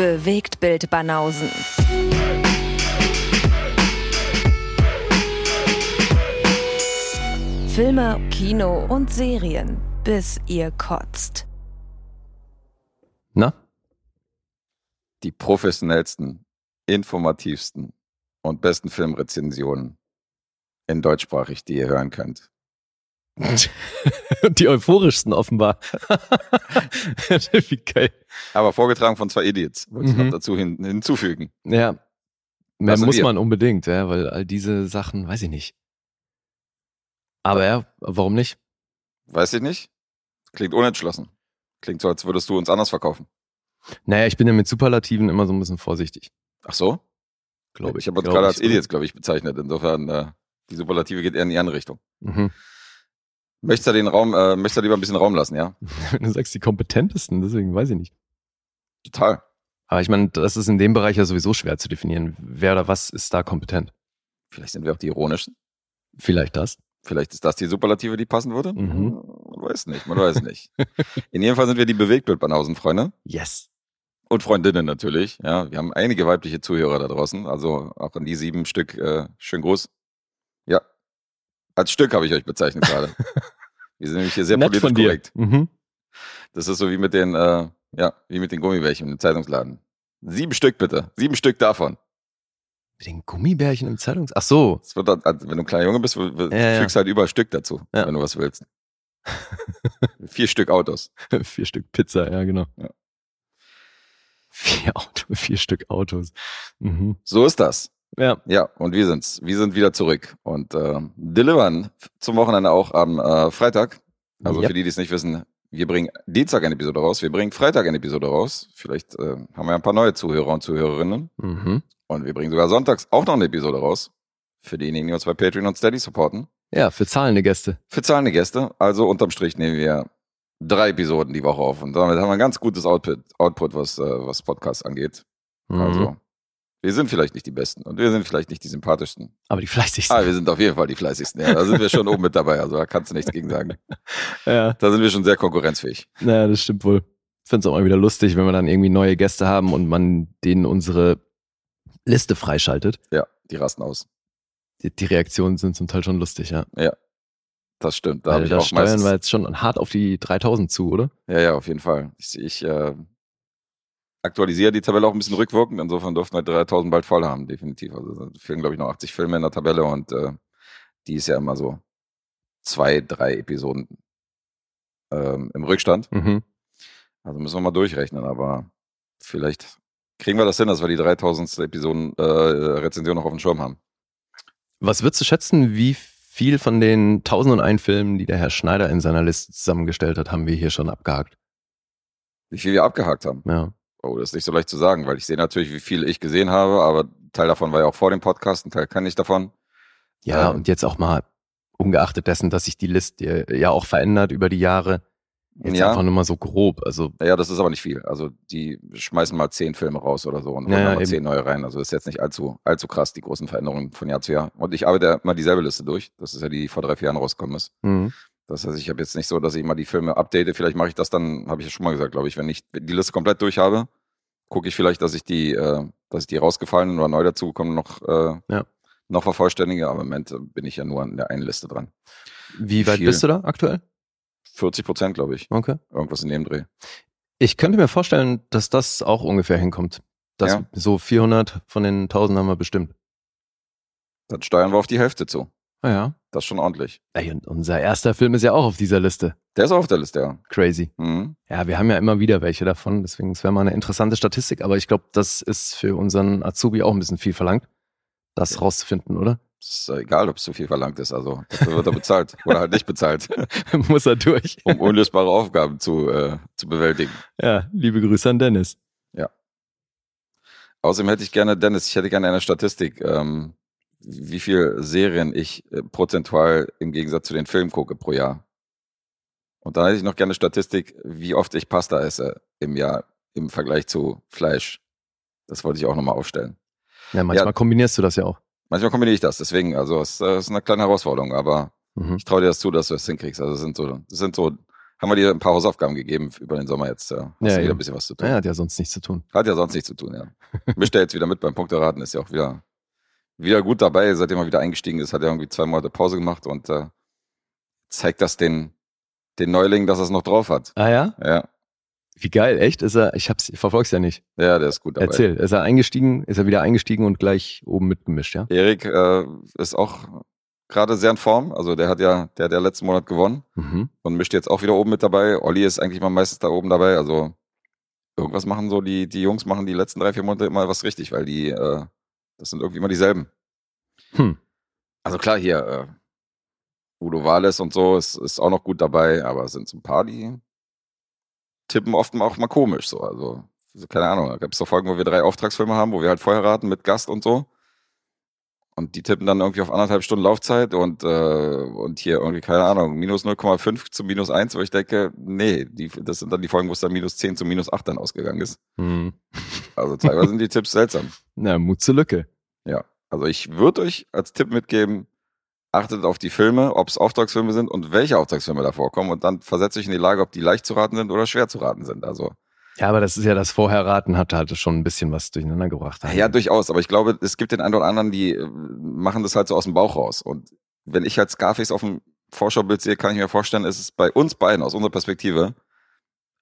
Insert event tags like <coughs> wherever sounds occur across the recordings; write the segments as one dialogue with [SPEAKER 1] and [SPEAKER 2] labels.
[SPEAKER 1] Bewegt Bild Banausen. Filme, Kino und Serien, bis ihr kotzt.
[SPEAKER 2] Na?
[SPEAKER 3] Die professionellsten, informativsten und besten Filmrezensionen in deutschsprachig, die ihr hören könnt. <laughs>
[SPEAKER 2] Die euphorischsten offenbar. <laughs> Wie geil.
[SPEAKER 3] Aber vorgetragen von zwei Idiots, wollte ich
[SPEAKER 2] Mhm.
[SPEAKER 3] noch dazu hin, hinzufügen.
[SPEAKER 2] Ja. Mehr
[SPEAKER 3] sind
[SPEAKER 2] muss
[SPEAKER 3] wir?
[SPEAKER 2] man unbedingt, ja, weil all diese Sachen, weiß ich nicht. Aber ja, warum nicht?
[SPEAKER 3] Weiß ich nicht. Klingt unentschlossen. Klingt so, als würdest du uns anders verkaufen.
[SPEAKER 2] Naja, ich bin ja mit Superlativen immer so ein bisschen vorsichtig,
[SPEAKER 3] Ach so?
[SPEAKER 2] glaube ich.
[SPEAKER 3] Ich habe uns gerade als
[SPEAKER 2] ich?
[SPEAKER 3] Idiots, glaube ich, bezeichnet. Insofern, äh, die Superlative geht eher in die andere Richtung.
[SPEAKER 2] Mhm.
[SPEAKER 3] Möchtest du den Raum, äh, möchtest du lieber ein bisschen Raum lassen, ja? <laughs>
[SPEAKER 2] Du sagst die kompetentesten, deswegen weiß ich nicht.
[SPEAKER 3] Total.
[SPEAKER 2] Aber ich meine, das ist in dem Bereich ja sowieso schwer zu definieren. Wer oder was ist da kompetent?
[SPEAKER 3] Vielleicht sind wir auch die ironischen.
[SPEAKER 2] Vielleicht das.
[SPEAKER 3] Vielleicht ist das die Superlative, die passen würde.
[SPEAKER 2] Mhm.
[SPEAKER 3] Man weiß nicht, man weiß nicht. <laughs> In jedem Fall sind wir die Bewegtbildbanausen, Freunde.
[SPEAKER 2] Yes.
[SPEAKER 3] Und Freundinnen natürlich. Ja, wir haben einige weibliche Zuhörer da draußen. Also auch an die sieben Stück, äh, schön groß. Als Stück habe ich euch bezeichnet gerade. <laughs> wir sind nämlich hier sehr
[SPEAKER 2] Nett
[SPEAKER 3] politisch
[SPEAKER 2] von dir.
[SPEAKER 3] korrekt.
[SPEAKER 2] Mhm.
[SPEAKER 3] Das ist so wie mit den, äh, ja, wie mit den Gummibärchen im Zeitungsladen. Sieben Stück bitte. Sieben Stück davon.
[SPEAKER 2] Mit den Gummibärchen im Zeitungs... Ach so.
[SPEAKER 3] Das wird dann, also wenn du ein kleiner Junge bist, w- w-
[SPEAKER 2] Ja, ja.
[SPEAKER 3] fügst halt überall Stück dazu,
[SPEAKER 2] Ja.
[SPEAKER 3] wenn du was willst. <laughs> Vier Stück Autos.
[SPEAKER 2] vier Stück Pizza, ja, genau.
[SPEAKER 3] Ja.
[SPEAKER 2] Vier, Auto, vier Stück Autos. Mhm.
[SPEAKER 3] So ist das.
[SPEAKER 2] Ja.
[SPEAKER 3] Ja, und wir sind's. Wir sind wieder zurück und äh, delivern zum Wochenende auch am äh, Freitag. Also
[SPEAKER 2] Yep.
[SPEAKER 3] für die, die es nicht wissen, wir bringen Dienstag eine Episode raus, wir bringen Freitag eine Episode raus. Vielleicht äh, haben wir ein paar neue Zuhörer und Zuhörerinnen.
[SPEAKER 2] Mhm.
[SPEAKER 3] Und wir bringen sogar sonntags auch noch eine Episode raus. Für diejenigen, die uns bei Patreon und Steady supporten.
[SPEAKER 2] Ja, für zahlende Gäste.
[SPEAKER 3] Für zahlende Gäste. Also unterm Strich nehmen wir drei Episoden die Woche auf. Und damit haben wir ein ganz gutes Output, Output was, äh, was Podcasts angeht.
[SPEAKER 2] Mhm.
[SPEAKER 3] Also, wir sind vielleicht nicht die Besten und wir sind vielleicht nicht die sympathischsten.
[SPEAKER 2] Aber die fleißigsten.
[SPEAKER 3] Ah, wir sind auf jeden Fall die fleißigsten. Ja, da sind wir schon oben mit dabei. Also da kannst du nichts gegen sagen. <laughs>
[SPEAKER 2] Ja,
[SPEAKER 3] Da sind wir schon sehr konkurrenzfähig.
[SPEAKER 2] naja, das stimmt wohl. Ich finde es auch mal wieder lustig, wenn wir dann irgendwie neue Gäste haben und man denen unsere Liste freischaltet.
[SPEAKER 3] Ja, die rasten aus.
[SPEAKER 2] Die, die Reaktionen sind zum Teil schon lustig, ja.
[SPEAKER 3] Das stimmt. Da
[SPEAKER 2] Weil da steuern wir jetzt schon hart auf die 3000 zu, oder?
[SPEAKER 3] Ja, ja, auf jeden Fall. Ich, ich äh, aktualisiere die Tabelle auch ein bisschen rückwirkend. Insofern dürften wir 3000 bald voll haben, definitiv. Also fehlen, glaube ich, noch 80 Filme in der Tabelle und äh, die ist ja immer so zwei, drei Episoden ähm, im Rückstand.
[SPEAKER 2] Mhm.
[SPEAKER 3] Also müssen wir mal durchrechnen, aber vielleicht kriegen wir das hin, dass wir die 3000. Episoden äh, Rezension noch auf dem Schirm haben.
[SPEAKER 2] Was würdest du schätzen, wie viel von den 1001 Filmen, die der Herr Schneider in seiner Liste zusammengestellt hat, haben wir hier schon abgehakt?
[SPEAKER 3] Wie viel wir abgehakt haben.
[SPEAKER 2] Ja.
[SPEAKER 3] Oh, das ist nicht so leicht zu sagen, weil ich sehe natürlich, wie viel ich gesehen habe, aber Teil davon war ja auch vor dem Podcast, ein Teil kann ich davon.
[SPEAKER 2] Ja,
[SPEAKER 3] Ähm.
[SPEAKER 2] und jetzt auch mal ungeachtet dessen, dass sich die Liste ja auch verändert über die Jahre. Jetzt
[SPEAKER 3] Ja.
[SPEAKER 2] einfach nur mal so grob. Also,
[SPEAKER 3] Ja, das ist aber nicht viel. Also die schmeißen mal zehn Filme raus oder so und holen
[SPEAKER 2] Ja,
[SPEAKER 3] mal
[SPEAKER 2] eben.
[SPEAKER 3] zehn neue rein. Also das ist jetzt nicht allzu, allzu krass, die großen Veränderungen von Jahr zu Jahr. Und ich arbeite ja immer dieselbe Liste durch. Das ist ja die, die vor drei, vier Jahren rausgekommen ist.
[SPEAKER 2] mhm.
[SPEAKER 3] Das heißt, ich habe jetzt nicht so, dass ich immer die Filme update. Vielleicht mache ich das dann, habe ich ja schon mal gesagt, glaube ich, wenn ich die Liste komplett durch habe, gucke ich vielleicht, dass ich die, äh, dass ich die rausgefallenen oder neu dazugekommen noch, äh,
[SPEAKER 2] Ja.
[SPEAKER 3] noch vervollständige. Aber im Moment äh, bin ich ja nur an der einen Liste dran.
[SPEAKER 2] wie weit
[SPEAKER 3] Viel.
[SPEAKER 2] bist du da aktuell?
[SPEAKER 3] 40 Prozent, glaube ich.
[SPEAKER 2] Okay.
[SPEAKER 3] Irgendwas in dem Dreh.
[SPEAKER 2] Ich könnte mir vorstellen, dass das auch ungefähr hinkommt. Dass
[SPEAKER 3] Ja.
[SPEAKER 2] so 400 von den 1000 haben wir bestimmt.
[SPEAKER 3] Dann steuern wir auf die Hälfte zu.
[SPEAKER 2] Ah ja.
[SPEAKER 3] Das ist schon ordentlich.
[SPEAKER 2] Ey, und unser erster Film ist ja auch auf dieser Liste.
[SPEAKER 3] Der ist auch auf der Liste, ja.
[SPEAKER 2] Crazy.
[SPEAKER 3] Mhm.
[SPEAKER 2] Ja, wir haben ja immer wieder welche davon, deswegen es wäre mal eine interessante Statistik, aber ich glaube, das ist für unseren Azubi auch ein bisschen viel verlangt, das
[SPEAKER 3] Ja.
[SPEAKER 2] rauszufinden, oder?
[SPEAKER 3] ist egal, ob es zu viel verlangt ist. Also dafür wird er bezahlt oder halt nicht bezahlt, <laughs>
[SPEAKER 2] Muss er durch.
[SPEAKER 3] um unlösbare Aufgaben zu, äh, zu bewältigen.
[SPEAKER 2] Ja, liebe Grüße an Dennis.
[SPEAKER 3] Außerdem hätte ich gerne, Dennis, ich hätte gerne eine Statistik, ähm, wie viel Serien ich äh, prozentual im Gegensatz zu den Filmen gucke pro Jahr. Und dann hätte ich noch gerne Statistik, wie oft ich Pasta esse im Jahr im Vergleich zu Fleisch. Das wollte ich auch nochmal aufstellen.
[SPEAKER 2] Ja, manchmal
[SPEAKER 3] Ja.
[SPEAKER 2] kombinierst du das ja auch.
[SPEAKER 3] Manchmal kombiniere ich das, deswegen, also es äh, ist eine kleine Herausforderung, aber
[SPEAKER 2] Mhm.
[SPEAKER 3] ich traue dir das zu, dass du es hinkriegst. Also es sind so, es sind so haben wir dir ein paar Hausaufgaben gegeben über den Sommer jetzt. Ja. Hast
[SPEAKER 2] Ja,
[SPEAKER 3] du wieder
[SPEAKER 2] ja.
[SPEAKER 3] ein bisschen was zu tun.
[SPEAKER 2] Er hat ja sonst nichts zu tun.
[SPEAKER 3] Hat ja sonst nichts zu tun, ja. <laughs> Mischt er jetzt wieder mit beim Punkteraten, ist ja auch wieder, wieder gut dabei, seitdem er wieder eingestiegen ist, hat er irgendwie zwei Monate Pause gemacht und äh, zeigt das den, den Neulingen, dass er es noch drauf hat.
[SPEAKER 2] Ah ja?
[SPEAKER 3] Ja,
[SPEAKER 2] Wie geil, echt? Ist er, ich hab's, ich verfolg's ja nicht.
[SPEAKER 3] ja, der ist gut dabei.
[SPEAKER 2] Erzähl, ist er eingestiegen, ist er wieder eingestiegen und gleich oben mitgemischt, ja?
[SPEAKER 3] Erik äh, ist auch gerade sehr in Form. Also der hat ja, der hat ja letzten Monat gewonnen
[SPEAKER 2] Mhm.
[SPEAKER 3] und mischt jetzt auch wieder oben mit dabei. Olli ist eigentlich mal meistens da oben dabei. Also irgendwas machen so die, die Jungs machen die letzten drei, vier Monate immer was richtig, weil die, äh, das sind irgendwie immer dieselben.
[SPEAKER 2] Hm.
[SPEAKER 3] Also klar, hier, äh, Udo Wales und so ist, ist auch noch gut dabei, aber es sind so ein paar, die tippen oft auch mal komisch so. Also, so, keine Ahnung, da gab es so Folgen, wo wir drei Auftragsfilme haben, wo wir halt vorher raten mit Gast und so. Und die tippen dann irgendwie auf anderthalb Stunden Laufzeit und, äh, und hier irgendwie, keine Ahnung, minus 0,5 zu minus 1, wo ich denke, nee, die, das sind dann die Folgen, wo es dann minus 10 zu minus 8 dann ausgegangen ist.
[SPEAKER 2] Hm.
[SPEAKER 3] Also teilweise sind die Tipps seltsam. <laughs>
[SPEAKER 2] Na, Mut zur Lücke.
[SPEAKER 3] Ja, also ich würde euch als Tipp mitgeben, achtet auf die Filme, ob es Auftragsfilme sind und welche Auftragsfilme da vorkommen und dann versetzt euch in die Lage, ob die leicht zu raten sind oder schwer zu raten sind. Also
[SPEAKER 2] Ja, aber das ist ja das Vorherraten hat halt schon ein bisschen was durcheinander gebracht.
[SPEAKER 3] ja, durchaus, aber ich glaube, es gibt den einen oder anderen, die äh, machen das halt so aus dem Bauch raus. Und wenn ich halt Scarface auf dem Vorschaubild sehe, kann ich mir vorstellen, ist es bei uns beiden aus unserer Perspektive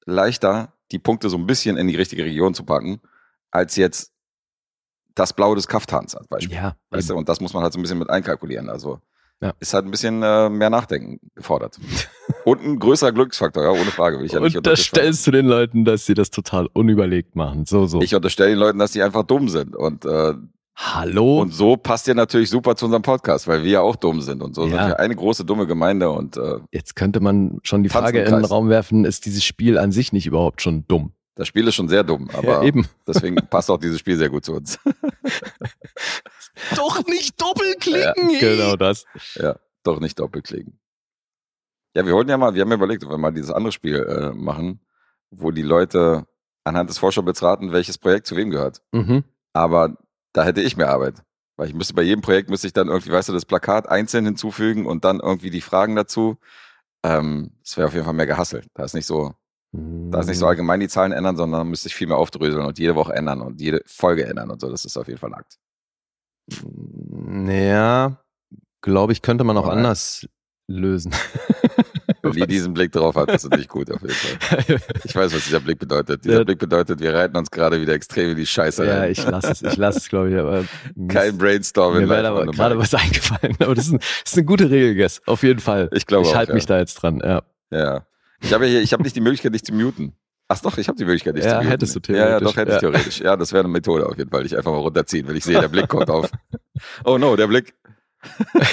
[SPEAKER 3] leichter, die Punkte so ein bisschen in die richtige Region zu packen, als jetzt das Blau des Kaftans als Beispiel.
[SPEAKER 2] Ja,
[SPEAKER 3] Weißt du, und das muss man halt so ein bisschen mit einkalkulieren. Also
[SPEAKER 2] Ja.
[SPEAKER 3] ist halt ein bisschen äh, mehr Nachdenken gefordert. <laughs> und ein größerer Glücksfaktor, ja, ohne Frage. Will ich ja nicht
[SPEAKER 2] Unterstellst du den Leuten, dass sie das total unüberlegt machen. So, so.
[SPEAKER 3] Ich unterstelle den Leuten, dass die einfach dumm sind. Und, äh,
[SPEAKER 2] Hallo?
[SPEAKER 3] und so passt ihr natürlich super zu unserem Podcast, weil wir ja auch dumm sind. Und so
[SPEAKER 2] Ja.
[SPEAKER 3] sind wir eine große dumme Gemeinde. Und äh,
[SPEAKER 2] Jetzt könnte man schon die Frage in den. Raum werfen, ist dieses Spiel an sich nicht überhaupt schon dumm?
[SPEAKER 3] Das Spiel ist schon sehr dumm.
[SPEAKER 2] ja,
[SPEAKER 3] Aber
[SPEAKER 2] eben. <laughs>
[SPEAKER 3] deswegen passt auch dieses Spiel sehr gut zu uns.
[SPEAKER 2] Doch nicht
[SPEAKER 3] Ja,
[SPEAKER 2] doppelklicken! genau das.
[SPEAKER 3] ja, doch nicht doppelklicken. Ja, wir wollten ja mal, wir haben ja überlegt, ob wir mal dieses andere Spiel äh, machen, wo die Leute anhand des Vorschaubilds raten, welches Projekt zu wem gehört.
[SPEAKER 2] Mhm.
[SPEAKER 3] Aber da hätte ich mehr Arbeit. Weil ich müsste bei jedem Projekt müsste ich dann irgendwie, weißt du, das Plakat einzeln hinzufügen und dann irgendwie die Fragen dazu. Ähm, das wäre auf jeden Fall mehr gehasselt. Da ist nicht so, da ist nicht so
[SPEAKER 2] Mhm.
[SPEAKER 3] allgemein die Zahlen ändern, sondern müsste ich viel mehr aufdröseln und jede Woche ändern und jede Folge ändern und so. Das ist auf jeden Fall Akt.
[SPEAKER 2] Ja, glaube ich, könnte man auch
[SPEAKER 3] Alright.
[SPEAKER 2] anders lösen. <laughs>
[SPEAKER 3] Wie diesen Blick drauf hat, das ist nicht gut auf jeden Fall. <laughs> Ich weiß, was dieser Blick bedeutet. Dieser
[SPEAKER 2] Ja.
[SPEAKER 3] Blick bedeutet, wir reiten uns gerade wieder extrem in die Scheiße
[SPEAKER 2] ja,
[SPEAKER 3] rein.
[SPEAKER 2] ich lasse es, ich lasse es, glaube ich. Aber <laughs>
[SPEAKER 3] Kein Brainstorming.
[SPEAKER 2] mir wäre aber gerade was eingefallen. Aber das ist, ein, das ist eine gute Regel, Guess. Auf jeden Fall.
[SPEAKER 3] Ich glaube
[SPEAKER 2] ich halte
[SPEAKER 3] ja.
[SPEAKER 2] mich da jetzt dran. Ja.
[SPEAKER 3] Ja. Ich habe ja hier, ich habe nicht die Möglichkeit, dich zu muten. Ach doch, ich habe die Möglichkeit, dich
[SPEAKER 2] Ja,
[SPEAKER 3] zu muten.
[SPEAKER 2] hättest du
[SPEAKER 3] Ja, ja,
[SPEAKER 2] theoretisch,
[SPEAKER 3] doch, hätte ich
[SPEAKER 2] ja.
[SPEAKER 3] theoretisch. Ja, das wäre eine Methode auf jeden Fall. Ich einfach mal runterziehen, wenn ich sehe, der Blick kommt auf. <laughs> Oh no, der Blick. <laughs>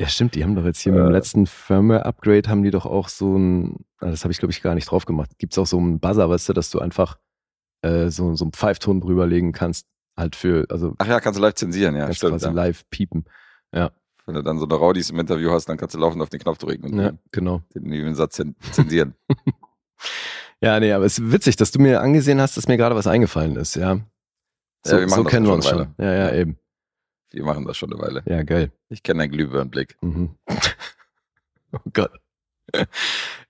[SPEAKER 2] Ja, stimmt, die haben doch jetzt hier mit dem
[SPEAKER 3] Äh.
[SPEAKER 2] letzten Firmware-Upgrade haben die doch auch so ein, ah, das habe ich glaube ich gar nicht drauf gemacht. Gibt's auch so einen Buzzer, weißt du, dass du einfach äh, so, so einen Pfeifton drüberlegen kannst, halt für, also
[SPEAKER 3] Ach ja, kannst du live zensieren, ja,
[SPEAKER 2] kannst
[SPEAKER 3] stimmt.
[SPEAKER 2] quasi
[SPEAKER 3] Ja.
[SPEAKER 2] live piepen.
[SPEAKER 3] Wenn du dann so eine Raudis im Interview hast, dann kannst du laufend auf den Knopf drücken und
[SPEAKER 2] Ja, genau.
[SPEAKER 3] den, den Satz zen- zensieren. <laughs>
[SPEAKER 2] Ja, nee, aber es ist witzig, dass du mir angesehen hast, dass mir gerade was eingefallen ist, ja. So,
[SPEAKER 3] Ja, wir
[SPEAKER 2] so kennen wir uns schon. Ja, ja, eben.
[SPEAKER 3] Wir machen das schon eine Weile.
[SPEAKER 2] Ja, geil.
[SPEAKER 3] Ich kenne deinen Glühbirnenblick.
[SPEAKER 2] Mhm. <laughs> oh Gott.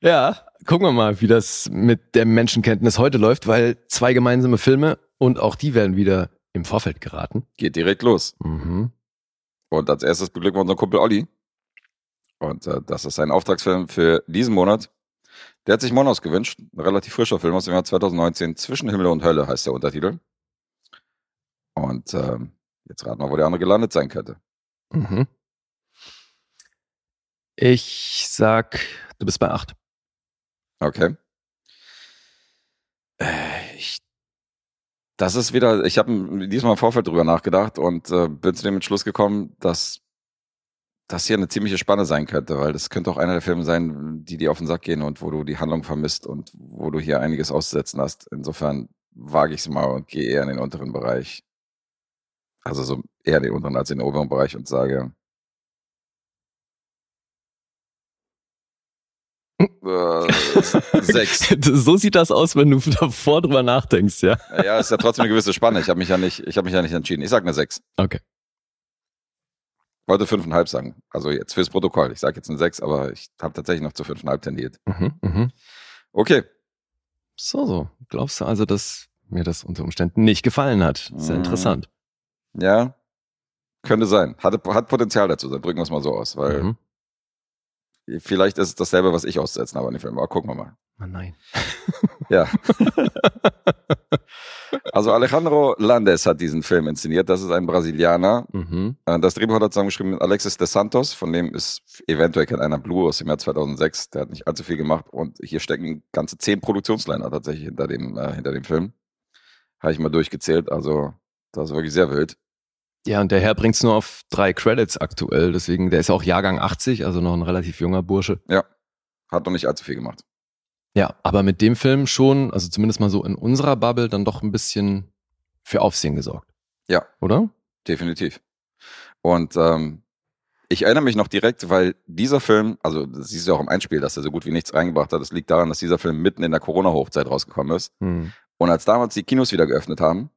[SPEAKER 2] Ja, gucken wir mal, wie das mit der Menschenkenntnis heute läuft, weil zwei gemeinsame Filme und auch die werden wieder im Vorfeld geraten.
[SPEAKER 3] Geht direkt los.
[SPEAKER 2] Mhm.
[SPEAKER 3] Und als erstes beglücken wir unseren Kumpel Olli. Und äh, das ist ein Auftragsfilm für diesen Monat. Der hat sich Monos gewünscht. Ein relativ frischer Film aus dem Jahr 2019. Zwischen Himmel und Hölle heißt der Untertitel. Und ähm, jetzt raten wir, wo der andere gelandet sein könnte.
[SPEAKER 2] Mhm. Ich sag, du bist bei acht.
[SPEAKER 3] Okay. Äh, Ich, das ist wieder, ich habe diesmal im Vorfeld drüber nachgedacht und äh, bin zu dem Entschluss gekommen, dass das hier eine ziemliche Spanne sein könnte, weil das könnte auch einer der Filme sein, die dir auf den Sack gehen und wo du die Handlung vermisst und wo du hier einiges auszusetzen hast. Insofern wage ich es mal und gehe eher in den unteren Bereich. Also so eher den unteren als den oberen Bereich und sage äh, sechs. <laughs>
[SPEAKER 2] so sieht das aus, wenn du <laughs> davor drüber nachdenkst, ja.
[SPEAKER 3] Ja, ist ja trotzdem eine gewisse Spanne. Ich habe mich ja nicht, ich habe mich ja nicht entschieden. Ich sag eine 6.
[SPEAKER 2] Okay.
[SPEAKER 3] wollte fünfeinhalb sagen. Also jetzt fürs Protokoll. Ich sage jetzt eine sechs, aber ich habe tatsächlich noch zu fünfeinhalb tendiert.
[SPEAKER 2] Mhm, mhm.
[SPEAKER 3] Okay.
[SPEAKER 2] So, so. Glaubst du also, dass mir das unter Umständen nicht gefallen hat? Sehr
[SPEAKER 3] Mhm.
[SPEAKER 2] interessant.
[SPEAKER 3] Ja. Könnte sein. Hatte, hat Potenzial dazu, dann drücken wir es mal so aus, weil
[SPEAKER 2] Mhm.
[SPEAKER 3] Vielleicht ist es dasselbe, was ich auszusetzen habe an dem Film. Aber gucken wir mal.
[SPEAKER 2] Oh nein. <laughs>
[SPEAKER 3] Ja. <laughs> Also Alejandro Landes hat diesen Film inszeniert. Das ist ein Brasilianer.
[SPEAKER 2] Mhm.
[SPEAKER 3] Äh, Das Drehbuch hat er zusammengeschrieben mit Alexis de Santos, von dem ist eventuell kennt einer Blue aus dem Jahr 2006. Der hat nicht allzu viel gemacht und hier stecken ganze zehn Produktionsliner tatsächlich hinter dem, äh, hinter dem Film. Habe ich mal durchgezählt. Also das ist wirklich sehr wild.
[SPEAKER 2] Ja, und der Herr bringt's nur auf drei Credits aktuell. Deswegen, der ist auch Jahrgang 80, also noch ein relativ junger Bursche.
[SPEAKER 3] Hat noch nicht allzu viel gemacht.
[SPEAKER 2] Ja, aber mit dem Film schon, also zumindest mal so in unserer Bubble, dann doch ein bisschen für Aufsehen gesorgt.
[SPEAKER 3] Ja.
[SPEAKER 2] Oder?
[SPEAKER 3] Definitiv. Und ähm, ich erinnere mich noch direkt, weil dieser Film, also das siehst du auch im Einspiel, dass er so gut wie nichts reingebracht hat. Das liegt daran, dass dieser Film mitten in der Corona-Hochzeit rausgekommen ist.
[SPEAKER 2] Hm.
[SPEAKER 3] Und als damals die Kinos wieder geöffnet haben,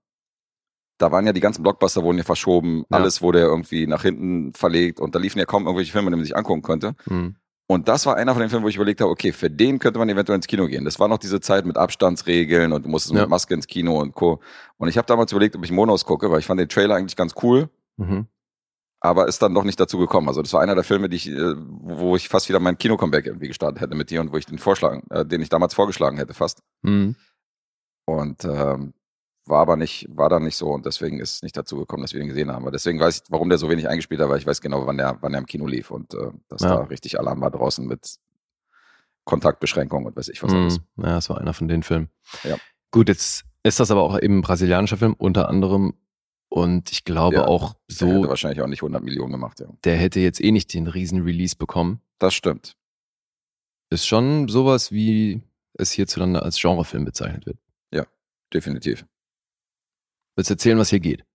[SPEAKER 3] da waren ja die ganzen Blockbuster wurden ja verschoben,
[SPEAKER 2] Ja.
[SPEAKER 3] alles wurde ja irgendwie nach hinten verlegt und da liefen ja kaum irgendwelche Filme, die man sich angucken konnte.
[SPEAKER 2] Hm.
[SPEAKER 3] Und das war einer von den Filmen, wo ich überlegt habe, okay, für den könnte man eventuell ins Kino gehen. Das war noch diese Zeit mit Abstandsregeln und du musstest
[SPEAKER 2] Ja.
[SPEAKER 3] mit Maske ins Kino und Co. Und ich habe damals überlegt, ob ich Monos gucke, weil ich fand den Trailer eigentlich ganz cool,
[SPEAKER 2] Mhm.
[SPEAKER 3] aber ist dann doch nicht dazu gekommen. Also das war einer der Filme, die ich, äh, wo ich fast wieder mein Kino-Comeback irgendwie gestartet hätte mit dir und wo ich den Vorschlag, äh, den ich damals vorgeschlagen hätte fast.
[SPEAKER 2] Hm.
[SPEAKER 3] Und ähm, war aber nicht, war dann nicht so und deswegen ist es nicht dazu gekommen, dass wir ihn gesehen haben. Aber deswegen weiß ich, warum der so wenig eingespielt hat, weil ich weiß genau, wann der, wann der im Kino lief und äh, dass
[SPEAKER 2] Ja.
[SPEAKER 3] da richtig Alarm war draußen mit Kontaktbeschränkungen und weiß ich was
[SPEAKER 2] Hm.
[SPEAKER 3] alles.
[SPEAKER 2] Ja, das war einer von den Filmen.
[SPEAKER 3] Ja.
[SPEAKER 2] Gut, jetzt ist das aber auch eben ein brasilianischer Film, unter anderem. Und ich glaube
[SPEAKER 3] Ja,
[SPEAKER 2] auch
[SPEAKER 3] Der hätte
[SPEAKER 2] so,
[SPEAKER 3] wahrscheinlich auch nicht 100 Millionen gemacht, ja.
[SPEAKER 2] der hätte jetzt eh nicht den riesen Release bekommen.
[SPEAKER 3] Das stimmt.
[SPEAKER 2] Ist schon sowas, wie es hierzulande als Genrefilm bezeichnet wird.
[SPEAKER 3] Definitiv.
[SPEAKER 2] Willst du erzählen, was hier geht?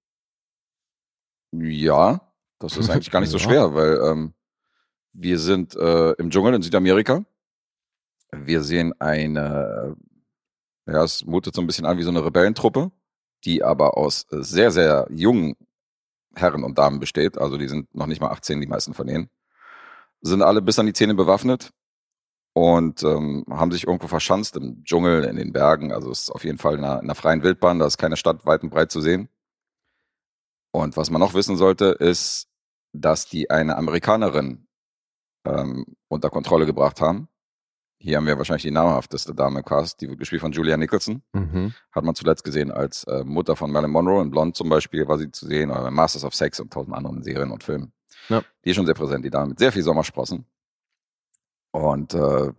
[SPEAKER 3] Ja, das ist eigentlich gar nicht so <laughs> schwer, weil ähm, wir sind äh, im Dschungel in Südamerika. Wir sehen eine, ja, es mutet so ein bisschen an wie so eine Rebellentruppe, die aber aus sehr, sehr jungen Herren und Damen besteht. Also die sind noch nicht mal 18, die meisten von denen. Sind alle bis an die Zähne bewaffnet und ähm, haben sich irgendwo verschanzt im Dschungel, in den Bergen. Also es ist auf jeden Fall in einer, in einer freien Wildbahn, da ist keine Stadt weit und breit zu sehen. Und was man noch wissen sollte, ist, dass die eine Amerikanerin ähm, unter Kontrolle gebracht haben. Hier haben wir wahrscheinlich die namhafteste Dame im Cast, die wird gespielt von Julia Nicholson.
[SPEAKER 2] Mhm.
[SPEAKER 3] Hat man zuletzt gesehen als äh, Mutter von Marilyn Monroe. In Blonde zum Beispiel war sie zu sehen, oder in Masters of Sex und tausend anderen Serien und Filmen.
[SPEAKER 2] Ja.
[SPEAKER 3] Die ist schon sehr präsent, die Dame, mit sehr viel Sommersprossen. Und äh,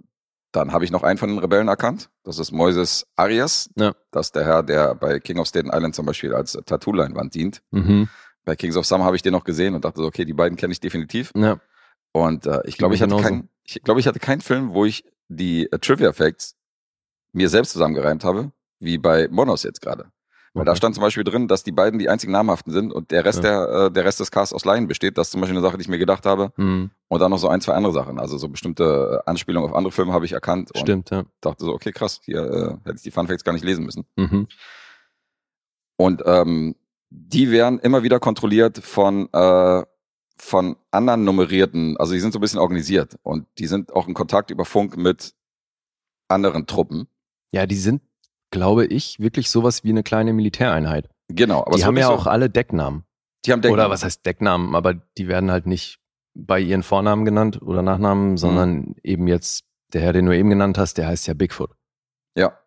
[SPEAKER 3] dann habe ich noch einen von den Rebellen erkannt. Das ist Moises Arias.
[SPEAKER 2] Ja.
[SPEAKER 3] Das ist der Herr, der bei King of Staten Island zum Beispiel als Tattoo-Leinwand dient.
[SPEAKER 2] Mhm.
[SPEAKER 3] Bei Kings of Summer habe ich den noch gesehen und dachte so, okay, die beiden kenne ich definitiv.
[SPEAKER 2] Ja.
[SPEAKER 3] Und äh, ich glaube, ich hatte ich glaube, ich hatte keinen Film, wo ich die äh, Trivia Facts mir selbst zusammengereimt habe, wie bei Monos jetzt gerade. Weil da
[SPEAKER 2] Okay.
[SPEAKER 3] stand zum Beispiel drin, dass die beiden die einzigen namhaften sind und der Rest der, äh, der Rest des Casts aus Laien besteht. Das ist zum Beispiel eine Sache, die ich mir gedacht habe.
[SPEAKER 2] Mhm.
[SPEAKER 3] Und dann noch so ein, zwei andere Sachen. Also so bestimmte äh, Anspielungen auf andere Filme habe ich erkannt und
[SPEAKER 2] Stimmt, ja.
[SPEAKER 3] dachte so, okay, krass, hier äh, hätte ich die Fun Facts gar nicht lesen müssen.
[SPEAKER 2] Mhm.
[SPEAKER 3] Und ähm, die werden immer wieder kontrolliert von, äh, von anderen nummerierten, also die sind so ein bisschen organisiert und die sind auch in Kontakt über Funk mit anderen Truppen.
[SPEAKER 2] Ja, die sind, glaube ich, wirklich sowas wie eine kleine Militäreinheit.
[SPEAKER 3] Genau, aber
[SPEAKER 2] die haben ja
[SPEAKER 3] nicht
[SPEAKER 2] auch alle Decknamen.
[SPEAKER 3] die haben Decknamen.
[SPEAKER 2] Oder was heißt Decknamen, aber die werden halt nicht bei ihren Vornamen genannt oder Nachnamen, sondern eben jetzt der Herr, den du eben genannt hast, der heißt ja Bigfoot.
[SPEAKER 3] Ja.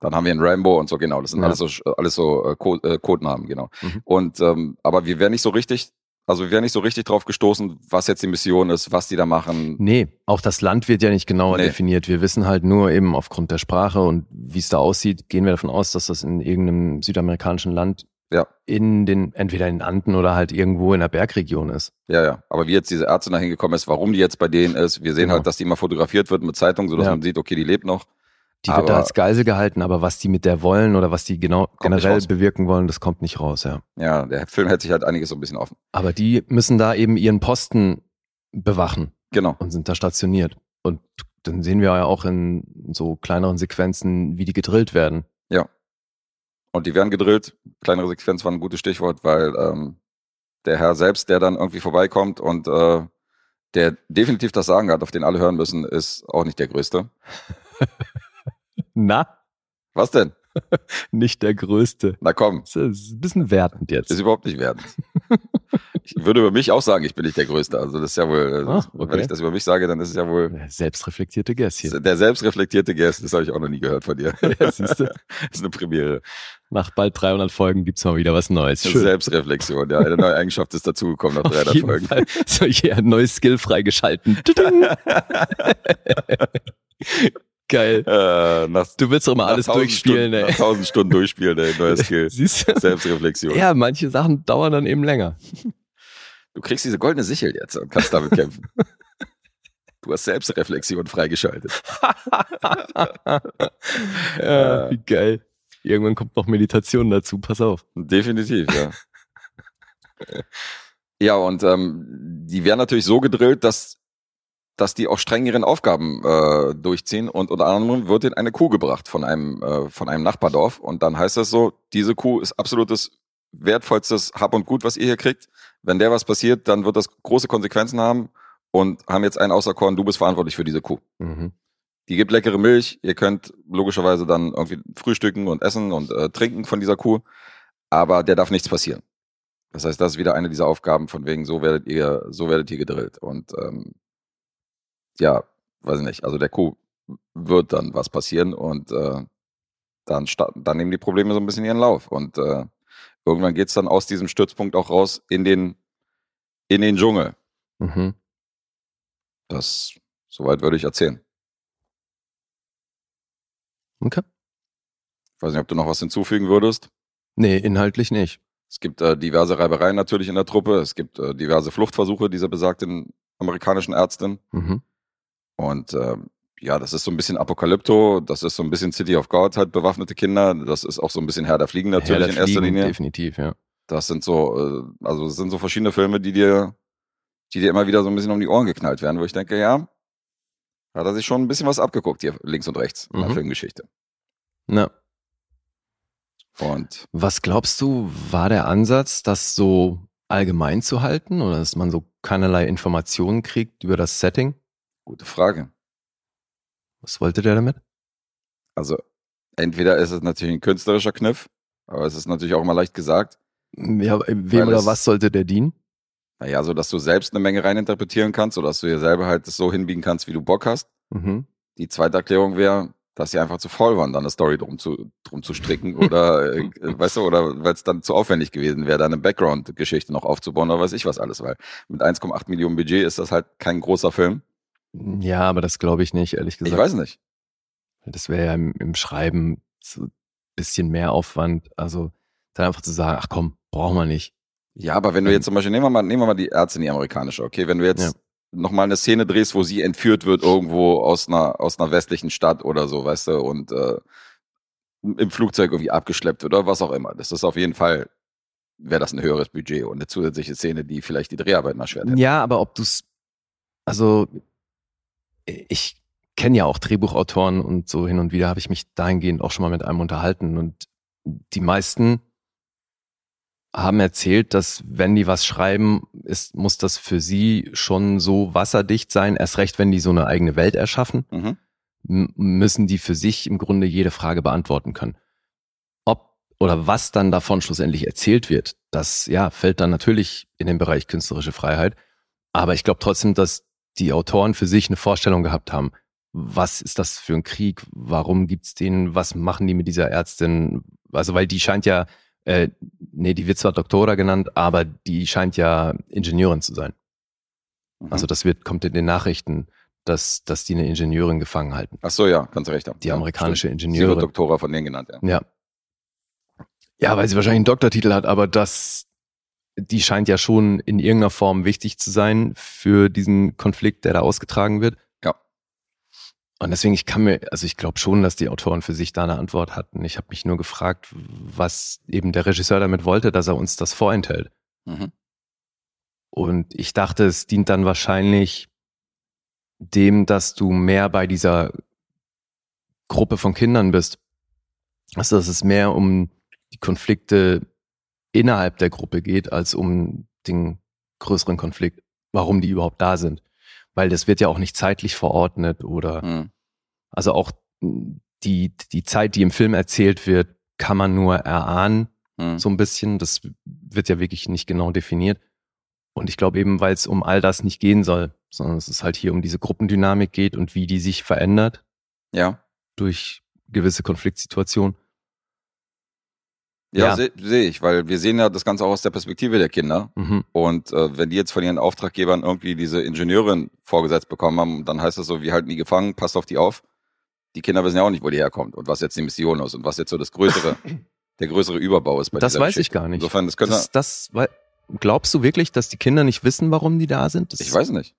[SPEAKER 3] Dann haben wir einen Rambo und so, genau. Das sind
[SPEAKER 2] Ja.
[SPEAKER 3] alles so, alles so äh, äh, Codenamen, genau.
[SPEAKER 2] Mhm.
[SPEAKER 3] Und ähm, aber wir wären nicht so richtig, also wir wären nicht so richtig drauf gestoßen, was jetzt die Mission ist, was die da machen.
[SPEAKER 2] Nee, auch das Land wird ja nicht genauer
[SPEAKER 3] Nee.
[SPEAKER 2] definiert. Wir wissen halt nur eben aufgrund der Sprache und wie es da aussieht, gehen wir davon aus, dass das in irgendeinem südamerikanischen Land
[SPEAKER 3] Ja.
[SPEAKER 2] in den, entweder in den Anden oder halt irgendwo in der Bergregion ist.
[SPEAKER 3] Ja, ja. Aber wie jetzt diese Ärztin da hingekommen ist, warum die jetzt bei denen ist, wir sehen
[SPEAKER 2] Genau.
[SPEAKER 3] halt, dass die immer fotografiert wird mit Zeitung, sodass
[SPEAKER 2] Ja.
[SPEAKER 3] man sieht, okay, die lebt noch.
[SPEAKER 2] Die wird da
[SPEAKER 3] Aber-
[SPEAKER 2] als Geisel gehalten, aber was die mit der wollen oder was die genau generell bewirken wollen, das kommt nicht raus, ja.
[SPEAKER 3] Ja, der Film hält sich halt einiges so ein bisschen offen.
[SPEAKER 2] Aber die müssen da eben ihren Posten bewachen
[SPEAKER 3] Genau.
[SPEAKER 2] und sind da stationiert. Und dann sehen wir ja auch in so kleineren Sequenzen, wie die gedrillt werden.
[SPEAKER 3] Und die werden gedrillt. Kleinere Sequenz war ein gutes Stichwort, weil ähm, der Herr selbst, der dann irgendwie vorbeikommt und äh, der definitiv das Sagen hat, auf den alle hören müssen, ist auch nicht der Größte. <laughs>
[SPEAKER 2] Na,
[SPEAKER 3] Was denn? <laughs>
[SPEAKER 2] nicht der Größte.
[SPEAKER 3] Na komm,
[SPEAKER 2] Das ist ein bisschen wertend jetzt.
[SPEAKER 3] ist überhaupt nicht wertend. <laughs> Ich würde über mich auch sagen, ich bin nicht der Größte. Also das ist ja wohl,
[SPEAKER 2] Ah,
[SPEAKER 3] wenn
[SPEAKER 2] okay.
[SPEAKER 3] ich das über mich sage, dann ist es ja wohl
[SPEAKER 2] Der Selbstreflektierte Guest hier.
[SPEAKER 3] der selbstreflektierte Guest. Das habe ich auch noch nie gehört von dir. <laughs>
[SPEAKER 2] Ja, siehst du?
[SPEAKER 3] Das ist eine Premiere.
[SPEAKER 2] Nach bald 300 Folgen gibt's mal wieder was Neues. Schön.
[SPEAKER 3] Selbstreflexion, ja. Eine neue Eigenschaft ist dazugekommen nach
[SPEAKER 2] Auf
[SPEAKER 3] 300
[SPEAKER 2] jeden
[SPEAKER 3] Folgen.
[SPEAKER 2] Fall. So, hier ein neues Skill freigeschalten. Geil.
[SPEAKER 3] Äh, nach,
[SPEAKER 2] Du willst doch mal
[SPEAKER 3] nach
[SPEAKER 2] alles
[SPEAKER 3] 1000
[SPEAKER 2] durchspielen,
[SPEAKER 3] Stunden, Nach
[SPEAKER 2] ey.
[SPEAKER 3] 1000 Stunden durchspielen, ey. Neues <laughs> Skill.
[SPEAKER 2] Siehst du?
[SPEAKER 3] Selbstreflexion.
[SPEAKER 2] Ja, manche Sachen dauern dann eben länger.
[SPEAKER 3] Du kriegst diese goldene Sichel jetzt und kannst damit kämpfen. Du hast Selbstreflexion freigeschaltet. <laughs>
[SPEAKER 2] ja, wie geil. Irgendwann kommt noch Meditation dazu, pass auf.
[SPEAKER 3] Definitiv, ja. ja, und ähm, die werden natürlich so gedrillt, dass, dass die auch streng ihren Aufgaben äh, durchziehen. Und unter anderem wird ihnen eine Kuh gebracht von einem, äh, von einem Nachbardorf. Und dann heißt es so, diese Kuh ist absolutes wertvollstes Hab und Gut, was ihr hier kriegt. Wenn der was passiert, dann wird das große Konsequenzen haben und haben jetzt einen auserkoren, du bist verantwortlich für diese Kuh.
[SPEAKER 2] Mhm.
[SPEAKER 3] Die gibt leckere Milch. Ihr könnt logischerweise dann irgendwie frühstücken und essen und äh, trinken von dieser Kuh. Aber der darf nichts passieren. Das heißt, das ist wieder eine dieser Aufgaben von wegen, so werdet ihr, so werdet ihr gedrillt. Und ähm, ja, weiß ich nicht. Also der Kuh wird dann was passieren und äh, dann, dann nehmen die Probleme so ein bisschen ihren Lauf. Und äh, irgendwann geht's dann aus diesem Stützpunkt auch raus in den, in den Dschungel.
[SPEAKER 2] Mhm.
[SPEAKER 3] Das, soweit würde ich erzählen.
[SPEAKER 2] Okay.
[SPEAKER 3] Ich weiß nicht, ob du noch was hinzufügen würdest.
[SPEAKER 2] Nee, inhaltlich nicht.
[SPEAKER 3] Es gibt äh, diverse Reibereien natürlich in der Truppe. Es gibt äh, diverse Fluchtversuche dieser besagten amerikanischen Ärztin.
[SPEAKER 2] Mhm.
[SPEAKER 3] Und ähm, ja, das ist so ein bisschen Apokalypto. Das ist so ein bisschen City of God, halt bewaffnete Kinder. Das ist auch so ein bisschen Herr der Fliegen natürlich
[SPEAKER 2] der
[SPEAKER 3] in erster
[SPEAKER 2] Fliegen,
[SPEAKER 3] Linie.
[SPEAKER 2] Definitiv, ja.
[SPEAKER 3] Das sind so, äh, also es sind so verschiedene Filme, die dir, die dir immer wieder so ein bisschen um die Ohren geknallt werden, wo ich denke, ja, hat er sich schon ein bisschen was abgeguckt hier links und rechts in der
[SPEAKER 2] Mhm.
[SPEAKER 3] Filmgeschichte.
[SPEAKER 2] Na,
[SPEAKER 3] Und
[SPEAKER 2] was glaubst du, war der Ansatz, das so allgemein zu halten oder dass man so keinerlei Informationen kriegt über das Setting?
[SPEAKER 3] Gute Frage.
[SPEAKER 2] Was wollte der damit?
[SPEAKER 3] Also entweder ist es natürlich ein künstlerischer Kniff, aber es ist natürlich auch immer leicht gesagt.
[SPEAKER 2] Ja, wem
[SPEAKER 3] Weil
[SPEAKER 2] oder
[SPEAKER 3] es-
[SPEAKER 2] was sollte der dienen?
[SPEAKER 3] Naja, so dass du selbst eine Menge reininterpretieren kannst oder dass du dir selber halt das so hinbiegen kannst, wie du Bock hast.
[SPEAKER 2] Mhm.
[SPEAKER 3] Die zweite Erklärung wäre, dass sie einfach zu faul waren, dann eine Story drum zu, drum zu stricken oder, äh, <laughs> weißt du, oder weil es dann zu aufwendig gewesen wäre, da eine Background-Geschichte noch aufzubauen oder weiß ich was alles, weil mit 1,8 Millionen Budget ist das halt kein großer Film.
[SPEAKER 2] Ja, aber das glaube ich nicht, ehrlich gesagt.
[SPEAKER 3] Ich weiß nicht.
[SPEAKER 2] Das wäre ja im, im Schreiben so ein bisschen mehr Aufwand. Also dann einfach zu sagen, ach komm, brauchen wir nicht.
[SPEAKER 3] Ja, aber wenn du jetzt zum Beispiel, nehmen wir mal, nehmen wir mal die Ärztin, die amerikanische, okay, wenn du jetzt
[SPEAKER 2] Ja.
[SPEAKER 3] noch mal eine Szene drehst, wo sie entführt wird irgendwo aus einer, aus einer westlichen Stadt oder so, weißt du, und äh, im Flugzeug irgendwie abgeschleppt wird oder was auch immer. Das ist auf jeden Fall, wäre das ein höheres Budget und eine zusätzliche Szene, die vielleicht die Dreharbeiten erschwert hätte.
[SPEAKER 2] Ja, aber ob du's, also ich kenne ja auch Drehbuchautoren und so hin und wieder habe ich mich dahingehend auch schon mal mit einem unterhalten und die meisten haben erzählt, dass wenn die was schreiben, ist, muss das für sie schon so wasserdicht sein, erst recht, wenn die so eine eigene Welt erschaffen,
[SPEAKER 3] Mhm.
[SPEAKER 2] müssen die für sich im Grunde jede Frage beantworten können. Ob oder was dann davon schlussendlich erzählt wird, das ja fällt dann natürlich in den Bereich künstlerische Freiheit. Aber ich glaube trotzdem, dass die Autoren für sich eine Vorstellung gehabt haben. Was ist das für ein Krieg? Warum gibt's den? Was machen die mit dieser Ärztin? Also, weil die scheint ja, äh, nee, die wird zwar Doktora genannt, aber die scheint ja Ingenieurin zu sein.
[SPEAKER 3] Mhm.
[SPEAKER 2] Also das wird, kommt in den Nachrichten, dass, dass die eine Ingenieurin gefangen halten.
[SPEAKER 3] Ach so, ja, du recht haben.
[SPEAKER 2] Die
[SPEAKER 3] ja,
[SPEAKER 2] amerikanische
[SPEAKER 3] stimmt. Sie wird
[SPEAKER 2] Ingenieurin.
[SPEAKER 3] Doktora von denen genannt, ja.
[SPEAKER 2] Ja. Ja, weil sie wahrscheinlich einen Doktortitel hat, aber das, die scheint ja schon in irgendeiner Form wichtig zu sein für diesen Konflikt, der da ausgetragen wird.
[SPEAKER 3] Ja.
[SPEAKER 2] Und deswegen, ich kann mir, also ich glaube schon, dass die Autoren für sich da eine Antwort hatten. Ich habe mich nur gefragt, was eben der Regisseur damit wollte, dass er uns das vorenthält.
[SPEAKER 3] Mhm.
[SPEAKER 2] Und ich dachte, es dient dann wahrscheinlich dem, dass du mehr bei dieser Gruppe von Kindern bist. Also, dass es mehr um die Konflikte innerhalb der Gruppe geht, als um den größeren Konflikt, warum die überhaupt da sind. Weil das wird ja auch nicht zeitlich verordnet oder
[SPEAKER 3] Hm.
[SPEAKER 2] also auch die, die Zeit, die im Film erzählt wird, kann man nur erahnen,
[SPEAKER 3] Hm.
[SPEAKER 2] so ein bisschen. Das wird ja wirklich nicht genau definiert. Und ich glaube eben, weil es um all das nicht gehen soll, sondern es ist halt hier um diese Gruppendynamik geht und wie die sich verändert
[SPEAKER 3] Ja.
[SPEAKER 2] durch gewisse Konfliktsituationen.
[SPEAKER 3] Ja,
[SPEAKER 2] Ja.
[SPEAKER 3] sehe seh ich, weil wir sehen ja das Ganze auch aus der Perspektive der Kinder.
[SPEAKER 2] Mhm.
[SPEAKER 3] Und äh, wenn die jetzt von ihren Auftraggebern irgendwie diese Ingenieurin vorgesetzt bekommen haben, dann heißt das so, wir halten die gefangen, passt auf die auf. Die Kinder wissen ja auch nicht, wo die herkommt und was jetzt die Mission ist und was jetzt so das größere, <coughs> der größere Überbau ist bei
[SPEAKER 2] Das weiß ich gar nicht.
[SPEAKER 3] Insofern, das könnte,
[SPEAKER 2] Das, das, wei- glaubst du wirklich, dass die Kinder nicht wissen, warum die da sind? Das,
[SPEAKER 3] ich weiß nicht.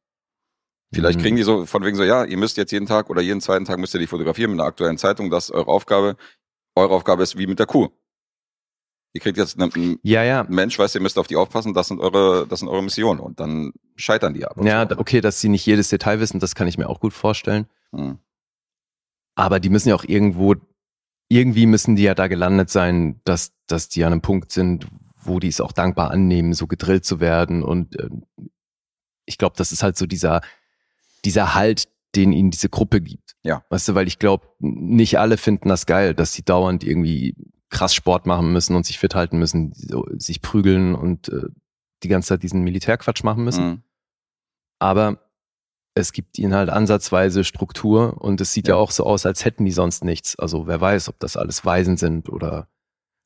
[SPEAKER 3] Vielleicht
[SPEAKER 2] Mhm.
[SPEAKER 3] kriegen die so von wegen so, ja, ihr müsst jetzt jeden Tag oder jeden zweiten Tag müsst ihr die fotografieren mit einer aktuellen Zeitung, das ist eure Aufgabe. Eure Aufgabe ist wie mit der Kuh. Ihr kriegt jetzt einen,
[SPEAKER 2] Ja, ja.
[SPEAKER 3] Mensch, weißt du, ihr müsst auf die aufpassen, das sind eure, das sind eure Missionen und dann scheitern die ab.
[SPEAKER 2] Ja,
[SPEAKER 3] so.
[SPEAKER 2] okay, dass sie nicht jedes Detail wissen, das kann ich mir auch gut vorstellen.
[SPEAKER 3] Hm.
[SPEAKER 2] Aber die müssen ja auch irgendwo, irgendwie müssen die ja da gelandet sein, dass, dass die an einem Punkt sind, wo die es auch dankbar annehmen, so gedrillt zu werden. Und ähm, ich glaube, das ist halt so dieser, dieser Halt, den ihnen diese Gruppe gibt.
[SPEAKER 3] Ja.
[SPEAKER 2] Weißt du, weil ich glaube, nicht alle finden das geil, dass sie dauernd irgendwie krass Sport machen müssen und sich fit halten müssen, sich prügeln und äh, die ganze Zeit diesen Militärquatsch machen müssen.
[SPEAKER 3] Hm.
[SPEAKER 2] Aber es gibt ihnen halt ansatzweise Struktur und es sieht ja.
[SPEAKER 3] Ja.
[SPEAKER 2] auch so aus, als hätten die sonst nichts. Also wer weiß, ob das alles Waisen sind oder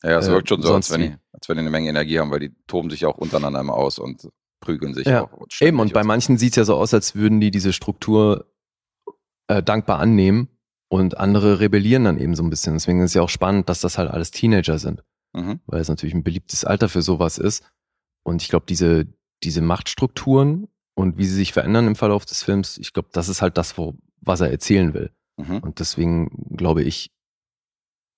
[SPEAKER 3] Ja, es
[SPEAKER 2] Äh,
[SPEAKER 3] wirkt schon so, als
[SPEAKER 2] sonst
[SPEAKER 3] wenn, die, als wenn die eine Menge Energie haben, weil die toben sich auch untereinander immer aus und prügeln sich
[SPEAKER 2] Ja,
[SPEAKER 3] auch. und
[SPEAKER 2] eben. Und bei
[SPEAKER 3] so.
[SPEAKER 2] manchen sieht es ja so aus, als würden die diese Struktur äh, dankbar annehmen und andere rebellieren dann eben so ein bisschen. Deswegen ist es ja auch spannend, dass das halt alles Teenager sind,
[SPEAKER 3] Mhm.
[SPEAKER 2] weil es natürlich ein beliebtes Alter für sowas ist. Und ich glaube, diese, diese Machtstrukturen und wie sie sich verändern im Verlauf des Films, ich glaube, das ist halt das, wo, was er erzählen will.
[SPEAKER 3] Mhm.
[SPEAKER 2] Und deswegen glaube ich,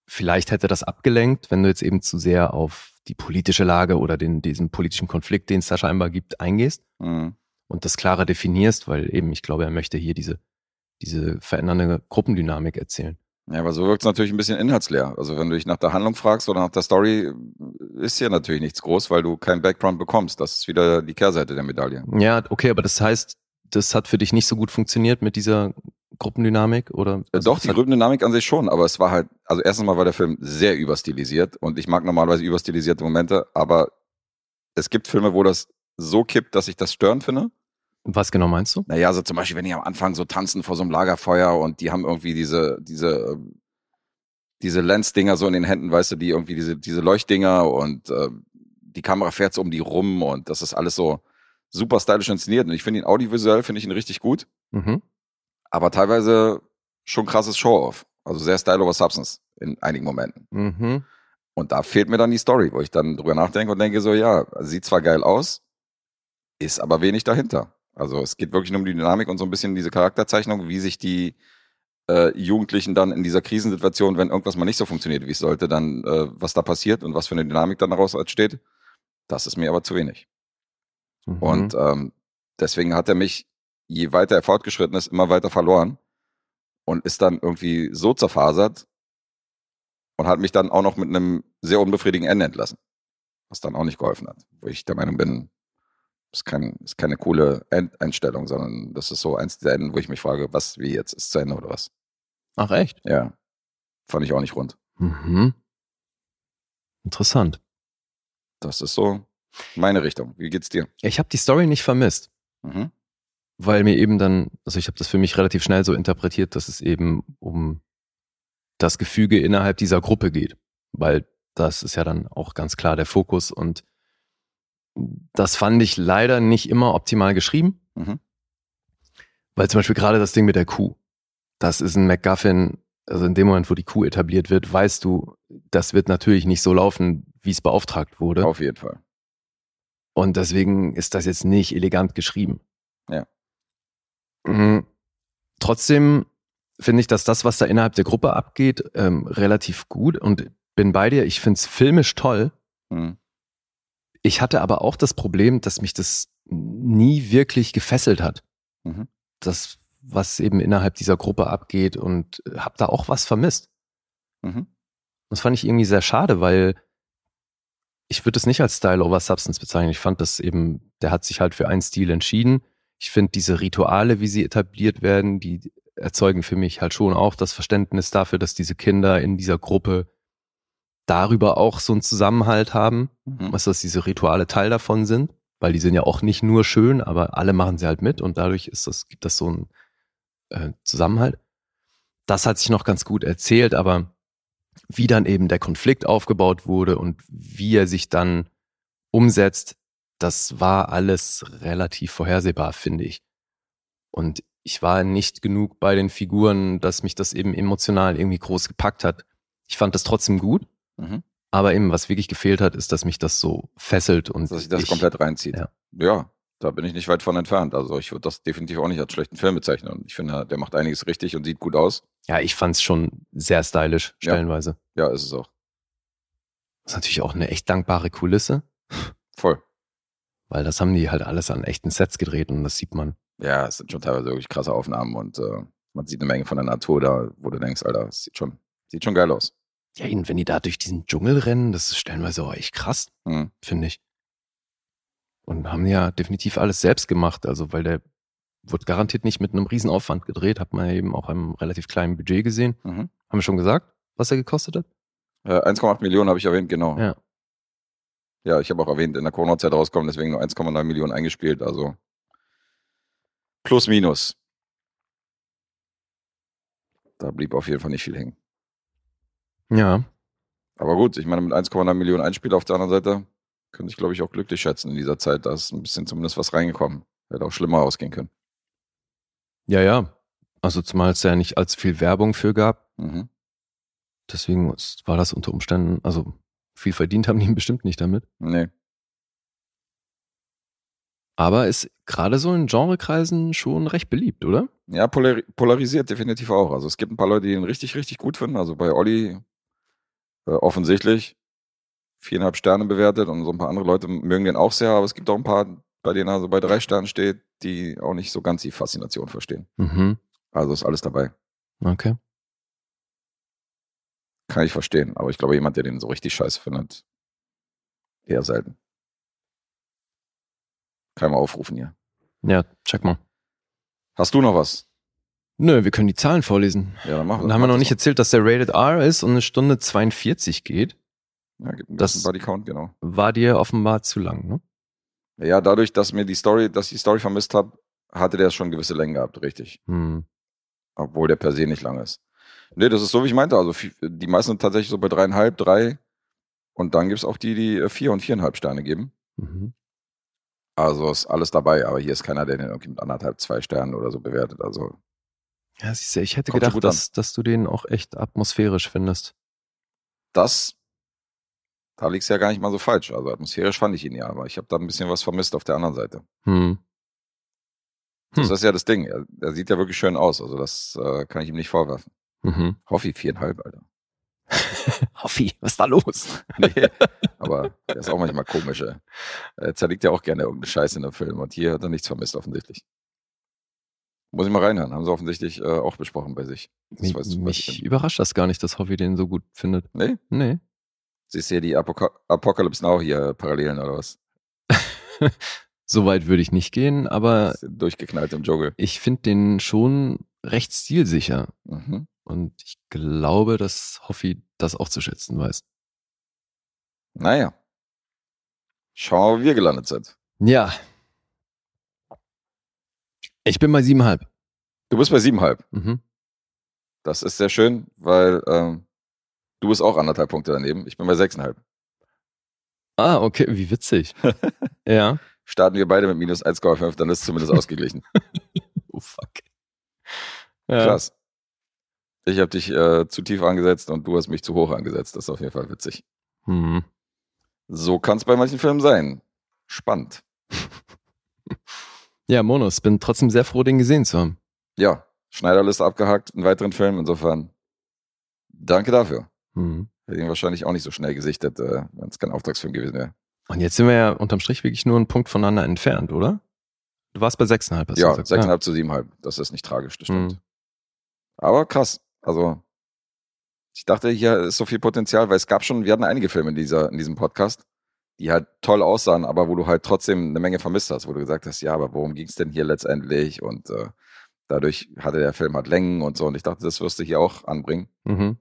[SPEAKER 2] vielleicht hätte das abgelenkt, wenn du jetzt eben zu sehr auf die politische Lage oder den, diesen politischen Konflikt, den es da scheinbar gibt, eingehst
[SPEAKER 3] Mhm.
[SPEAKER 2] und das klarer definierst, weil eben, ich glaube, er möchte hier diese, diese verändernde Gruppendynamik erzählen.
[SPEAKER 3] Ja, aber so wirkt es natürlich ein bisschen inhaltsleer. Also wenn du dich nach der Handlung fragst oder nach der Story, ist hier natürlich nichts groß, weil du keinen Background bekommst. Das ist wieder die Kehrseite der Medaille.
[SPEAKER 2] Ja, okay, aber das heißt, das hat für dich nicht so gut funktioniert mit dieser Gruppendynamik oder?
[SPEAKER 3] Äh,
[SPEAKER 2] Also
[SPEAKER 3] Doch,
[SPEAKER 2] das
[SPEAKER 3] die Gruppendynamik an sich schon, aber es war halt, also erstens mal war der Film sehr überstilisiert und ich mag normalerweise überstilisierte Momente, aber es gibt Filme, wo das so kippt, dass ich das störend finde.
[SPEAKER 2] Was genau meinst du?
[SPEAKER 3] Naja, so zum Beispiel, wenn die am Anfang so tanzen vor so einem Lagerfeuer und die haben irgendwie diese, diese, ähm, diese Lens-Dinger so in den Händen, weißt du, die irgendwie diese, diese Leuchtdinger und äh, die Kamera fährt so um die rum und das ist alles so super stylisch inszeniert. Und ich finde ihn audiovisuell, finde ich ihn richtig gut,
[SPEAKER 2] Mhm.
[SPEAKER 3] aber teilweise schon krasses Show-Off. Also sehr Style over Substance in einigen Momenten.
[SPEAKER 2] Mhm.
[SPEAKER 3] Und da fehlt mir dann die Story, wo ich dann drüber nachdenke und denke so, ja, sieht zwar geil aus, ist aber wenig dahinter. Also es geht wirklich nur um die Dynamik und so ein bisschen diese Charakterzeichnung, wie sich die äh, Jugendlichen dann in dieser Krisensituation, wenn irgendwas mal nicht so funktioniert, wie es sollte, dann äh, was da passiert und was für eine Dynamik dann daraus entsteht. Das ist mir aber zu wenig.
[SPEAKER 2] Mhm.
[SPEAKER 3] Und ähm, deswegen hat er mich, je weiter er fortgeschritten ist, immer weiter verloren und ist dann irgendwie so zerfasert und hat mich dann auch noch mit einem sehr unbefriedigenden Ende entlassen. Was dann auch nicht geholfen hat. Wo ich der Meinung bin, ist, kein, ist keine coole Einstellung, sondern das ist so eins der Enden, wo ich mich frage, was, wie jetzt, ist zu Ende oder was?
[SPEAKER 2] Ach echt?
[SPEAKER 3] Ja. Fand ich auch nicht rund.
[SPEAKER 2] Mhm. Interessant.
[SPEAKER 3] Das ist so meine Richtung. Wie geht's dir?
[SPEAKER 2] Ich habe die Story nicht vermisst.
[SPEAKER 3] Mhm.
[SPEAKER 2] weil mir eben dann, also ich habe das für mich relativ schnell so interpretiert, dass es eben um das Gefüge innerhalb dieser Gruppe geht, weil das ist ja dann auch ganz klar der Fokus und das fand ich leider nicht immer optimal geschrieben,
[SPEAKER 3] Mhm.
[SPEAKER 2] weil zum Beispiel gerade das Ding mit der Kuh, das ist ein MacGuffin, also in dem Moment, wo die Kuh etabliert wird, weißt du, das wird natürlich nicht so laufen, wie es beauftragt wurde.
[SPEAKER 3] Auf jeden Fall.
[SPEAKER 2] Und deswegen ist das jetzt nicht elegant geschrieben.
[SPEAKER 3] Ja.
[SPEAKER 2] Mhm. Trotzdem finde ich, dass das, was da innerhalb der Gruppe abgeht, ähm, relativ gut und bin bei dir. Ich finde es filmisch toll.
[SPEAKER 3] Mhm.
[SPEAKER 2] Ich hatte aber auch das Problem, dass mich das nie wirklich gefesselt hat.
[SPEAKER 3] Mhm.
[SPEAKER 2] Das, was eben innerhalb dieser Gruppe abgeht und habe da auch was vermisst.
[SPEAKER 3] Mhm.
[SPEAKER 2] Das fand ich irgendwie sehr schade, weil ich würde es nicht als Style over Substance bezeichnen. Ich fand das eben, der hat sich halt für einen Stil entschieden. Ich finde diese Rituale, wie sie etabliert werden, die erzeugen für mich halt schon auch das Verständnis dafür, dass diese Kinder in dieser Gruppe darüber auch so einen Zusammenhalt haben,
[SPEAKER 3] Mhm.
[SPEAKER 2] was dass diese Rituale Teil davon sind, weil die sind ja auch nicht nur schön, aber alle machen sie halt mit und dadurch ist das, gibt das so einen äh, Zusammenhalt. Das hat sich noch ganz gut erzählt, aber wie dann eben der Konflikt aufgebaut wurde und wie er sich dann umsetzt, das war alles relativ vorhersehbar, finde ich. Und ich war nicht genug bei den Figuren, dass mich das eben emotional irgendwie groß gepackt hat. Ich fand das trotzdem gut,
[SPEAKER 3] Mhm.
[SPEAKER 2] aber eben was wirklich gefehlt hat, ist, dass mich das so fesselt und
[SPEAKER 3] Dass sich das
[SPEAKER 2] ich,
[SPEAKER 3] komplett reinzieht.
[SPEAKER 2] ja.
[SPEAKER 3] ja, da bin ich nicht weit von entfernt. Also ich würde das definitiv auch nicht als schlechten Film bezeichnen. Und ich finde, der macht einiges richtig und sieht gut aus.
[SPEAKER 2] Ja, ich fand es schon sehr stylisch,
[SPEAKER 3] Ja.
[SPEAKER 2] stellenweise.
[SPEAKER 3] Ja, ist es auch.
[SPEAKER 2] Das ist natürlich auch eine echt dankbare Kulisse,
[SPEAKER 3] Voll.
[SPEAKER 2] weil das haben die halt alles an echten Sets gedreht und das sieht man.
[SPEAKER 3] Ja, es sind schon teilweise wirklich krasse Aufnahmen und äh, man sieht eine Menge von der Natur da, wo du denkst, Alter, es sieht schon, sieht schon geil aus.
[SPEAKER 2] Ja, und wenn die da durch diesen Dschungel rennen, das ist stellenweise auch echt krass,
[SPEAKER 3] Mhm.
[SPEAKER 2] finde ich. Und haben ja definitiv alles selbst gemacht, also weil der wird garantiert nicht mit einem Riesenaufwand gedreht, hat man ja eben auch einem relativ kleinen Budget gesehen.
[SPEAKER 3] Mhm.
[SPEAKER 2] Haben wir schon gesagt, was er gekostet hat?
[SPEAKER 3] Äh, 1,8 Millionen habe ich erwähnt, genau.
[SPEAKER 2] Ja.
[SPEAKER 3] Ja, ich habe auch erwähnt, in der Corona-Zeit rauskommen, deswegen nur 1,9 Millionen eingespielt, also plus minus. Da blieb auf jeden Fall nicht viel hängen.
[SPEAKER 2] Ja,
[SPEAKER 3] Aber gut, ich meine, mit 1,9 Millionen Einspieler auf der anderen Seite könnte ich, glaube ich, auch glücklich schätzen in dieser Zeit. Da ist ein bisschen zumindest was reingekommen. Hätte auch schlimmer ausgehen können.
[SPEAKER 2] ja, ja. Also zumal es ja nicht allzu viel Werbung für gab.
[SPEAKER 3] Mhm.
[SPEAKER 2] Deswegen war das unter Umständen, also viel verdient haben die <laughs> bestimmt nicht damit.
[SPEAKER 3] Nee.
[SPEAKER 2] Aber ist gerade so in Genrekreisen schon recht beliebt, oder?
[SPEAKER 3] Ja, polari polarisiert definitiv auch. Also es gibt ein paar Leute, die ihn richtig, richtig gut finden. Also bei Olli äh, offensichtlich viereinhalb Sterne bewertet und so ein paar andere Leute mögen den auch sehr, aber es gibt auch ein paar, bei denen er so bei drei Sternen steht, die auch nicht so ganz die Faszination verstehen.
[SPEAKER 2] Mhm.
[SPEAKER 3] Also ist alles dabei.
[SPEAKER 2] Okay.
[SPEAKER 3] Kann ich verstehen. Aber ich glaube, jemand, der den so richtig scheiße findet, eher selten. Kann ich mal aufrufen hier.
[SPEAKER 2] Ja, check mal.
[SPEAKER 3] Hast du noch was?
[SPEAKER 2] Nö, wir können die Zahlen vorlesen.
[SPEAKER 3] Ja, dann mach
[SPEAKER 2] Und haben wir noch nicht erzählt, dass der Rated R ist und eine Stunde 42 geht.
[SPEAKER 3] Ja, gibt
[SPEAKER 2] Das-
[SPEAKER 3] das Body Count, genau.
[SPEAKER 2] War dir offenbar zu lang, ne?
[SPEAKER 3] Ja, dadurch, dass mir die Story, dass ich die Story vermisst habe, hatte der schon gewisse Längen gehabt, richtig.
[SPEAKER 2] Hm.
[SPEAKER 3] Obwohl der per se nicht lang ist. Nee, das ist so, wie ich meinte. Also die meisten sind tatsächlich so bei dreieinhalb, drei. Und dann gibt's auch die, die äh, vier und viereinhalb Sterne geben.
[SPEAKER 2] Mhm.
[SPEAKER 3] Also ist alles dabei, aber hier ist keiner, der den irgendwie mit anderthalb, zwei Sternen oder so bewertet. Also
[SPEAKER 2] Ja, siehst du, ich hätte
[SPEAKER 3] Kommt
[SPEAKER 2] gedacht, dass, dass du den auch echt atmosphärisch findest.
[SPEAKER 3] das, da liegt's ja gar nicht mal so falsch. Also atmosphärisch fand ich ihn ja, aber ich habe da ein bisschen was vermisst auf der anderen Seite.
[SPEAKER 2] Hm.
[SPEAKER 3] Das
[SPEAKER 2] Hm.
[SPEAKER 3] ist ja das Ding. Er, er sieht ja wirklich schön aus. Also das äh, kann ich ihm nicht vorwerfen.
[SPEAKER 2] Mhm.
[SPEAKER 3] Hoffi viereinhalb, Alter. <laughs>
[SPEAKER 2] Hoffi, was ist da los? <laughs>
[SPEAKER 3] Nee, aber der ist auch manchmal komisch, ey. Er zerlegt ja auch gerne irgendeine Scheiße in einem Film und hier hat er nichts vermisst, offensichtlich. Muss ich mal reinhören, haben sie offensichtlich äh, auch besprochen bei sich.
[SPEAKER 2] Mich,
[SPEAKER 3] ich
[SPEAKER 2] mich überrascht das gar nicht, dass Hoffi den so gut findet.
[SPEAKER 3] Nee?
[SPEAKER 2] Nee.
[SPEAKER 3] Siehst du hier die Apoka Apocalypse Now hier Parallelen oder was? <laughs>
[SPEAKER 2] So weit würde ich nicht gehen, aber
[SPEAKER 3] Durchgeknallt im Dschungel.
[SPEAKER 2] ich finde den schon recht stilsicher.
[SPEAKER 3] Mhm.
[SPEAKER 2] Und ich glaube, dass Hoffi das auch zu schätzen weiß.
[SPEAKER 3] Naja. Schauen wir, wo wir gelandet sind.
[SPEAKER 2] Ja. Ich bin bei siebenhalb.
[SPEAKER 3] Du bist bei siebeneinhalb.
[SPEAKER 2] Mhm.
[SPEAKER 3] Das ist sehr schön, weil ähm, du bist auch anderthalb Punkte daneben. Ich bin bei sechseinhalb.
[SPEAKER 2] Ah, okay, wie witzig. <laughs> ja.
[SPEAKER 3] Starten wir beide mit minus 1,5, dann ist es zumindest ausgeglichen. <laughs>
[SPEAKER 2] Oh fuck. Ja.
[SPEAKER 3] Krass. Ich habe dich äh, zu tief angesetzt und du hast mich zu hoch angesetzt. Das ist auf jeden Fall witzig.
[SPEAKER 2] Mhm.
[SPEAKER 3] So kann es bei manchen Filmen sein. Spannend. <laughs>
[SPEAKER 2] Ja, Monos, bin trotzdem sehr froh, den gesehen zu haben.
[SPEAKER 3] Ja, Schneiderliste abgehakt, einen weiteren Film. Insofern danke dafür.
[SPEAKER 2] Mhm.
[SPEAKER 3] Hätte ihn wahrscheinlich auch nicht so schnell gesichtet, äh, wenn es kein Auftragsfilm gewesen wäre.
[SPEAKER 2] Und jetzt sind wir ja unterm Strich wirklich nur einen Punkt voneinander entfernt, oder? Du warst bei 6,5. hast du
[SPEAKER 3] Ja,
[SPEAKER 2] gesagt.
[SPEAKER 3] 6,5 zu 7,5. Das ist nicht tragisch, das stimmt.
[SPEAKER 2] Mhm.
[SPEAKER 3] Aber krass. Also, ich dachte, hier ist so viel Potenzial, weil es gab schon, wir hatten einige Filme in, dieser, in diesem Podcast, die halt toll aussahen, aber wo du halt trotzdem eine Menge vermisst hast, wo du gesagt hast, ja, aber worum ging es denn hier letztendlich? Und äh, dadurch hatte der Film halt Längen und so. Und ich dachte, das wirst du hier auch anbringen.
[SPEAKER 2] Mhm.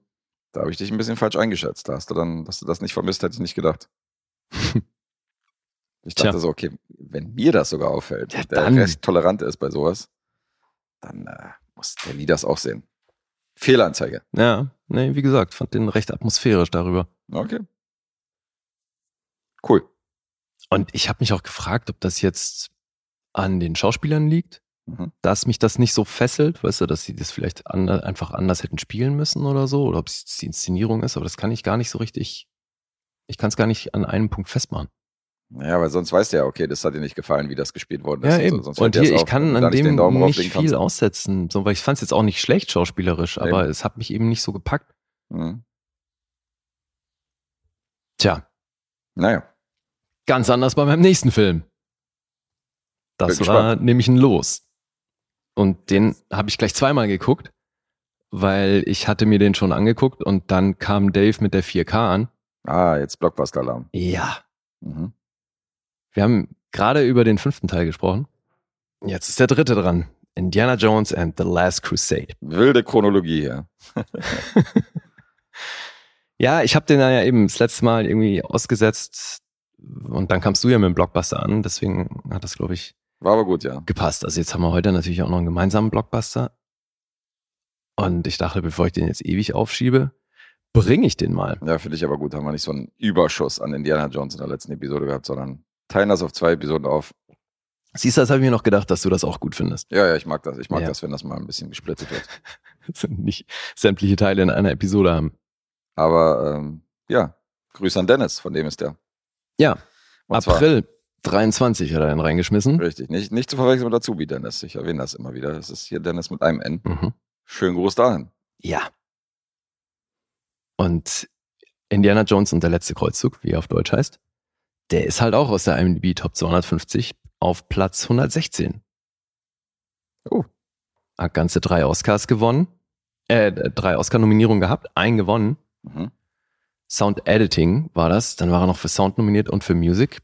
[SPEAKER 3] Da habe ich dich ein bisschen falsch eingeschätzt. Da hast du dann, dass du das nicht vermisst, hätte ich nicht gedacht. <laughs> Ich dachte
[SPEAKER 2] Tja.
[SPEAKER 3] so, okay, wenn mir das sogar auffällt,
[SPEAKER 2] Ja,
[SPEAKER 3] der recht tolerant ist bei sowas, dann äh, muss der Lee das auch sehen. Fehlanzeige.
[SPEAKER 2] Ja, nee, wie gesagt, fand den recht atmosphärisch darüber.
[SPEAKER 3] Okay. Cool.
[SPEAKER 2] Und ich habe mich auch gefragt, ob das jetzt an den Schauspielern liegt,
[SPEAKER 3] Mhm.
[SPEAKER 2] dass mich das nicht so fesselt, weißt du, dass sie das vielleicht an, einfach anders hätten spielen müssen oder so, oder ob es die Inszenierung ist, aber das kann ich gar nicht so richtig, ich kann es gar nicht an einem Punkt festmachen.
[SPEAKER 3] Ja, weil sonst weißt du ja, okay, das hat dir nicht gefallen, wie das gespielt worden ist.
[SPEAKER 2] Ja,
[SPEAKER 3] und
[SPEAKER 2] eben.
[SPEAKER 3] so.
[SPEAKER 2] Und
[SPEAKER 3] fällt dir
[SPEAKER 2] hier, ich
[SPEAKER 3] auf,
[SPEAKER 2] kann an dem nicht viel
[SPEAKER 3] kannst.
[SPEAKER 2] aussetzen, so, weil ich fand es jetzt auch nicht schlecht schauspielerisch, aber
[SPEAKER 3] Eben.
[SPEAKER 2] es hat mich eben nicht so gepackt.
[SPEAKER 3] Mhm.
[SPEAKER 2] Tja,
[SPEAKER 3] Naja,
[SPEAKER 2] ganz anders bei meinem nächsten Film. Das
[SPEAKER 3] Bin
[SPEAKER 2] war nämlich ein Los. Und den habe ich gleich zweimal geguckt, weil ich hatte mir den schon angeguckt und dann kam Dave mit der 4K an.
[SPEAKER 3] ah, jetzt Blockbuster-Alarm.
[SPEAKER 2] Ja,
[SPEAKER 3] Mhm.
[SPEAKER 2] wir haben gerade über den fünften Teil gesprochen. Jetzt ist der dritte dran. Indiana Jones and the Last Crusade.
[SPEAKER 3] Wilde Chronologie hier. <laughs>
[SPEAKER 2] Ja, ich habe den ja eben das letzte Mal irgendwie ausgesetzt und dann kamst du ja mit dem Blockbuster an, deswegen hat das, glaube ich,
[SPEAKER 3] War aber gut, ja.
[SPEAKER 2] gepasst. Also jetzt haben wir heute natürlich auch noch einen gemeinsamen Blockbuster. Und ich dachte, bevor ich den jetzt ewig aufschiebe, bringe ich den mal.
[SPEAKER 3] Ja, finde ich aber gut. Haben wir nicht so einen Überschuss an Indiana Jones in der letzten Episode gehabt, sondern teilen das auf zwei Episoden auf.
[SPEAKER 2] Siehst du, das habe ich mir noch gedacht, dass du das auch gut findest.
[SPEAKER 3] Ja, ja, ich mag das. Ich mag
[SPEAKER 2] Ja.
[SPEAKER 3] das, wenn das mal ein bisschen gesplittet wird. <laughs>
[SPEAKER 2] Nicht sämtliche Teile in einer Episode haben.
[SPEAKER 3] Aber ähm, ja, Grüße an Dennis, von dem ist der.
[SPEAKER 2] Ja,
[SPEAKER 3] Und
[SPEAKER 2] April 23 hat er den reingeschmissen.
[SPEAKER 3] Richtig, nicht, nicht zu verwechseln mit Azubi Dennis. Ich erwähne das immer wieder. Das ist hier Dennis mit einem N.
[SPEAKER 2] Mhm.
[SPEAKER 3] Schönen Gruß dahin.
[SPEAKER 2] Ja. Und Indiana Jones und der letzte Kreuzzug, wie er auf Deutsch heißt, der ist halt auch aus der IMDb Top 250 auf Platz 116.
[SPEAKER 3] Oh.
[SPEAKER 2] Hat ganze drei Oscars gewonnen, äh, drei Oscar-Nominierungen gehabt, einen gewonnen.
[SPEAKER 3] Mhm.
[SPEAKER 2] Sound Editing war das, dann war er noch für Sound nominiert und für Music.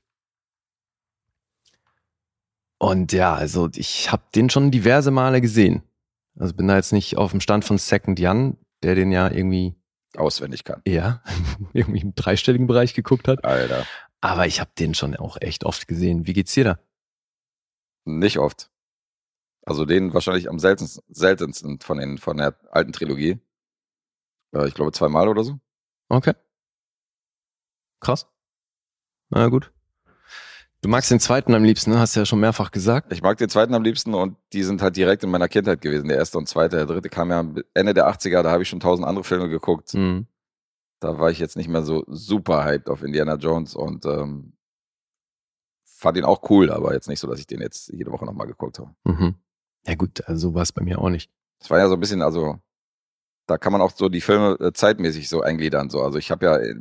[SPEAKER 2] Und ja, also ich habe den schon diverse Male gesehen. Also bin da jetzt nicht auf dem Stand von Second Jan, der den ja irgendwie
[SPEAKER 3] Auswendig kann.
[SPEAKER 2] eher <laughs> irgendwie im dreistelligen Bereich geguckt hat.
[SPEAKER 3] Alter.
[SPEAKER 2] Aber ich habe den schon auch echt oft gesehen. Wie geht's dir da?
[SPEAKER 3] Nicht oft. Also den wahrscheinlich am seltensten, seltensten von, den, von der alten Trilogie. Äh, ich glaube zweimal oder so.
[SPEAKER 2] Okay. Krass. Na gut. Du magst den zweiten am liebsten, ne? hast du ja schon mehrfach gesagt.
[SPEAKER 3] Ich mag den zweiten am liebsten und die sind halt direkt in meiner Kindheit gewesen. Der erste und zweite. Der dritte kam ja Ende der 80er, da habe ich schon tausend andere Filme geguckt.
[SPEAKER 2] Mhm.
[SPEAKER 3] Da war ich jetzt nicht mehr so super hyped auf Indiana Jones und ähm, fand ihn auch cool, aber jetzt nicht so, dass ich den jetzt jede Woche nochmal geguckt habe.
[SPEAKER 2] Mhm. Ja gut, also so war es bei mir auch nicht.
[SPEAKER 3] Es war ja so ein bisschen, also da kann man auch so die Filme äh, zeitmäßig so eingliedern. So. Also ich habe ja äh,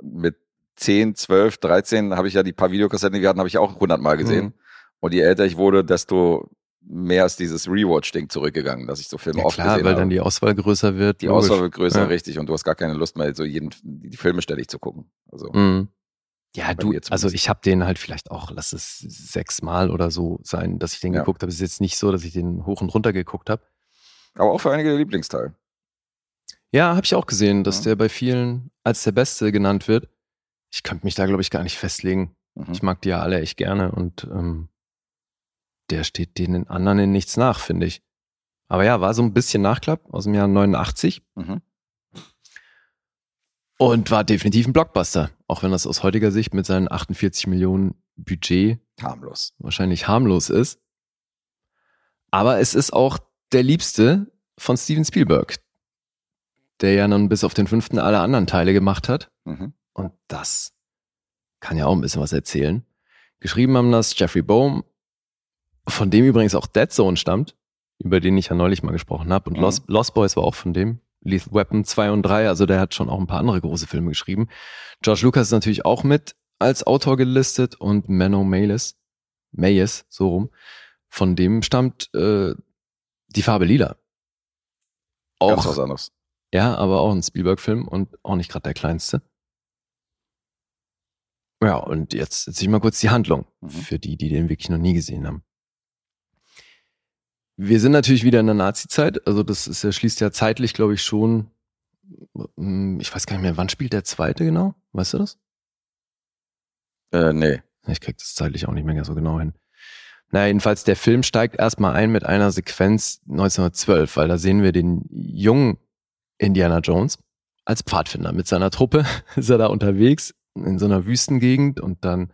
[SPEAKER 3] mit 10, 12, 13 habe ich ja die paar Videokassetten, die wir hatten, habe ich auch 100 Mal gesehen.
[SPEAKER 2] Mhm.
[SPEAKER 3] Und je älter ich wurde, desto mehr ist dieses Rewatch-Ding zurückgegangen, dass ich so Filme
[SPEAKER 2] Ja
[SPEAKER 3] oft
[SPEAKER 2] klar,
[SPEAKER 3] gesehen
[SPEAKER 2] weil
[SPEAKER 3] habe.
[SPEAKER 2] dann die Auswahl größer wird.
[SPEAKER 3] die
[SPEAKER 2] logisch.
[SPEAKER 3] Auswahl wird größer,
[SPEAKER 2] Ja.
[SPEAKER 3] richtig, und du hast gar keine Lust mehr, so jeden, die Filme ständig zu gucken. Also,
[SPEAKER 2] Mhm. Ja, du, also ich habe den halt vielleicht auch, lass es sechsmal oder so sein, dass ich den
[SPEAKER 3] Ja.
[SPEAKER 2] geguckt habe. Es ist jetzt nicht so, dass ich den hoch und runter geguckt habe.
[SPEAKER 3] aber auch für einige der Lieblingsteil.
[SPEAKER 2] Ja, habe ich auch gesehen, dass
[SPEAKER 3] Ja.
[SPEAKER 2] der bei vielen als der Beste genannt wird. Ich könnte mich da, glaube ich, gar nicht festlegen.
[SPEAKER 3] Mhm.
[SPEAKER 2] Ich mag die ja alle echt gerne und ähm, der steht den anderen in nichts nach, finde ich. Aber ja, war so ein bisschen Nachklapp aus dem Jahr 89
[SPEAKER 3] Mhm.
[SPEAKER 2] und war definitiv ein Blockbuster. Auch wenn das aus heutiger Sicht mit seinen 48 Millionen Budget
[SPEAKER 3] Harmlos.
[SPEAKER 2] wahrscheinlich harmlos ist. Aber es ist auch der liebste von Steven Spielberg, der ja nun bis auf den fünften alle anderen Teile gemacht hat.
[SPEAKER 3] Mhm.
[SPEAKER 2] Und das kann ja auch ein bisschen was erzählen. Geschrieben haben das Jeffrey Bohm, von dem übrigens auch Dead Zone stammt, über den ich ja neulich mal gesprochen habe. Und
[SPEAKER 3] Mhm.
[SPEAKER 2] Lost, Lost Boys war auch von dem. Lethal Weapon 2 und 3, also der hat schon auch ein paar andere große Filme geschrieben. George Lucas ist natürlich auch mit als Autor gelistet und Menno Mayes, Mayes, so rum, von dem stammt äh, die Farbe Lila.
[SPEAKER 3] Ganz
[SPEAKER 2] Auch
[SPEAKER 3] was anderes.
[SPEAKER 2] ja, aber auch ein Spielberg-Film und auch nicht gerade der kleinste. Ja, und jetzt erzähle ich mal kurz die Handlung
[SPEAKER 3] Mhm.
[SPEAKER 2] für die, die den wirklich noch nie gesehen haben. Wir sind natürlich wieder in der Nazi-Zeit, also das ist, schließt ja zeitlich, glaube ich, schon, mm, ich weiß gar nicht mehr, wann spielt der zweite genau? Weißt du das?
[SPEAKER 3] Äh, nee.
[SPEAKER 2] Ich krieg das zeitlich auch nicht mehr so genau hin. Naja, jedenfalls, der Film steigt erstmal ein mit einer Sequenz 1912, weil da sehen wir den jungen Indiana Jones als Pfadfinder. Mit seiner Truppe <laughs> ist er da unterwegs in so einer Wüstengegend und dann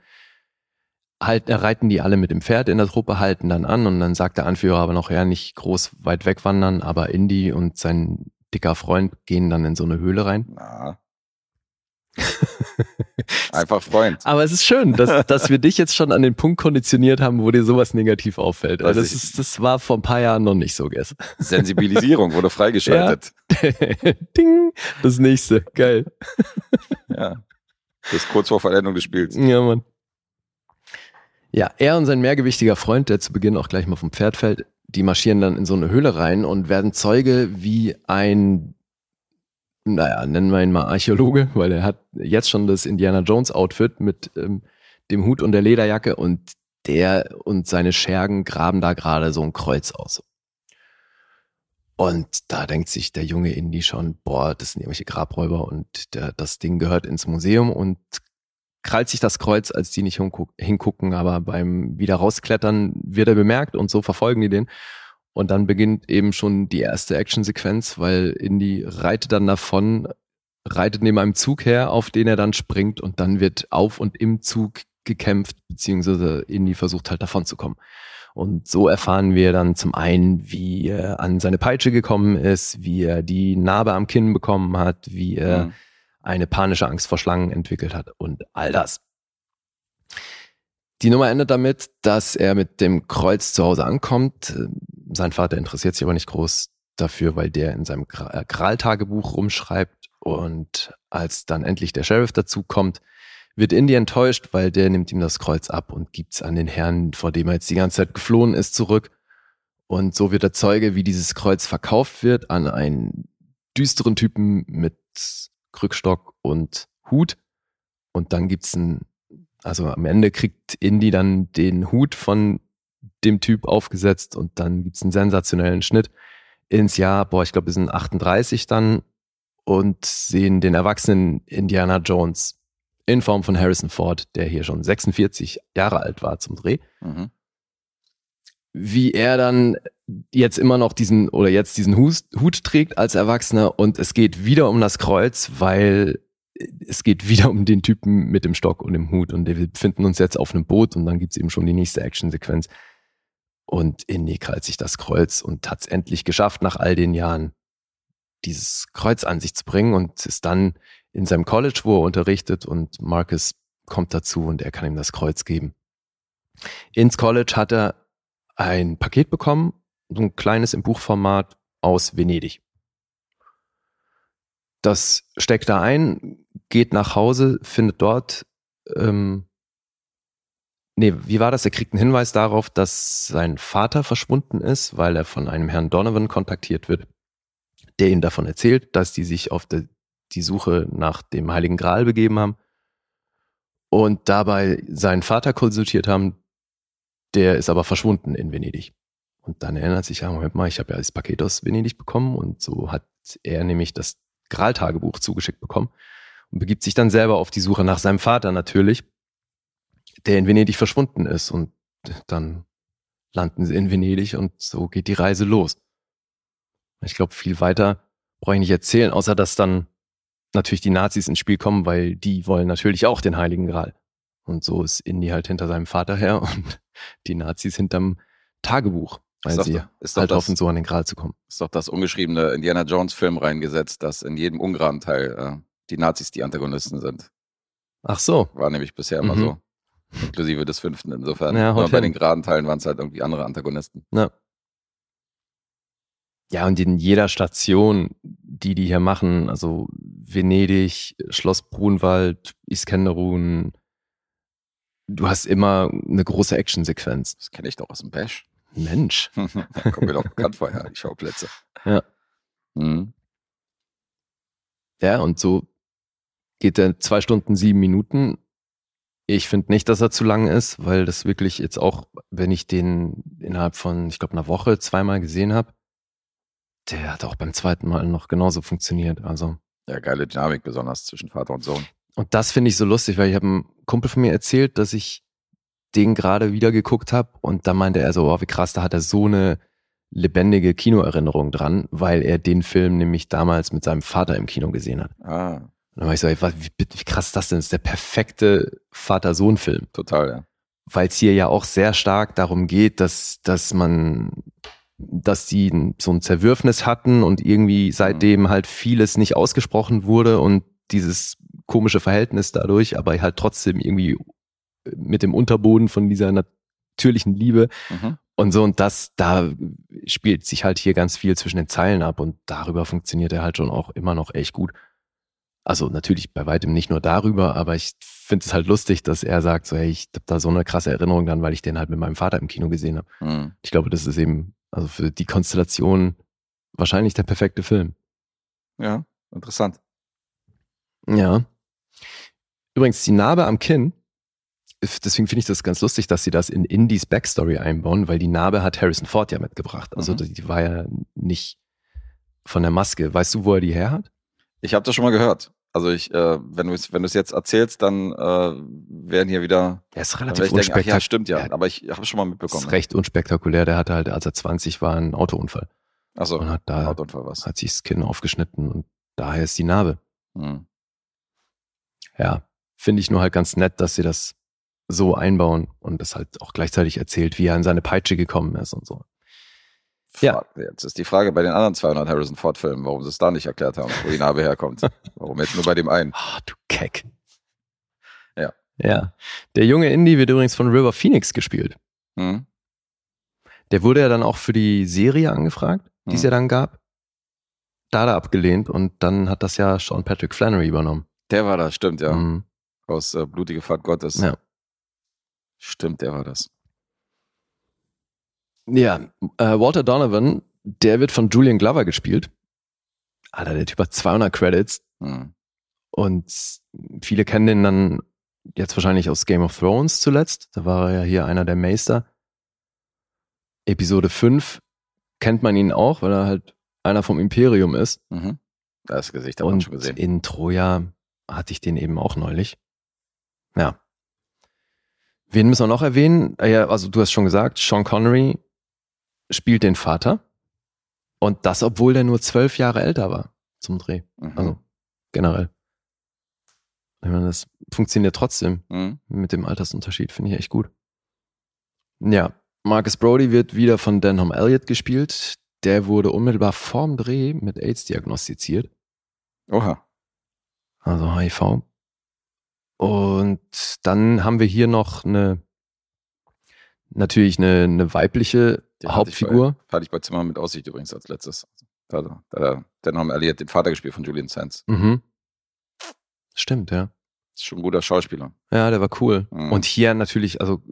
[SPEAKER 2] halt, reiten die alle mit dem Pferd in der Truppe, halten dann an und dann sagt der Anführer aber noch, ja, nicht groß weit wegwandern, aber Indy und sein dicker Freund gehen dann in so eine Höhle rein.
[SPEAKER 3] Na. <laughs> Einfach Freund.
[SPEAKER 2] Aber es ist schön, dass, <laughs> dass wir dich jetzt schon an den Punkt konditioniert haben, wo dir sowas negativ auffällt.
[SPEAKER 3] Weiß
[SPEAKER 2] Das, ist, das war vor ein paar Jahren noch nicht so, Guess.
[SPEAKER 3] Sensibilisierung wurde <laughs> freigeschaltet.
[SPEAKER 2] Ding, das nächste. Geil.
[SPEAKER 3] Ja. Das ist kurz vor Vollendung des Spiels.
[SPEAKER 2] Ja, Mann. Ja, er und sein mehrgewichtiger Freund, der zu Beginn auch gleich mal vom Pferd fällt, die marschieren dann in so eine Höhle rein und werden Zeuge, wie ein, naja, nennen wir ihn mal Archäologe, <laughs> weil er hat jetzt schon das Indiana Jones Outfit mit ähm, dem Hut und der Lederjacke und der und seine Schergen graben da gerade so ein Kreuz aus. Und da denkt sich der junge Indy schon, boah, das sind irgendwelche Grabräuber und der, das Ding gehört ins Museum und krallt sich das Kreuz, als die nicht hinguck- hingucken, aber beim wieder rausklettern wird er bemerkt und so verfolgen die den. Und dann beginnt eben schon die erste Actionsequenz, weil Indy reitet dann davon, reitet neben einem Zug her, auf den er dann springt und dann wird auf und im Zug gekämpft, beziehungsweise Indy versucht halt davon zu kommen. Und so erfahren wir dann zum einen, wie er an seine Peitsche gekommen ist, wie er die Narbe am Kinn bekommen hat, wie er
[SPEAKER 3] Mhm.
[SPEAKER 2] eine panische Angst vor Schlangen entwickelt hat und all das. Die Nummer endet damit, dass er mit dem Kreuz zu Hause ankommt. Sein Vater interessiert sich aber nicht groß dafür, weil der in seinem äh, Kral-Tagebuch rumschreibt. Und als dann endlich der Sheriff dazu kommt, wird Indy enttäuscht, weil der nimmt ihm das Kreuz ab und gibt's an den Herrn, vor dem er jetzt die ganze Zeit geflohen ist, zurück. Und so wird er Zeuge, wie dieses Kreuz verkauft wird an einen düsteren Typen mit Krückstock und Hut. Und dann gibt's ein, also am Ende kriegt Indy dann den Hut von dem Typ aufgesetzt und dann gibt's einen sensationellen Schnitt ins Jahr, boah, ich glaube, wir sind 38 dann und sehen den erwachsenen Indiana Jones in Form von Harrison Ford, der hier schon 46 Jahre alt war zum Dreh
[SPEAKER 3] Mhm.
[SPEAKER 2] wie er dann jetzt immer noch diesen oder jetzt diesen Hut, Hut trägt als Erwachsener und es geht wieder um das Kreuz, weil es geht wieder um den Typen mit dem Stock und dem Hut und wir befinden uns jetzt auf einem Boot und dann gibt's eben schon die nächste Actionsequenz und Indy krallt sich das Kreuz und hat's endlich geschafft, nach all den Jahren dieses Kreuz an sich zu bringen und ist dann in seinem College, wo er unterrichtet und Marcus kommt dazu und er kann ihm das Kreuz geben. Ins College hat er ein Paket bekommen, so ein kleines im Buchformat aus Venedig. Das steckt da ein, geht nach Hause, findet dort, ähm, nee, wie war das? Er kriegt einen Hinweis darauf, dass sein Vater verschwunden ist, weil er von einem Herrn Donovan kontaktiert wird, der ihm davon erzählt, dass die sich auf der, die Suche nach dem Heiligen Gral begeben haben und dabei seinen Vater konsultiert haben, der ist aber verschwunden in Venedig. Und dann erinnert sich, ja, Moment mal, ich habe ja das Paket aus Venedig bekommen und so hat er nämlich das Graal-Tagebuch zugeschickt bekommen und begibt sich dann selber auf die Suche nach seinem Vater natürlich, der in Venedig verschwunden ist und dann landen sie in Venedig und so geht die Reise los. Ich glaube, viel weiter brauche ich nicht erzählen, außer dass dann natürlich die Nazis ins Spiel kommen, weil die wollen natürlich auch den Heiligen Gral. Und so ist Indy halt hinter seinem Vater her <laughs> und die Nazis hinterm Tagebuch, weil
[SPEAKER 3] Ist doch,
[SPEAKER 2] sie
[SPEAKER 3] ist, doch
[SPEAKER 2] halt
[SPEAKER 3] das,
[SPEAKER 2] hoffen, so an den Gral zu kommen.
[SPEAKER 3] ist doch das ungeschriebene Indiana Jones Film reingesetzt, dass in jedem ungeraden Teil äh, die Nazis die Antagonisten sind.
[SPEAKER 2] Ach so.
[SPEAKER 3] War nämlich bisher immer
[SPEAKER 2] Mhm.
[SPEAKER 3] so. Inklusive des fünften insofern.
[SPEAKER 2] Ja,
[SPEAKER 3] Nur bei den geraden Teilen waren es halt irgendwie andere Antagonisten.
[SPEAKER 2] Ja. Ja, und in jeder Station, die die hier machen, also Venedig, Schloss Brunwald, Iskenderun, du hast immer eine große Actionsequenz.
[SPEAKER 3] Das kenne ich doch aus dem Bash.
[SPEAKER 2] Mensch. <laughs>
[SPEAKER 3] Kommt mir doch bekannt vorher, die Schauplätze.
[SPEAKER 2] Ja.
[SPEAKER 3] Mhm.
[SPEAKER 2] Ja, und so geht der zwei Stunden, sieben Minuten. Ich finde nicht, dass er zu lang ist, weil das wirklich jetzt auch, wenn ich den innerhalb von, ich glaube, einer Woche zweimal gesehen habe, der hat auch beim zweiten Mal noch genauso funktioniert. Also.
[SPEAKER 3] Ja, geile Dynamik, besonders zwischen Vater und Sohn.
[SPEAKER 2] Und das finde ich so lustig, weil ich habe einem Kumpel von mir erzählt, dass ich den gerade wieder geguckt habe und da meinte er so, oh, wie krass, da hat er so eine lebendige Kinoerinnerung dran, weil er den Film nämlich damals mit seinem Vater im Kino gesehen hat.
[SPEAKER 3] Ah.
[SPEAKER 2] Und dann war ich so, ey, wie, wie krass ist das denn? Das ist der perfekte Vater-Sohn-Film.
[SPEAKER 3] Total, ja.
[SPEAKER 2] Weil es hier ja auch sehr stark darum geht, dass, dass man, dass die so ein Zerwürfnis hatten und irgendwie seitdem halt vieles nicht ausgesprochen wurde und dieses komische Verhältnis dadurch, aber halt trotzdem irgendwie mit dem Unterboden von dieser natürlichen Liebe
[SPEAKER 3] Mhm.
[SPEAKER 2] und so und das, da spielt sich halt hier ganz viel zwischen den Zeilen ab und darüber funktioniert er halt schon auch immer noch echt gut. Also natürlich bei weitem nicht nur darüber, aber ich finde es halt lustig, dass er sagt, so hey, ich habe da so eine krasse Erinnerung dann, weil ich den halt mit meinem Vater im Kino gesehen habe.
[SPEAKER 3] Mhm.
[SPEAKER 2] Ich glaube, das ist eben also für die Konstellation wahrscheinlich der perfekte Film.
[SPEAKER 3] Ja, interessant.
[SPEAKER 2] Ja. Übrigens, die Narbe am Kinn, deswegen finde ich das ganz lustig, dass sie das in Indies Backstory einbauen, weil die Narbe hat Harrison Ford ja mitgebracht. Also
[SPEAKER 3] Mhm.
[SPEAKER 2] die, die war ja nicht von der Maske. Weißt du, wo er die her hat?
[SPEAKER 3] Ich habe das schon mal gehört. Also ich, äh, wenn du es wenn du es jetzt erzählst, dann äh, werden hier wieder
[SPEAKER 2] Er ist relativ
[SPEAKER 3] ach ja,
[SPEAKER 2] unspektakulär.
[SPEAKER 3] stimmt ja.
[SPEAKER 2] Ja.
[SPEAKER 3] Aber ich habe es schon mal
[SPEAKER 2] ist
[SPEAKER 3] mitbekommen.
[SPEAKER 2] recht unspektakulär. Der hatte halt, als er 20 war, einen Autounfall
[SPEAKER 3] Achso,
[SPEAKER 2] und hat da
[SPEAKER 3] Autounfall was.
[SPEAKER 2] hat sich das Kinn aufgeschnitten und daher ist die Narbe.
[SPEAKER 3] Mhm.
[SPEAKER 2] Ja, finde ich nur halt ganz nett, dass sie das so einbauen und das halt auch gleichzeitig erzählt, wie er an seine Peitsche gekommen ist und so. Ja.
[SPEAKER 3] Jetzt ist die Frage bei den anderen 200 Harrison Ford Filmen, warum sie es da nicht erklärt haben, wo die Narbe herkommt. <laughs> Warum jetzt nur bei dem einen?
[SPEAKER 2] Ah, du Keck.
[SPEAKER 3] Ja.
[SPEAKER 2] Ja. Der junge Indy wird übrigens von River Phoenix gespielt.
[SPEAKER 3] Mhm.
[SPEAKER 2] Der wurde ja dann auch für die Serie angefragt, die es
[SPEAKER 3] Mhm.
[SPEAKER 2] ja dann gab. Da hat er abgelehnt und dann hat das ja Sean Patrick Flannery übernommen.
[SPEAKER 3] Der war das, stimmt, ja.
[SPEAKER 2] Mhm.
[SPEAKER 3] Aus äh, Blutige Fahrt Gottes.
[SPEAKER 2] Ja.
[SPEAKER 3] Stimmt, der war das.
[SPEAKER 2] Ja, äh, Walter Donovan, der wird von Julian Glover gespielt. Alter, der Typ hat 200 Credits
[SPEAKER 3] Mhm.
[SPEAKER 2] und viele kennen den dann jetzt wahrscheinlich aus Game of Thrones zuletzt. Da war er ja hier einer der Meister. Episode 5 kennt man ihn auch, weil er halt einer vom Imperium ist.
[SPEAKER 3] Mhm. Das Gesicht man
[SPEAKER 2] Und
[SPEAKER 3] schon gesehen.
[SPEAKER 2] in Troja hatte ich den eben auch neulich. Ja. Wen müssen wir noch erwähnen? Ah Ja, also du hast schon gesagt, Sean Connery spielt den Vater. Und das, obwohl der nur zwölf Jahre älter war zum Dreh.
[SPEAKER 3] Mhm.
[SPEAKER 2] Also generell. Ich meine, das funktioniert trotzdem
[SPEAKER 3] Mhm.
[SPEAKER 2] mit dem Altersunterschied, finde ich echt gut. Ja, Marcus Brody wird wieder von Denham Elliott gespielt. Der wurde unmittelbar vorm Dreh mit AIDS diagnostiziert
[SPEAKER 3] Oha.
[SPEAKER 2] also HIV. Und dann haben wir hier noch eine, natürlich eine, eine weibliche
[SPEAKER 3] hatte
[SPEAKER 2] Hauptfigur.
[SPEAKER 3] Ich bei, hatte ich bei Zimmer mit Aussicht übrigens als letztes. Da, da, dann haben Elliot den Vater gespielt von Julian Sands.
[SPEAKER 2] Mhm. Stimmt, ja.
[SPEAKER 3] Ist schon ein guter Schauspieler.
[SPEAKER 2] Ja, der war cool.
[SPEAKER 3] Mhm.
[SPEAKER 2] Und hier natürlich, also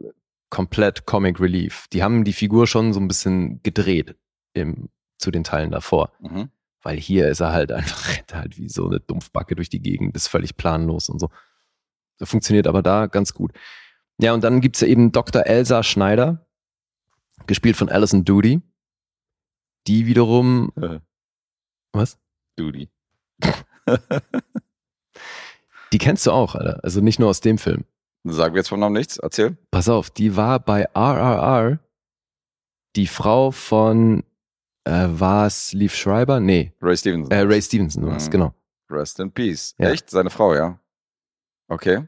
[SPEAKER 2] komplett Comic Relief. Die haben die Figur schon so ein bisschen gedreht im, zu den Teilen davor.
[SPEAKER 3] Mhm.
[SPEAKER 2] Weil hier ist er halt einfach <laughs> rennt halt wie so eine Dumpfbacke durch die Gegend, ist völlig planlos und so. Das funktioniert aber da ganz gut. Ja, und dann gibt's ja eben Dr. Elsa Schneider, gespielt von Alison Doody. Die wiederum, <laughs> was?
[SPEAKER 3] Duty. <laughs>
[SPEAKER 2] Die kennst du auch, Alter. Also nicht nur aus dem Film.
[SPEAKER 3] Sagen wir jetzt vom Namen nichts? Erzähl.
[SPEAKER 2] Pass auf, die war bei RRR die Frau von, äh, war es Leaf Schreiber? Nee,
[SPEAKER 3] Ray Stevenson.
[SPEAKER 2] äh, Ray Stevenson war es,
[SPEAKER 3] Mhm.
[SPEAKER 2] genau.
[SPEAKER 3] Rest in Peace.
[SPEAKER 2] Ja.
[SPEAKER 3] Echt? Seine Frau, ja. Okay.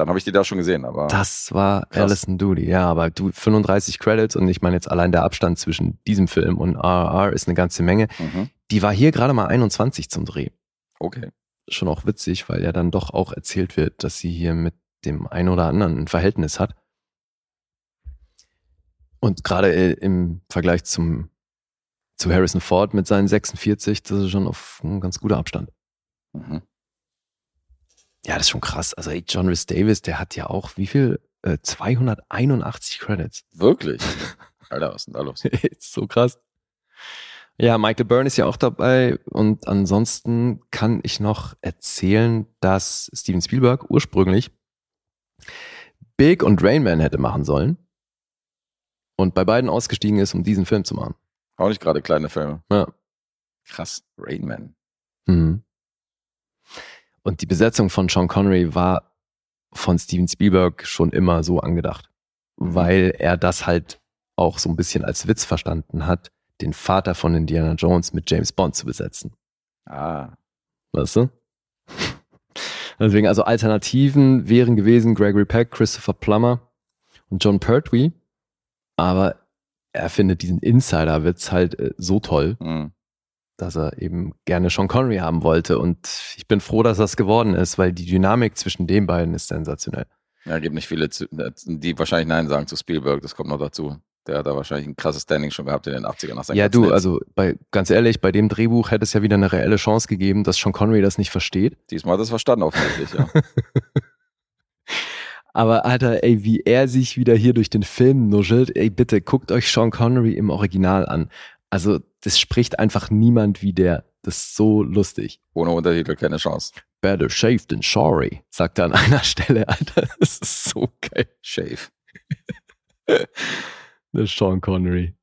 [SPEAKER 3] Dann habe ich die da schon gesehen, aber.
[SPEAKER 2] Das war
[SPEAKER 3] Krass.
[SPEAKER 2] Alison Doody, ja, aber du 35 Credits und ich meine jetzt allein der Abstand zwischen diesem Film und RRR ist eine ganze Menge.
[SPEAKER 3] Mhm.
[SPEAKER 2] Die war hier gerade mal 21 zum Dreh.
[SPEAKER 3] Okay.
[SPEAKER 2] Schon auch witzig, weil ja dann doch auch erzählt wird, dass sie hier mit dem einen oder anderen ein Verhältnis hat. Und gerade äh, im Vergleich zum zu Harrison Ford mit seinen 46, das ist schon auf ein ganz guter Abstand.
[SPEAKER 3] Mhm.
[SPEAKER 2] Ja, das ist schon krass. Also ey, John Rhys Davis, der hat ja auch wie viel? Äh, 281 Credits.
[SPEAKER 3] Wirklich? <laughs> Alter, was ist denn da los? <laughs>
[SPEAKER 2] ist so krass. Ja, Michael Byrne ist ja auch dabei und ansonsten kann ich noch erzählen, dass Steven Spielberg ursprünglich Big und Rain Man hätte machen sollen. Und bei beiden ausgestiegen ist, um diesen Film zu machen.
[SPEAKER 3] Auch nicht gerade kleine Filme.
[SPEAKER 2] Ja.
[SPEAKER 3] Krass. Rain Man.
[SPEAKER 2] Mhm. Und die Besetzung von Sean Connery war von Steven Spielberg schon immer so angedacht, weil er das halt auch so ein bisschen als Witz verstanden hat, den Vater von Indiana Jones mit James Bond zu besetzen.
[SPEAKER 3] Ah.
[SPEAKER 2] Weißt du? <laughs> Deswegen, also Alternativen wären gewesen Gregory Peck, Christopher Plummer und John Pertwee. Aber er findet diesen Insider-Witz halt äh, so toll,
[SPEAKER 3] Hm.
[SPEAKER 2] Dass er eben gerne Sean Connery haben wollte. Und ich bin froh, dass das geworden ist, weil die Dynamik zwischen den beiden ist sensationell.
[SPEAKER 3] Ja, gibt nicht viele, zu, die wahrscheinlich Nein sagen zu Spielberg. Das kommt noch dazu. Der hat da wahrscheinlich ein krasses Standing schon gehabt in den 80ern nach
[SPEAKER 2] Ja, du,
[SPEAKER 3] Hits.
[SPEAKER 2] also bei, ganz ehrlich, bei dem Drehbuch hätte es ja wieder eine reelle Chance gegeben, dass Sean Connery das nicht versteht.
[SPEAKER 3] Diesmal hat er es verstanden, offensichtlich, ja. <laughs>
[SPEAKER 2] Aber Alter, ey, wie er sich wieder hier durch den Film nuschelt, ey, bitte guckt euch Sean Connery im Original an. Also, das spricht einfach niemand wie der. Das ist so lustig.
[SPEAKER 3] Ohne Untertitel keine Chance.
[SPEAKER 2] Better safe than sorry, sagt er an <laughs> einer Stelle, Alter. Das ist so geil.
[SPEAKER 3] Shave. <laughs>
[SPEAKER 2] Der Sean Connery.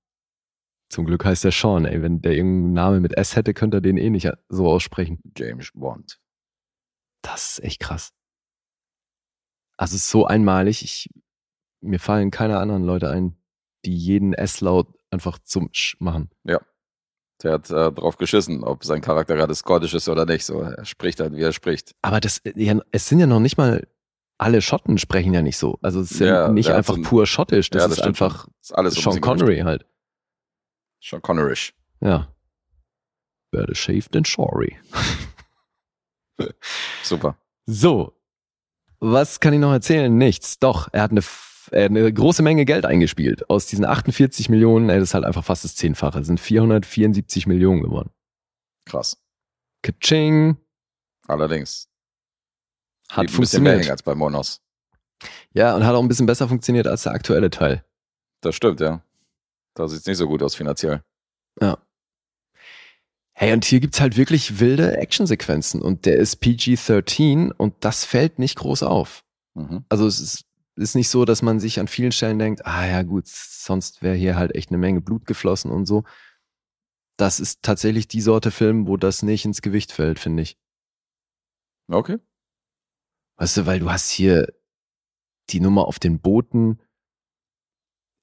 [SPEAKER 2] Zum Glück heißt der Sean, ey. Wenn der irgendeinen Namen mit S hätte, könnte er den eh nicht so aussprechen.
[SPEAKER 3] James Bond.
[SPEAKER 2] Das ist echt krass. Also es ist so einmalig. Ich, mir fallen keine anderen Leute ein, die jeden S-Laut einfach zum Sch machen.
[SPEAKER 3] Der hat äh, drauf geschissen, ob sein Charakter gerade Scottish ist oder nicht. So, er spricht halt, wie er spricht.
[SPEAKER 2] Aber das, ja, es sind ja noch nicht mal alle Schotten sprechen ja nicht so. Also es ist ja,
[SPEAKER 3] Ja,
[SPEAKER 2] nicht einfach
[SPEAKER 3] so ein-
[SPEAKER 2] pur schottisch. Das
[SPEAKER 3] Ja,
[SPEAKER 2] ist
[SPEAKER 3] stimmt
[SPEAKER 2] einfach
[SPEAKER 3] schon. ist alles so
[SPEAKER 2] Sean
[SPEAKER 3] bisschen
[SPEAKER 2] Connery halt.
[SPEAKER 3] Sean Connerish.
[SPEAKER 2] Ja. Better shaved than sorry. <laughs>
[SPEAKER 3] Super.
[SPEAKER 2] So. Was kann ich noch erzählen? Nichts. Doch, er hat eine, eine große Menge Geld eingespielt. Aus diesen 48 Millionen, ey, das ist halt einfach fast das Zehnfache. Sind 474 Millionen geworden.
[SPEAKER 3] Krass.
[SPEAKER 2] Kaching.
[SPEAKER 3] Allerdings.
[SPEAKER 2] Hat
[SPEAKER 3] ein bisschen mehr
[SPEAKER 2] funktioniert.
[SPEAKER 3] als bei Monos.
[SPEAKER 2] Ja, und hat auch ein bisschen besser funktioniert als der aktuelle Teil.
[SPEAKER 3] Das stimmt, ja. Da sieht's nicht so gut aus finanziell.
[SPEAKER 2] Ja. Hey, und hier gibt's halt wirklich wilde Actionsequenzen und der ist PG-13 und das fällt nicht groß auf.
[SPEAKER 3] Mhm.
[SPEAKER 2] Also es ist, ist nicht so, dass man sich an vielen Stellen denkt, ah ja gut, sonst wäre hier halt echt eine Menge Blut geflossen und so. Das ist tatsächlich die Sorte Film, wo das nicht ins Gewicht fällt, finde ich.
[SPEAKER 3] Okay.
[SPEAKER 2] Weißt du, weil du hast hier die Nummer auf den Booten.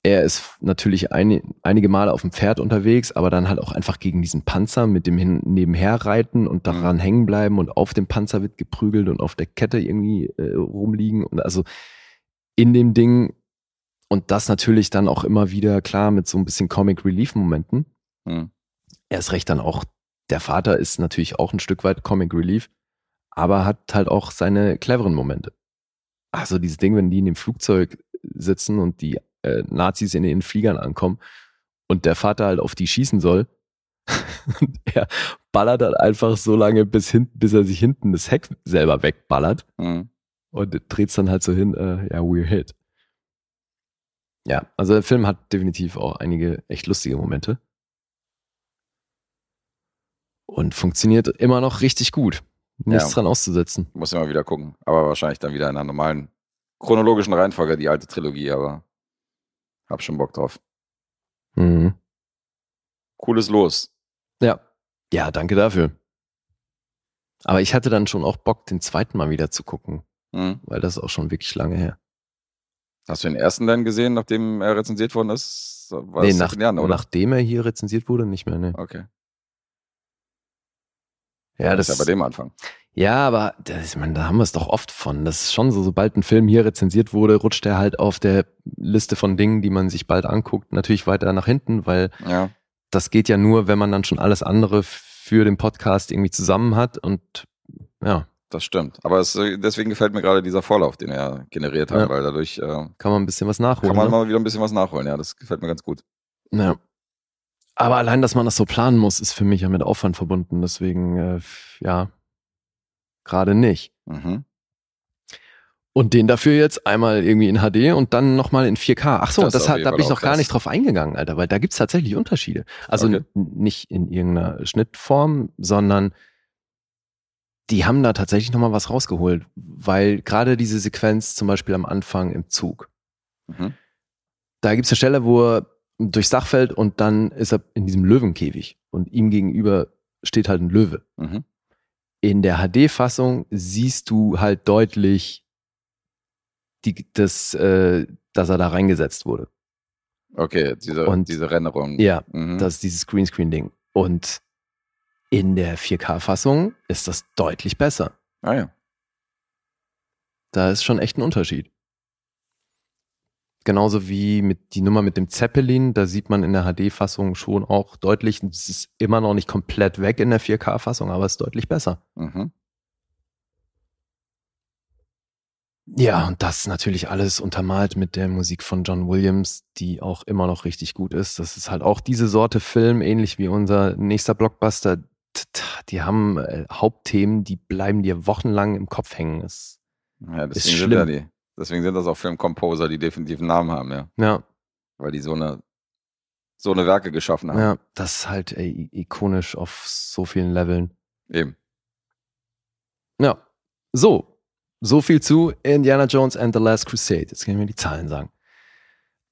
[SPEAKER 2] Er ist natürlich ein, einige Male auf dem Pferd unterwegs, aber dann halt auch einfach gegen diesen Panzer mit dem hin, nebenher reiten und daran hängen bleiben und auf dem Panzer wird geprügelt und auf der Kette irgendwie äh, rumliegen und also in dem Ding und das natürlich dann auch immer wieder klar mit so ein bisschen Comic Relief Momenten.
[SPEAKER 3] Hm.
[SPEAKER 2] Erst recht dann auch, der Vater ist natürlich auch ein Stück weit Comic Relief, aber hat halt auch seine cleveren Momente. Also dieses Ding, wenn die in dem Flugzeug sitzen und die äh, Nazis in den Fliegern ankommen und der Vater halt auf die schießen soll <laughs> und er ballert dann einfach so lange, bis, hin, bis er sich hinten das Heck selber wegballert
[SPEAKER 3] Hm.
[SPEAKER 2] Und dreht's dann halt so hin, äh, ja, we're hit. Ja, also der Film hat definitiv auch einige echt lustige Momente. Und funktioniert immer noch richtig gut. Nichts
[SPEAKER 3] Ja.
[SPEAKER 2] dran auszusetzen.
[SPEAKER 3] Muss immer wieder gucken. Aber wahrscheinlich dann wieder in einer normalen chronologischen Reihenfolge, die alte Trilogie, aber hab schon Bock drauf.
[SPEAKER 2] Mhm.
[SPEAKER 3] Cooles Los.
[SPEAKER 2] Ja. Ja, danke dafür. Aber ich hatte dann schon auch Bock, den zweiten Mal wieder zu gucken,
[SPEAKER 3] Hm.
[SPEAKER 2] weil das ist auch schon wirklich lange her.
[SPEAKER 3] Hast du den ersten dann gesehen, nachdem er rezensiert worden ist? War
[SPEAKER 2] nee, nach,
[SPEAKER 3] Jahren, oder?
[SPEAKER 2] nachdem er hier rezensiert wurde, nicht mehr, ne.
[SPEAKER 3] Okay.
[SPEAKER 2] Ja,
[SPEAKER 3] das
[SPEAKER 2] das,
[SPEAKER 3] ist ja bei dem Anfang.
[SPEAKER 2] Ja, aber das, ich meine, da haben wir es doch oft von. Das ist schon so, sobald ein Film hier rezensiert wurde, rutscht er halt auf der Liste von Dingen, die man sich bald anguckt, natürlich weiter nach hinten, weil
[SPEAKER 3] Ja.
[SPEAKER 2] das geht ja nur, wenn man dann schon alles andere für den Podcast irgendwie zusammen hat und ja,
[SPEAKER 3] Das stimmt. Aber es, äh, deswegen gefällt mir gerade dieser Vorlauf, den er generiert hat,
[SPEAKER 2] Ja.
[SPEAKER 3] weil dadurch äh,
[SPEAKER 2] kann man ein bisschen was nachholen.
[SPEAKER 3] kann man
[SPEAKER 2] ne?
[SPEAKER 3] mal wieder ein bisschen was nachholen. Ja, das gefällt mir ganz gut.
[SPEAKER 2] Ja. Aber allein, dass man das so planen muss, ist für mich ja mit Aufwand verbunden. Deswegen, äh, ja, gerade nicht.
[SPEAKER 3] Mhm.
[SPEAKER 2] Und den dafür jetzt einmal irgendwie in HD und dann nochmal in 4K. Ach so,
[SPEAKER 3] Das
[SPEAKER 2] das, hat, da bin ich noch gar nicht drauf eingegangen, Alter, weil da gibt's tatsächlich Unterschiede. Also
[SPEAKER 3] Okay.
[SPEAKER 2] nicht in irgendeiner Schnittform, sondern die haben da tatsächlich nochmal was rausgeholt, weil gerade diese Sequenz zum Beispiel am Anfang im Zug,
[SPEAKER 3] Mhm.
[SPEAKER 2] da gibt's eine Stelle, wo er durchs Dach fällt und dann ist er in diesem Löwenkäfig und ihm gegenüber steht halt ein Löwe.
[SPEAKER 3] Mhm.
[SPEAKER 2] In der HD-Fassung siehst du halt deutlich, die, das, äh, dass er da reingesetzt wurde.
[SPEAKER 3] Okay, diese,
[SPEAKER 2] Und-
[SPEAKER 3] diese Rennerung.
[SPEAKER 2] Ja,
[SPEAKER 3] Mhm.
[SPEAKER 2] das ist dieses Greenscreen-Ding. Und in der 4K-Fassung ist das deutlich besser.
[SPEAKER 3] ah ja.
[SPEAKER 2] Da ist schon echt ein Unterschied. Genauso wie mit die Nummer mit dem Zeppelin, da sieht man in der HD-Fassung schon auch deutlich, es ist immer noch nicht komplett weg in der 4K-Fassung, aber es ist deutlich besser.
[SPEAKER 3] Mhm.
[SPEAKER 2] Ja, und das natürlich alles untermalt mit der Musik von John Williams, die auch immer noch richtig gut ist. Das ist halt auch diese Sorte Film, ähnlich wie unser nächster Blockbuster. Die haben äh, Hauptthemen, die bleiben dir wochenlang im Kopf hängen. Das,
[SPEAKER 3] Ja,
[SPEAKER 2] Ist
[SPEAKER 3] deswegen sind,
[SPEAKER 2] schlimm.
[SPEAKER 3] ja die, deswegen sind das auch Filmcomposer, die definitiv einen Namen haben, ja.
[SPEAKER 2] ja,
[SPEAKER 3] Weil die so eine, so eine Werke geschaffen haben.
[SPEAKER 2] ja, das ist halt ey, ikonisch auf so vielen Leveln.
[SPEAKER 3] Eben.
[SPEAKER 2] Ja, so. So viel zu Indiana Jones and the Last Crusade. Jetzt können wir die Zahlen sagen.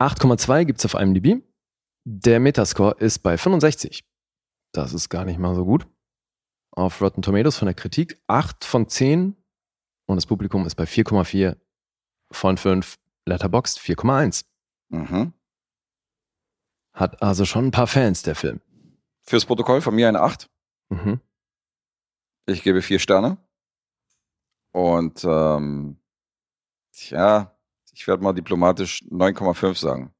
[SPEAKER 2] 8,2 gibt's auf IMDb. Der Metascore ist bei 65. Das ist gar nicht mal so gut. Auf Rotten Tomatoes von der Kritik 8 von 10 und das Publikum ist bei 4,4 von 5. Letterboxd 4,1.
[SPEAKER 3] Mhm.
[SPEAKER 2] Hat also schon ein paar Fans, der Film.
[SPEAKER 3] Fürs Protokoll von mir eine 8.
[SPEAKER 2] Mhm.
[SPEAKER 3] Ich gebe vier Sterne. Und ähm, tja, ich werde mal diplomatisch 9,5 sagen.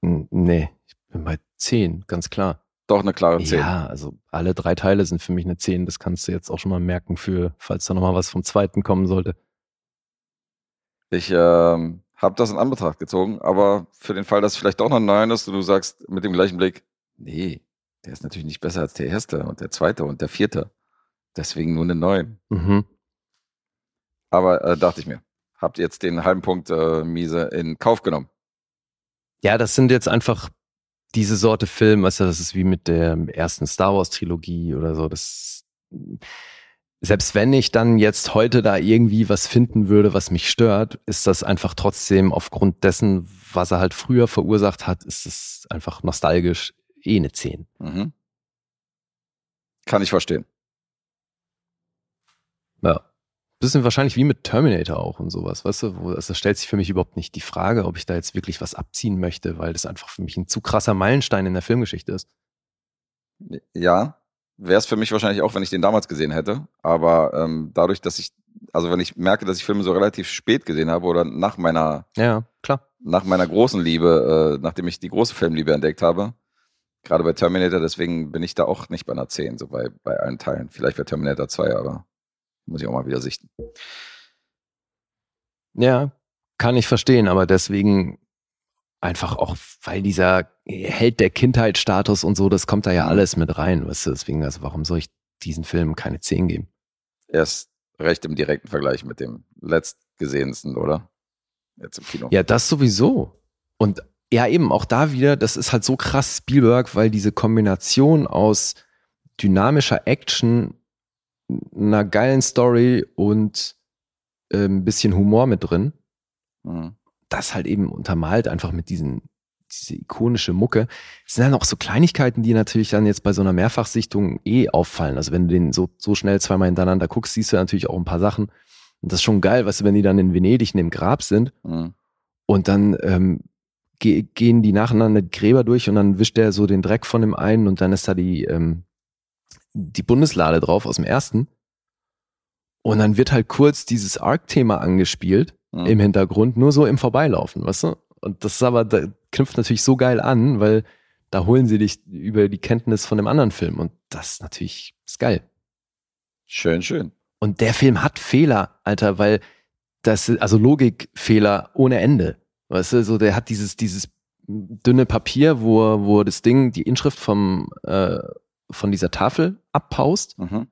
[SPEAKER 2] Nee, ich bin bei 10, ganz klar.
[SPEAKER 3] Doch eine klare 10.
[SPEAKER 2] Ja, also alle drei Teile sind für mich eine 10. Das kannst du jetzt auch schon mal merken für, falls da nochmal was vom zweiten kommen sollte.
[SPEAKER 3] Ich ähm, habe das in Anbetracht gezogen, aber für den Fall, dass es vielleicht doch noch ein 9 ist und du sagst mit dem gleichen Blick, nee, der ist natürlich nicht besser als der erste und der zweite und der vierte. Deswegen nur eine 9.
[SPEAKER 2] Mhm.
[SPEAKER 3] Aber äh, dachte ich mir, habt ihr jetzt den halben Punkt äh, miese in Kauf genommen?
[SPEAKER 2] Ja, das sind jetzt einfach diese Sorte Film, weißt du, das ist wie mit der ersten Star Wars Trilogie oder so. Das, selbst wenn ich dann jetzt heute da irgendwie was finden würde, was mich stört, ist das einfach trotzdem aufgrund dessen, was er halt früher verursacht hat, ist es einfach nostalgisch eh eine 10.
[SPEAKER 3] Mhm. Kann ich verstehen.
[SPEAKER 2] Ja. Bisschen wahrscheinlich wie mit Terminator auch und sowas, weißt du, wo, also stellt sich für mich überhaupt nicht die Frage, ob ich da jetzt wirklich was abziehen möchte, weil das einfach für mich ein zu krasser Meilenstein in der Filmgeschichte ist.
[SPEAKER 3] Ja, wäre es für mich wahrscheinlich auch, wenn ich den damals gesehen hätte. Aber ähm, dadurch, dass ich, also wenn ich merke, dass ich Filme so relativ spät gesehen habe oder nach meiner,
[SPEAKER 2] Ja, klar.
[SPEAKER 3] nach meiner großen Liebe, äh, nachdem ich die große Filmliebe entdeckt habe, gerade bei Terminator, deswegen bin ich da auch nicht bei einer 10, so bei, bei allen Teilen. Vielleicht bei Terminator 2, aber muss ich auch mal wieder sichten.
[SPEAKER 2] Ja, kann ich verstehen, aber deswegen einfach auch, weil dieser Held der Kindheit-Status und so, das kommt da ja alles mit rein, weißt du, deswegen, also warum soll ich diesen Film keine 10 geben?
[SPEAKER 3] Er ist recht im direkten Vergleich mit dem letztgesehensten, oder? Jetzt im Kino.
[SPEAKER 2] Ja, das sowieso. Und ja, eben, auch da wieder, das ist halt so krass Spielberg, weil diese Kombination aus dynamischer Action, einer geilen Story und äh, ein bisschen Humor mit drin,
[SPEAKER 3] Mhm.
[SPEAKER 2] das halt eben untermalt einfach mit diesen, diese ikonische Mucke. Es sind dann auch so Kleinigkeiten, die natürlich dann jetzt bei so einer Mehrfachsichtung eh auffallen. Also wenn du den so, so schnell zweimal hintereinander guckst, siehst du natürlich auch ein paar Sachen. Und das ist schon geil, weißt du, wenn die dann in Venedig in dem Grab sind
[SPEAKER 3] Mhm.
[SPEAKER 2] und dann ähm, ge gehen die nacheinander die Gräber durch und dann wischt der so den Dreck von dem einen und dann ist da die, ähm, die Bundeslade drauf aus dem ersten. Und dann wird halt kurz dieses Arc-Thema angespielt
[SPEAKER 3] Mhm.
[SPEAKER 2] im Hintergrund, nur so im Vorbeilaufen, weißt du? Und das ist aber, da knüpft natürlich so geil an, weil da holen sie dich über die Kenntnis von dem anderen Film und das ist natürlich ist geil.
[SPEAKER 3] Schön, schön.
[SPEAKER 2] Und der Film hat Fehler, Alter, weil das, also Logikfehler ohne Ende. Weißt du, so der hat dieses, dieses dünne Papier, wo, wo das Ding, die Inschrift vom, äh, von dieser Tafel abpaust.
[SPEAKER 3] Mhm.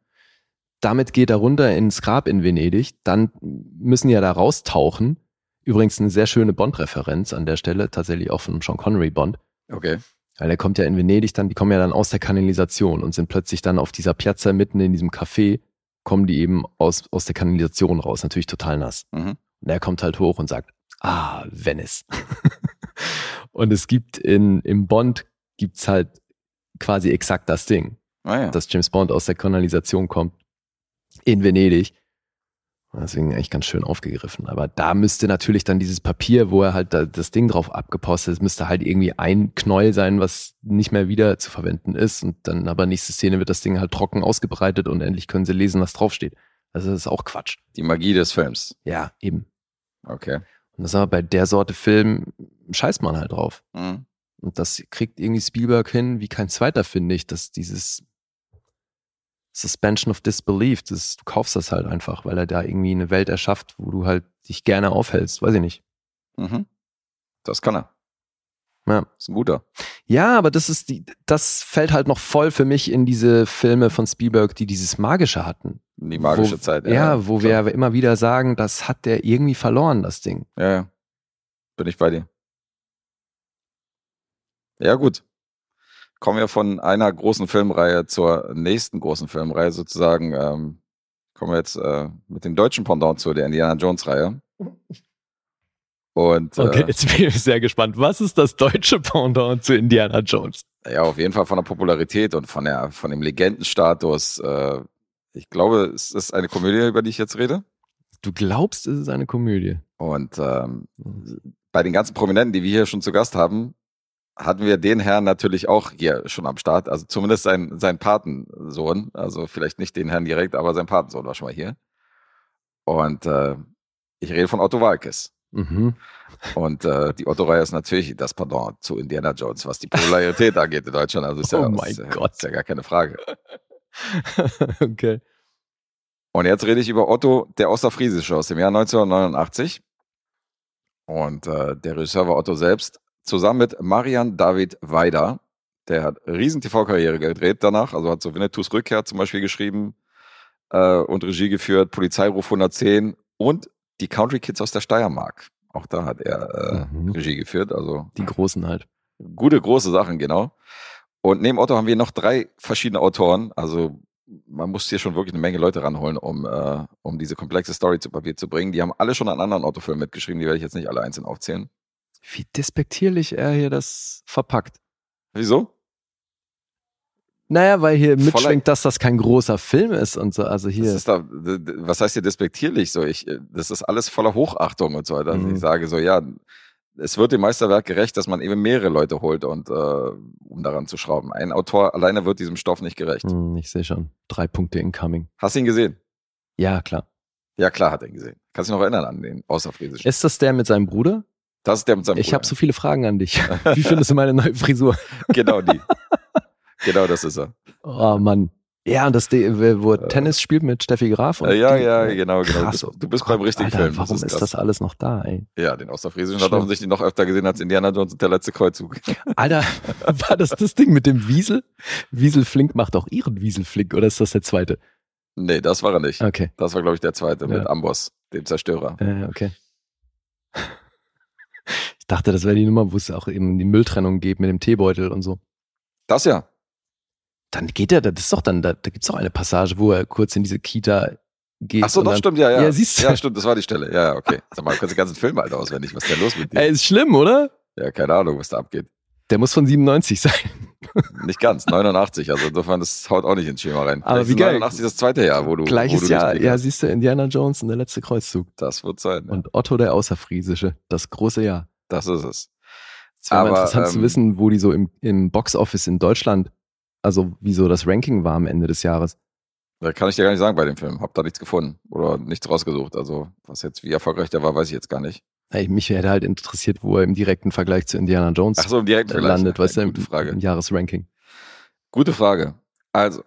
[SPEAKER 2] Damit geht er runter ins Grab in Venedig. Dann müssen die ja da raustauchen. Übrigens eine sehr schöne Bond-Referenz an der Stelle, tatsächlich auch von Sean Connery Bond.
[SPEAKER 3] Okay.
[SPEAKER 2] Weil der kommt ja in Venedig dann, die kommen ja dann aus der Kanalisation und sind plötzlich dann auf dieser Piazza mitten in diesem Café, kommen die eben aus, aus der Kanalisation raus, natürlich total nass.
[SPEAKER 3] Mhm.
[SPEAKER 2] Und er kommt halt hoch und sagt, ah, Venice. <laughs> und es gibt in, im Bond gibt's halt quasi exakt das Ding,
[SPEAKER 3] Ah ja.
[SPEAKER 2] dass James Bond aus der Kanalisation kommt in Venedig. Deswegen eigentlich ganz schön aufgegriffen. Aber da müsste natürlich dann dieses Papier, wo er halt da, das Ding drauf abgepostet ist, müsste halt irgendwie ein Knäuel sein, was nicht mehr wieder zu verwenden ist. Und dann aber nächste Szene wird das Ding halt trocken ausgebreitet und endlich können sie lesen, was draufsteht. Also das ist auch Quatsch.
[SPEAKER 3] Die Magie des Films.
[SPEAKER 2] Ja, eben.
[SPEAKER 3] Okay.
[SPEAKER 2] Und das ist aber bei der Sorte Film scheißt man halt drauf.
[SPEAKER 3] Mhm.
[SPEAKER 2] Und das kriegt irgendwie Spielberg hin, wie kein zweiter, finde ich, dass dieses Suspension of Disbelief, das, du kaufst das halt einfach, weil er da irgendwie eine Welt erschafft, wo du halt dich gerne aufhältst, weiß ich nicht.
[SPEAKER 3] Mhm. Das kann er.
[SPEAKER 2] Ja.
[SPEAKER 3] Ist ein guter.
[SPEAKER 2] Ja, aber das ist die, das fällt halt noch voll für mich in diese Filme von Spielberg, die dieses Magische hatten.
[SPEAKER 3] Die magische
[SPEAKER 2] wo,
[SPEAKER 3] Zeit.
[SPEAKER 2] Ja, wo
[SPEAKER 3] klar.
[SPEAKER 2] wir immer wieder sagen, das hat der irgendwie verloren, das Ding.
[SPEAKER 3] Ja, ja. Bin ich bei dir. Ja, gut. Kommen wir von einer großen Filmreihe zur nächsten großen Filmreihe sozusagen. Ähm, kommen wir jetzt äh, mit dem deutschen Pendant zu der Indiana Jones Reihe. Und
[SPEAKER 2] Okay,
[SPEAKER 3] äh,
[SPEAKER 2] jetzt bin ich sehr gespannt. Was ist das deutsche Pendant zu Indiana Jones?
[SPEAKER 3] ja, auf jeden Fall von der Popularität und von der von dem Legendenstatus. Äh, ich glaube, es ist eine Komödie, über die ich jetzt rede.
[SPEAKER 2] Du glaubst, es ist eine Komödie.
[SPEAKER 3] Und ähm, bei den ganzen Prominenten, die wir hier schon zu Gast haben, hatten wir den Herrn natürlich auch hier schon am Start. Also zumindest sein, sein Patensohn. Also vielleicht nicht den Herrn direkt, aber sein Patensohn war schon mal hier. Und äh, ich rede von Otto Walkes.
[SPEAKER 2] Mhm.
[SPEAKER 3] Und äh, die Otto-Reihe ist natürlich das Pendant zu Indiana Jones, was die Popularität <laughs> angeht in Deutschland. Also ist ja,
[SPEAKER 2] Oh mein
[SPEAKER 3] ist,
[SPEAKER 2] Gott.
[SPEAKER 3] ist ja gar keine Frage. <laughs>
[SPEAKER 2] okay.
[SPEAKER 3] Und jetzt rede ich über Otto, der Osterfriesische aus dem Jahr 1989. Und äh, der Regisseur war Otto selbst, zusammen mit Marian David Weider. Der hat riesen TV-Karriere gedreht danach, also hat so Winnetous Rückkehr zum Beispiel geschrieben äh, und Regie geführt, Polizeiruf 110 und die Country Kids aus der Steiermark. Auch da hat er äh,
[SPEAKER 2] Mhm.
[SPEAKER 3] Regie geführt, also
[SPEAKER 2] Die Großen halt.
[SPEAKER 3] gute, große Sachen, genau. Und neben Otto haben wir noch drei verschiedene Autoren. Also man muss hier schon wirklich eine Menge Leute ranholen, um, äh, um diese komplexe Story zu Papier zu bringen. Die haben alle schon an anderen Otto-Filmen mitgeschrieben, die werde ich jetzt nicht alle einzeln aufzählen.
[SPEAKER 2] Wie despektierlich er hier das verpackt.
[SPEAKER 3] Wieso?
[SPEAKER 2] Naja, weil hier
[SPEAKER 3] Voller-
[SPEAKER 2] mitschwingt, dass das kein großer Film ist und so. Also hier.
[SPEAKER 3] da, was heißt hier despektierlich? So, ich, das ist alles voller Hochachtung und so weiter. Also
[SPEAKER 2] Mhm.
[SPEAKER 3] ich sage so, ja, es wird dem Meisterwerk gerecht, dass man eben mehrere Leute holt und äh, um daran zu schrauben. Ein Autor alleine wird diesem Stoff nicht gerecht.
[SPEAKER 2] Hm, ich sehe schon. Drei Punkte incoming.
[SPEAKER 3] Hast du ihn gesehen?
[SPEAKER 2] Ja, klar.
[SPEAKER 3] Ja, klar hat er ihn gesehen. Kannst du dich noch erinnern an den Außerfriesischen?
[SPEAKER 2] Ist das der mit seinem Bruder?
[SPEAKER 3] Das ist der mit seinem
[SPEAKER 2] Ich habe so viele Fragen an dich. <laughs> Wie findest du meine neue Frisur? <laughs>
[SPEAKER 3] Genau die. genau das ist er.
[SPEAKER 2] Oh Mann. Ja, und das, de- wo er Tennis spielt mit Steffi Graf. Und
[SPEAKER 3] Äh, ja,
[SPEAKER 2] die-
[SPEAKER 3] ja, genau, genau.
[SPEAKER 2] Krass.
[SPEAKER 3] Du bist, du bist
[SPEAKER 2] Gott,
[SPEAKER 3] beim richtigen
[SPEAKER 2] Alter,
[SPEAKER 3] Film.
[SPEAKER 2] Warum
[SPEAKER 3] das
[SPEAKER 2] ist,
[SPEAKER 3] krass.
[SPEAKER 2] das alles noch da, ey?
[SPEAKER 3] Ja, den Außerfriesischen hat er
[SPEAKER 2] Schlimm.
[SPEAKER 3] offensichtlich noch öfter gesehen als Indiana Jones und der letzte Kreuzzug.
[SPEAKER 2] Alter, <laughs> war das das Ding mit dem Wiesel? Wiesel Flink macht auch ihren Wiesel Flink, oder ist das der zweite?
[SPEAKER 3] nee, das war er nicht.
[SPEAKER 2] Okay.
[SPEAKER 3] Das war, glaube ich, der zweite mit
[SPEAKER 2] Ja.
[SPEAKER 3] Amboss, dem Zerstörer.
[SPEAKER 2] Äh, okay. Dachte, das wäre die Nummer, wo es auch eben die Mülltrennung geht mit dem Teebeutel und so.
[SPEAKER 3] Das ja.
[SPEAKER 2] Dann geht er, das ist doch dann, da, da gibt's doch eine Passage, wo er kurz in diese Kita geht.
[SPEAKER 3] Ach so, das
[SPEAKER 2] dann,
[SPEAKER 3] stimmt, ja, ja.
[SPEAKER 2] Ja, siehst du.
[SPEAKER 3] Ja, stimmt, das war die Stelle. Ja, ja, okay. Sag mal, du kannst den ganzen Film halt auswendig. Was ist denn los mit dir?
[SPEAKER 2] Ey, ist schlimm, oder?
[SPEAKER 3] Ja, keine Ahnung, was da abgeht.
[SPEAKER 2] Der muss von 97 sein. <laughs>
[SPEAKER 3] Nicht ganz, 89. Also insofern, das haut auch nicht ins Schema rein.
[SPEAKER 2] Aber
[SPEAKER 3] Vielleicht
[SPEAKER 2] wie geil.
[SPEAKER 3] 89 das zweite Jahr, wo du. wo
[SPEAKER 2] Gleiches
[SPEAKER 3] du
[SPEAKER 2] Jahr, ja, siehst du, Indiana Jones und der letzte Kreuzzug.
[SPEAKER 3] Das wird sein. Ja.
[SPEAKER 2] Und Otto der Außerfriesische, das große Jahr.
[SPEAKER 3] Das ist es.
[SPEAKER 2] Es wäre interessant zu
[SPEAKER 3] ähm,
[SPEAKER 2] wissen, wo die so im, im Boxoffice in Deutschland, also wie so das Ranking war am Ende des Jahres.
[SPEAKER 3] Da kann ich dir gar nicht sagen bei dem Film. Hab da nichts gefunden oder nichts rausgesucht. Also, was jetzt, wie erfolgreich der war, weiß ich jetzt gar nicht.
[SPEAKER 2] Hey, mich hätte halt interessiert, wo er im direkten Vergleich zu Indiana Jones
[SPEAKER 3] Ach so, im direkten Vergleich.
[SPEAKER 2] landet, weißt du, im,
[SPEAKER 3] Frage.
[SPEAKER 2] im Jahresranking.
[SPEAKER 3] Gute Frage. Also,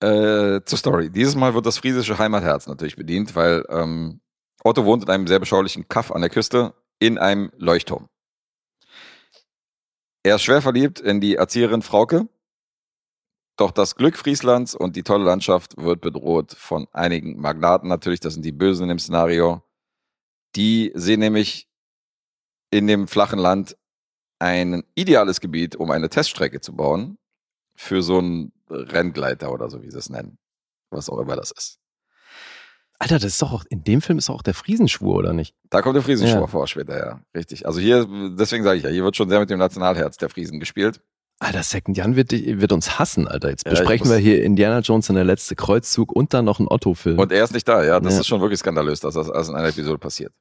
[SPEAKER 3] äh, zur Story. Dieses Mal wird das friesische Heimatherz natürlich bedient, weil ähm, Otto wohnt in einem sehr beschaulichen Kaff an der Küste in einem Leuchtturm. Er ist schwer verliebt in die Erzieherin Frauke, doch das Glück Frieslands und die tolle Landschaft wird bedroht von einigen Magnaten natürlich, das sind die Bösen im Szenario. Die sehen nämlich in dem flachen Land ein ideales Gebiet, um eine Teststrecke zu bauen für so einen Renngleiter oder so, wie sie es nennen. Was auch immer das ist.
[SPEAKER 2] Alter, das ist doch auch, in dem Film ist doch auch der Friesenschwur, oder nicht?
[SPEAKER 3] Da kommt der Friesenschwur
[SPEAKER 2] Ja.
[SPEAKER 3] vor später, ja. Richtig. Also hier, deswegen sage ich ja, hier wird schon sehr mit dem Nationalherz der Friesen gespielt.
[SPEAKER 2] Alter, Second Jan wird, wird uns hassen, Alter. Jetzt
[SPEAKER 3] Ja,
[SPEAKER 2] besprechen
[SPEAKER 3] muss-
[SPEAKER 2] wir hier Indiana Jones und der letzte Kreuzzug und dann noch einen Otto-Film.
[SPEAKER 3] Und er ist nicht da, ja. Das
[SPEAKER 2] Ja.
[SPEAKER 3] ist schon wirklich skandalös, dass das alles in einer Episode passiert.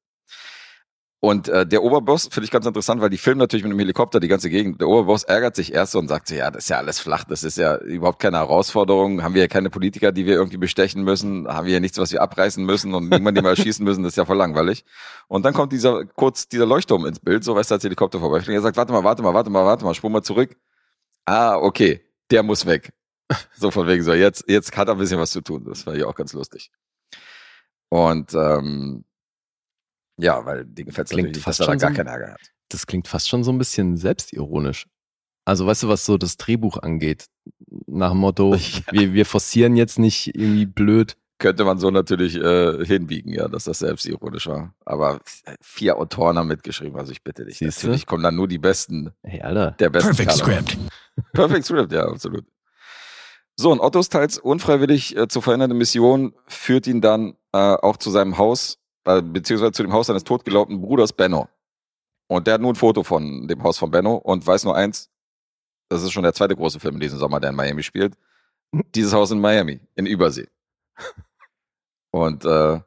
[SPEAKER 3] Und äh, der Oberboss finde ich ganz interessant, weil die filmen natürlich mit dem Helikopter die ganze Gegend. Der Oberboss ärgert sich erst so und sagt so, ja, das ist ja alles flach, das ist ja überhaupt keine Herausforderung. Haben wir ja keine Politiker, die wir irgendwie bestechen müssen? Haben wir ja nichts, was wir abreißen müssen und niemanden, den wir erschießen müssen? Das ist ja voll langweilig. Und dann kommt dieser kurz dieser Leuchtturm ins Bild, so weißt du, als Helikopter vorbeifliegt. Er sagt, warte mal, warte mal, warte mal, warte mal, spring mal zurück. Ah, okay, der muss weg. So von wegen so, jetzt, jetzt hat er ein bisschen was zu tun. Das war ja auch ganz lustig. Und ähm, ja, weil die gefällt es
[SPEAKER 2] Klingt
[SPEAKER 3] natürlich, nicht,
[SPEAKER 2] fast
[SPEAKER 3] dass er da
[SPEAKER 2] schon
[SPEAKER 3] gar
[SPEAKER 2] so-
[SPEAKER 3] keinen Ärger hat.
[SPEAKER 2] das klingt fast schon so ein bisschen selbstironisch. Also weißt du, was so das Drehbuch angeht? Nach dem Motto, <laughs>
[SPEAKER 3] Ja.
[SPEAKER 2] wir, wir forcieren jetzt nicht irgendwie blöd.
[SPEAKER 3] Könnte man so natürlich äh, hinbiegen, ja, dass das selbstironisch war. Aber vier Autoren haben mitgeschrieben, also ich bitte dich.
[SPEAKER 2] Siehste?
[SPEAKER 3] Natürlich kommen dann nur die Besten,
[SPEAKER 2] Hey, Alter.
[SPEAKER 3] der besten
[SPEAKER 4] Perfect
[SPEAKER 3] Kader.
[SPEAKER 4] script. <laughs> <laughs>
[SPEAKER 3] Perfect Script, ja, absolut. So, und Ottos teils unfreiwillig äh, zu verändernde Mission führt ihn dann äh, auch zu seinem Haus, beziehungsweise zu dem Haus seines totgeglaubten Bruders Benno. Und der hat nur ein Foto von dem Haus von Benno und weiß nur eins, das ist schon der zweite große Film in diesem Sommer, der in Miami spielt. Dieses Haus in Miami, in Übersee. <laughs> Und äh,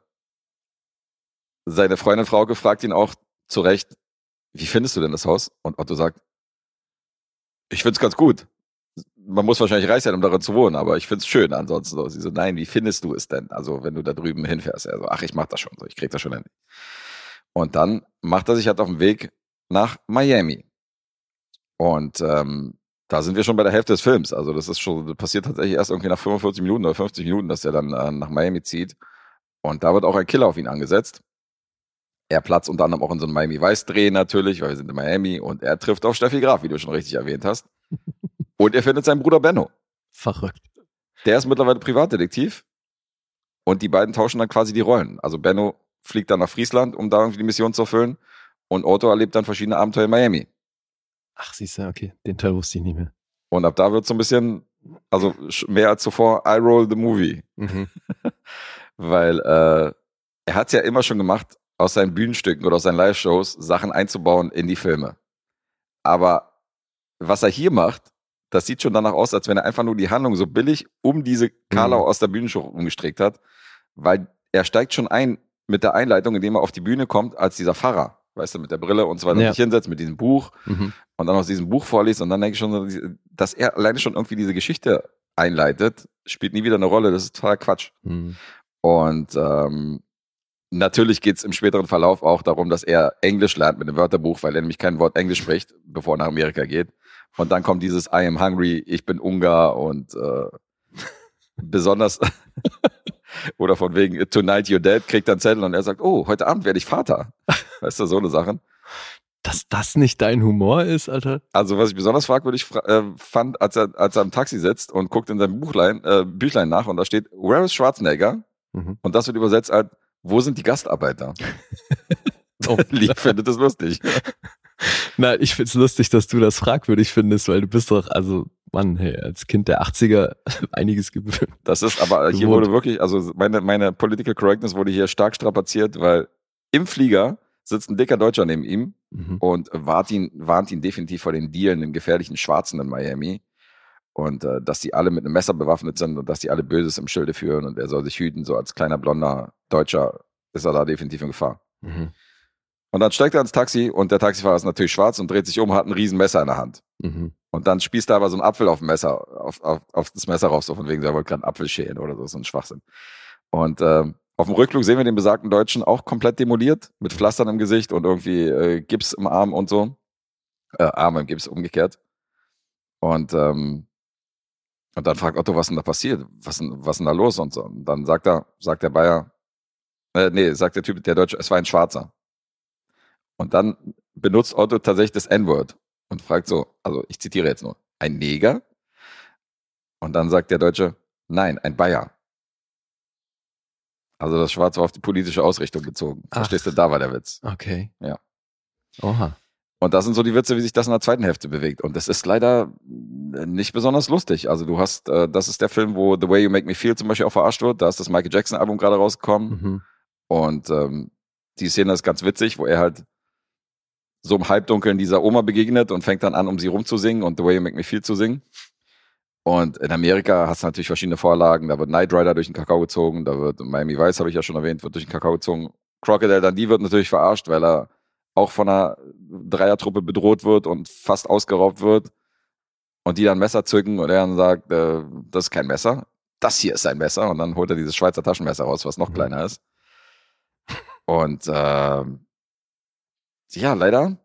[SPEAKER 3] seine Freundin Frauke fragt ihn auch zu Recht, wie findest du denn das Haus? Und Otto sagt, ich find's ganz gut. Man muss wahrscheinlich reich sein, um darin zu wohnen, aber ich find's schön ansonsten. So, sie so, nein, wie findest du es denn? Also, wenn du da drüben hinfährst. Er so, ach, ich mach das schon, so, ich krieg das schon hin. Und dann macht er sich halt auf den Weg nach Miami. Und ähm, da sind wir schon bei der Hälfte des Films. Also, das ist schon, das passiert tatsächlich erst irgendwie nach 45 Minuten oder 50 Minuten, dass er dann äh, nach Miami zieht. Und da wird auch ein Killer auf ihn angesetzt. Er platzt unter anderem auch in so einem Miami Vice Dreh natürlich, weil wir sind in Miami und er trifft auf Steffi Graf, wie du schon richtig erwähnt hast. Und er findet seinen Bruder Benno.
[SPEAKER 2] Verrückt.
[SPEAKER 3] Der ist mittlerweile Privatdetektiv und die beiden tauschen dann quasi die Rollen. Also Benno fliegt dann nach Friesland, um da irgendwie die Mission zu erfüllen und Otto erlebt dann verschiedene Abenteuer in Miami.
[SPEAKER 2] Ach, siehst du, okay. Den Teil wusste ich nicht mehr.
[SPEAKER 3] Und ab da wird so ein bisschen, also mehr als zuvor, I roll the movie.
[SPEAKER 2] Mhm. <laughs>
[SPEAKER 3] weil äh, er hat es ja immer schon gemacht, aus seinen Bühnenstücken oder aus seinen Live-Shows Sachen einzubauen in die Filme. Aber was er hier macht, das sieht schon danach aus, als wenn er einfach nur die Handlung so billig um diese Karlau
[SPEAKER 2] Mhm.
[SPEAKER 3] aus der Bühnenshow umgestrickt hat, weil er steigt schon ein mit der Einleitung, indem er auf die Bühne kommt als dieser Pfarrer, weißt du, mit der Brille und so weiter,
[SPEAKER 2] Ja.
[SPEAKER 3] sich hinsetzt mit diesem Buch
[SPEAKER 2] Mhm.
[SPEAKER 3] und dann aus diesem Buch vorliest und dann denke ich schon, dass er alleine schon irgendwie diese Geschichte einleitet, spielt nie wieder eine Rolle, das ist total Quatsch.
[SPEAKER 2] Mhm.
[SPEAKER 3] Und ähm, natürlich geht's im späteren Verlauf auch darum, dass er Englisch lernt mit dem Wörterbuch, weil er nämlich kein Wort Englisch spricht, bevor er nach Amerika geht. Und dann kommt dieses I am hungry, ich bin Ungar und äh, besonders <laughs> oder von wegen Tonight you're dead, kriegt einen Zettel und er sagt, oh, heute Abend werde ich Vater. Weißt du, so eine Sachen.
[SPEAKER 2] Dass das nicht dein Humor ist, Alter.
[SPEAKER 3] Also was ich besonders fragwürdig fra- äh, fand, als er, als er im Taxi sitzt und guckt in seinem Buchlein, äh, Büchlein nach und da steht, where is Schwarzenegger?
[SPEAKER 2] Mhm.
[SPEAKER 3] Und das wird übersetzt als, wo sind die Gastarbeiter? <laughs> <laughs>
[SPEAKER 2] Oh,
[SPEAKER 3] Lieb findet es lustig. <laughs>
[SPEAKER 2] Na, ich find's lustig, dass du das fragwürdig findest, weil du bist doch, also, Mann, hey, als Kind der 80er <laughs> einiges gewöhnt.
[SPEAKER 3] Das ist aber, hier
[SPEAKER 2] Gewohnt.
[SPEAKER 3] wurde wirklich, also meine, meine Political Correctness wurde hier stark strapaziert, weil im Flieger sitzt ein dicker Deutscher neben ihm
[SPEAKER 2] Mhm.
[SPEAKER 3] und warnt ihn, warnt ihn definitiv vor den Dealen, den gefährlichen Schwarzen in Miami. Und äh, dass die alle mit einem Messer bewaffnet sind und dass die alle Böses im Schilde führen und er soll sich hüten, so als kleiner blonder Deutscher ist er da definitiv in Gefahr.
[SPEAKER 2] Mhm.
[SPEAKER 3] Und dann steigt er ins Taxi und der Taxifahrer ist natürlich schwarz und dreht sich um, hat ein riesen Messer in der Hand.
[SPEAKER 2] Mhm.
[SPEAKER 3] Und dann spießt er aber so einen Apfel auf dem Messer, auf, auf, auf das Messer rauf, so von wegen, er wollte gerade einen Apfel schälen oder so, so ein Schwachsinn. Und ähm, auf dem Rückflug sehen wir den besagten Deutschen auch komplett demoliert, mit Pflastern im Gesicht und irgendwie äh, Gips im Arm und so. Äh, Arm im Gips umgekehrt. Und, ähm, und dann fragt Otto, was denn da passiert? Was denn, was denn da los und so? Und dann sagt er, sagt der Bayer, äh, nee, sagt der Typ, der Deutsche, es war ein Schwarzer. Und dann benutzt Otto tatsächlich das N-Word und fragt so, also ich zitiere jetzt nur, ein Neger? Und dann sagt der Deutsche, nein, ein Bayer. Also das Schwarz war auf die politische Ausrichtung bezogen.
[SPEAKER 2] Ach.
[SPEAKER 3] Verstehst du, da war der Witz.
[SPEAKER 2] Okay.
[SPEAKER 3] Ja.
[SPEAKER 2] Oha.
[SPEAKER 3] Und das sind so die Witze, wie sich das in der zweiten Hälfte bewegt. Und das ist leider nicht besonders lustig. Also du hast, äh, das ist der Film, wo The Way You Make Me Feel zum Beispiel auch verarscht wird. Da ist das Michael Jackson Album gerade rausgekommen.
[SPEAKER 2] Mhm.
[SPEAKER 3] Und ähm, die Szene ist ganz witzig, wo er halt so im Halbdunkeln dieser Oma begegnet und fängt dann an, um sie rumzusingen und The Way You Make Me Feel zu singen. Und in Amerika hast du natürlich verschiedene Vorlagen. Da wird Knight Rider durch den Kakao gezogen, da wird Miami Vice, habe ich ja schon erwähnt, wird durch den Kakao gezogen. Crocodile Dundee wird natürlich verarscht, weil er auch von einer Dreiertruppe bedroht wird und fast ausgeraubt wird. Und die dann Messer zücken und er dann sagt, äh, das ist kein Messer, das hier ist sein Messer. Und dann holt er dieses Schweizer Taschenmesser raus, was noch
[SPEAKER 2] Mhm.
[SPEAKER 3] kleiner ist. Und äh, ja, leider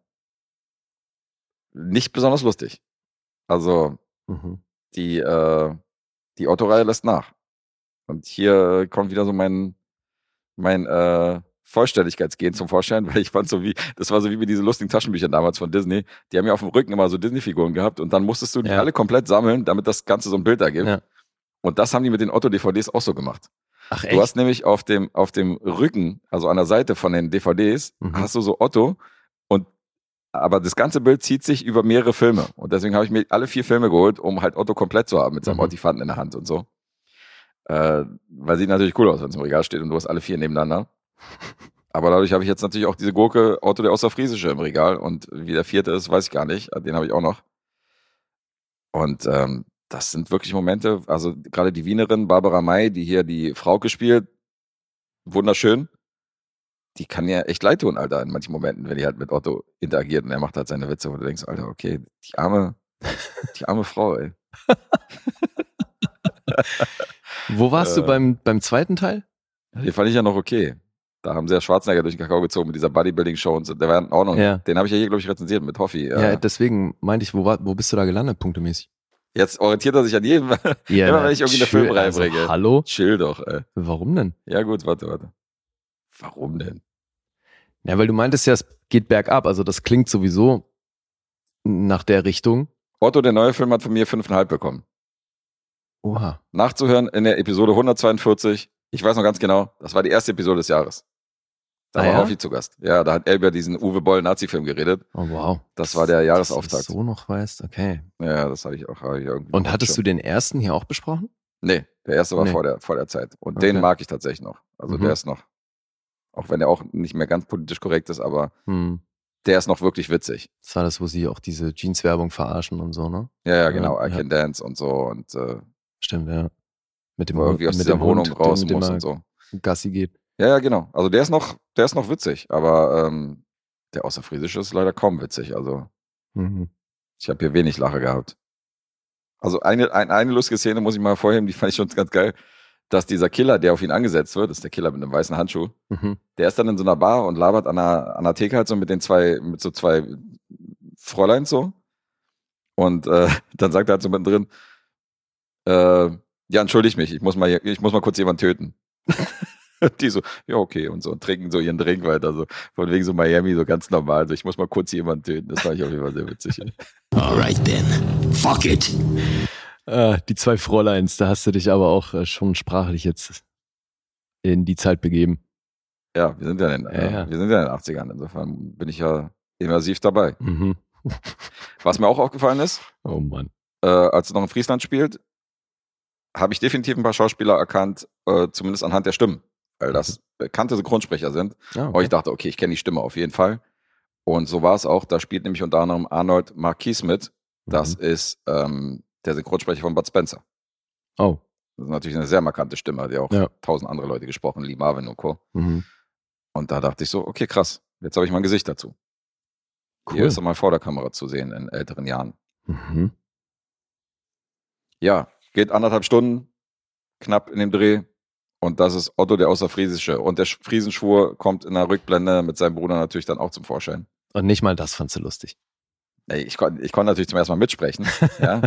[SPEAKER 3] nicht besonders lustig. Also
[SPEAKER 2] Mhm.
[SPEAKER 3] die, äh, die Otto-Reihe lässt nach. Und hier kommt wieder so mein, mein äh, Vollständigkeitsgehen zum Vorschein, <laughs> weil ich fand so wie, das war so wie mit diesen lustigen Taschenbüchern damals von Disney. Die haben ja auf dem Rücken immer so Disney-Figuren gehabt und dann musstest du die
[SPEAKER 2] Ja.
[SPEAKER 3] alle komplett sammeln, damit das Ganze so ein Bild ergibt.
[SPEAKER 2] Ja.
[SPEAKER 3] Und das haben die mit den Otto-DVDs auch so gemacht.
[SPEAKER 2] Ach
[SPEAKER 3] Du hast nämlich auf dem, auf dem Rücken, also an der Seite von den DVDs,
[SPEAKER 2] Mhm.
[SPEAKER 3] hast du so Otto und aber das ganze Bild zieht sich über mehrere Filme. Und deswegen habe ich mir alle vier Filme geholt, um halt Otto komplett zu haben mit seinem
[SPEAKER 2] Mhm.
[SPEAKER 3] Ottifanten in der Hand und so. Äh, weil sieht natürlich cool aus, wenn es im Regal steht und du hast alle vier nebeneinander. <laughs> Aber dadurch habe ich jetzt natürlich auch diese Gurke Otto der Außerfriesische im Regal. Und wie der vierte ist, weiß ich gar nicht. Den habe ich auch noch. Und ähm, das sind wirklich Momente, also gerade die Wienerin Barbara May, die hier die Frau gespielt, wunderschön. Die kann ja echt leid tun, Alter, in manchen Momenten, wenn die halt mit Otto interagiert und er macht halt seine Witze, wo du denkst, Alter, okay, die arme, <laughs> die arme Frau, ey.
[SPEAKER 2] Wo warst du
[SPEAKER 3] äh,
[SPEAKER 2] beim, beim zweiten Teil?
[SPEAKER 3] Den fand ich ja noch okay. Da haben sie ja Schwarzenegger durch den Kakao gezogen mit dieser Bodybuilding-Show und so. Der war in Ordnung.
[SPEAKER 2] Ja.
[SPEAKER 3] Den habe ich ja hier, glaube ich, rezensiert mit Hoffi.
[SPEAKER 2] Ja,
[SPEAKER 3] Ja.
[SPEAKER 2] deswegen meinte ich, wo, war, wo bist du da gelandet, punktemäßig?
[SPEAKER 3] Jetzt orientiert er sich an jedem.
[SPEAKER 2] Ja,
[SPEAKER 3] Immer wenn ich irgendwie eine
[SPEAKER 2] chill,
[SPEAKER 3] Filmreihe
[SPEAKER 2] also,
[SPEAKER 3] bringe.
[SPEAKER 2] Hallo?
[SPEAKER 3] Chill doch, ey.
[SPEAKER 2] Warum denn?
[SPEAKER 3] Ja, gut, warte, warte. Warum denn?
[SPEAKER 2] Ja, weil du meintest ja, es geht bergab. Also das klingt sowieso nach der Richtung.
[SPEAKER 3] Otto, der neue Film, hat von mir fünfeinhalb bekommen.
[SPEAKER 2] Oha.
[SPEAKER 3] Nachzuhören in der Episode 142. Ich weiß noch ganz genau, das war die erste Episode des Jahres. Da
[SPEAKER 2] Ah,
[SPEAKER 3] war
[SPEAKER 2] ja?
[SPEAKER 3] Hoffi zu Gast. Ja, da hat er über diesen Uwe Boll Nazi-Film geredet.
[SPEAKER 2] Oh, wow.
[SPEAKER 3] Das war der
[SPEAKER 2] Dass
[SPEAKER 3] Jahresauftakt.
[SPEAKER 2] du das so noch weißt, okay.
[SPEAKER 3] Ja, das habe ich auch hab ich irgendwie.
[SPEAKER 2] Und hattest du
[SPEAKER 3] schon.
[SPEAKER 2] den ersten hier auch besprochen?
[SPEAKER 3] Nee, der erste war
[SPEAKER 2] Nee.
[SPEAKER 3] vor, der, vor der Zeit. Und
[SPEAKER 2] Okay.
[SPEAKER 3] den mag ich tatsächlich noch. Also
[SPEAKER 2] Mhm.
[SPEAKER 3] der ist noch, auch wenn er auch nicht mehr ganz politisch korrekt ist, aber
[SPEAKER 2] Hm.
[SPEAKER 3] der ist noch wirklich witzig.
[SPEAKER 2] Das war das, wo sie auch diese Jeans-Werbung verarschen und so, ne?
[SPEAKER 3] Ja, ja, genau.
[SPEAKER 2] Ja,
[SPEAKER 3] I. Can Dance und so. Und äh,
[SPEAKER 2] Stimmt, ja. Mit dem
[SPEAKER 3] irgendwie aus
[SPEAKER 2] mit
[SPEAKER 3] dieser Wohnung
[SPEAKER 2] Hund,
[SPEAKER 3] raus muss und so.
[SPEAKER 2] Gassi geht.
[SPEAKER 3] Ja, ja, genau. Also der ist noch, der ist noch witzig, aber ähm, der Außerfriesische ist leider kaum witzig. Also
[SPEAKER 2] Mhm.
[SPEAKER 3] ich habe hier wenig Lache gehabt. Also eine, ein, eine lustige Szene muss ich mal vorheben, die fand ich schon <laughs> ganz geil, dass dieser Killer, der auf ihn angesetzt wird, das ist der Killer mit einem weißen Handschuh,
[SPEAKER 2] Mhm.
[SPEAKER 3] der ist dann in so einer Bar und labert an der, an der Theke halt so mit den zwei, mit so zwei Fräuleins so. Und äh, <laughs> dann sagt er halt so mittendrin, äh, ja, entschuldig mich, ich muss mal, hier- ich muss mal kurz jemanden töten. <laughs> <laughs> Die so, ja, okay, und so, und trinken so ihren Drink weiter, so, von wegen so Miami, so ganz normal, so, ich muss mal kurz jemanden töten, das fand ich auf jeden Fall sehr witzig. <laughs>
[SPEAKER 4] Alright then. Fuck it.
[SPEAKER 2] Ah, die zwei Fräuleins, da hast du dich aber auch äh, schon sprachlich jetzt in die Zeit begeben.
[SPEAKER 3] Ja, wir sind ja in den,
[SPEAKER 2] Ja,
[SPEAKER 3] äh,
[SPEAKER 2] ja.
[SPEAKER 3] wir sind ja in den 80ern, insofern bin ich ja immersiv dabei.
[SPEAKER 2] Mhm. <laughs>
[SPEAKER 3] Was mir auch aufgefallen ist,
[SPEAKER 2] Oh Mann.
[SPEAKER 3] äh, als es noch in Friesland spielt, habe ich definitiv ein paar Schauspieler erkannt, äh, zumindest anhand der Stimmen, weil das bekannte Synchronsprecher sind.
[SPEAKER 2] Ah,
[SPEAKER 3] Aber ich dachte, okay, ich kenne die Stimme auf jeden Fall. Und so war es auch. Da spielt nämlich unter anderem Arnold Marquis mit. Das
[SPEAKER 2] Mhm.
[SPEAKER 3] ist ähm, der Synchronsprecher von Bud Spencer.
[SPEAKER 2] Oh.
[SPEAKER 3] Das ist natürlich eine sehr markante Stimme, die auch
[SPEAKER 2] Ja.
[SPEAKER 3] tausend andere Leute gesprochen, Lee Marvin und Co.
[SPEAKER 2] Mhm.
[SPEAKER 3] Und da dachte ich so, okay, krass, jetzt habe ich mein Gesicht dazu. Hier
[SPEAKER 2] Cool.
[SPEAKER 3] ist er mal vor der Kamera zu sehen in älteren Jahren.
[SPEAKER 2] Mhm.
[SPEAKER 3] Ja, geht anderthalb Stunden, knapp in dem Dreh. Und das ist Otto der Außerfriesische. Und der Sch- Friesenschwur kommt in der Rückblende mit seinem Bruder natürlich dann auch zum Vorschein.
[SPEAKER 2] Und nicht mal das fandst du lustig.
[SPEAKER 3] Ich konnte ich konnte natürlich zum ersten Mal mitsprechen. <laughs> Ja,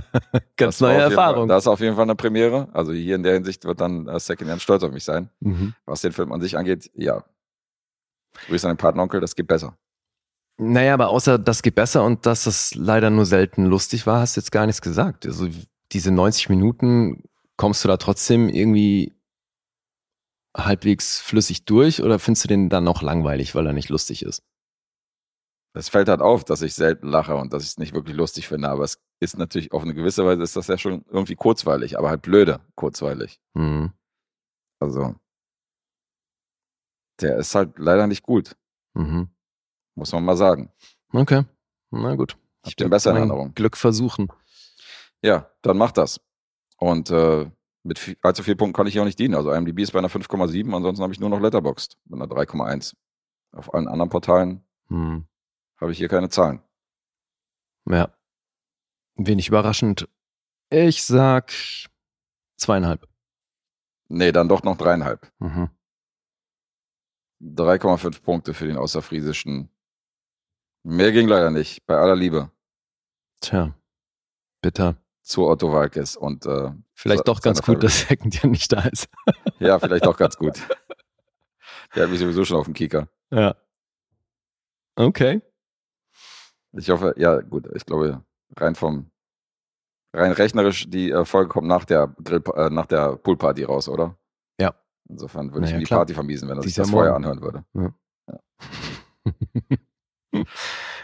[SPEAKER 2] Ganz
[SPEAKER 3] Das
[SPEAKER 2] neue
[SPEAKER 3] jeden Fall-
[SPEAKER 2] Erfahrung.
[SPEAKER 3] Das ist auf jeden Fall eine Premiere. Also hier in der Hinsicht wird dann äh, Second Hand stolz auf mich sein.
[SPEAKER 2] Mhm.
[SPEAKER 3] Was den Film an sich angeht, ja. Grüße an den Patenonkel, das geht besser.
[SPEAKER 2] Naja, aber außer das geht besser und dass es leider nur selten lustig war, hast du jetzt gar nichts gesagt. Also diese 90 Minuten, kommst du da trotzdem irgendwie halbwegs flüssig durch oder findest du den dann noch langweilig, weil er nicht lustig ist?
[SPEAKER 3] Es fällt halt auf, dass ich selten lache und dass ich es nicht wirklich lustig finde, aber es ist natürlich auf eine gewisse Weise ist das ja schon irgendwie kurzweilig, aber halt blöde kurzweilig.
[SPEAKER 2] Mhm.
[SPEAKER 3] Also der ist halt leider nicht gut,
[SPEAKER 2] Mhm.
[SPEAKER 3] muss man mal sagen.
[SPEAKER 2] Okay. Na gut.
[SPEAKER 3] Ich bin besser in Erinnerung.
[SPEAKER 2] Glück versuchen.
[SPEAKER 3] Ja, dann mach das. Und äh, mit viel, allzu viel Punkten kann ich hier auch nicht dienen. Also IMDb ist bei einer 5,7, ansonsten habe ich nur noch Letterboxd mit einer 3,1. Auf allen anderen Portalen
[SPEAKER 2] Hm.
[SPEAKER 3] habe ich hier keine Zahlen.
[SPEAKER 2] Ja. Wenig überraschend. Ich sag zweieinhalb.
[SPEAKER 3] Nee, dann doch noch dreieinhalb.
[SPEAKER 2] Mhm.
[SPEAKER 3] 3,5 Punkte für den außerfriesischen. Mehr ging leider nicht, bei aller Liebe
[SPEAKER 2] Tja. Bitter.
[SPEAKER 3] Zu Otto Walkes. Und äh,
[SPEAKER 2] Vielleicht doch ganz gut, dass Second ja nicht da ist.
[SPEAKER 3] ja, vielleicht auch ganz gut. <laughs> Der hat mich sowieso schon auf dem Kieker.
[SPEAKER 2] Ja. Okay.
[SPEAKER 3] Ich hoffe, ja, gut, ich glaube, rein vom, rein rechnerisch, die äh, Folge kommt nach der Grill, äh, nach der Poolparty raus, oder?
[SPEAKER 2] Ja.
[SPEAKER 3] Insofern würde ich
[SPEAKER 2] Naja,
[SPEAKER 3] ihm die
[SPEAKER 2] klar.
[SPEAKER 3] Party vermiesen, wenn er sich
[SPEAKER 2] ja
[SPEAKER 3] das vorher anhören würde.
[SPEAKER 2] ja, <laughs>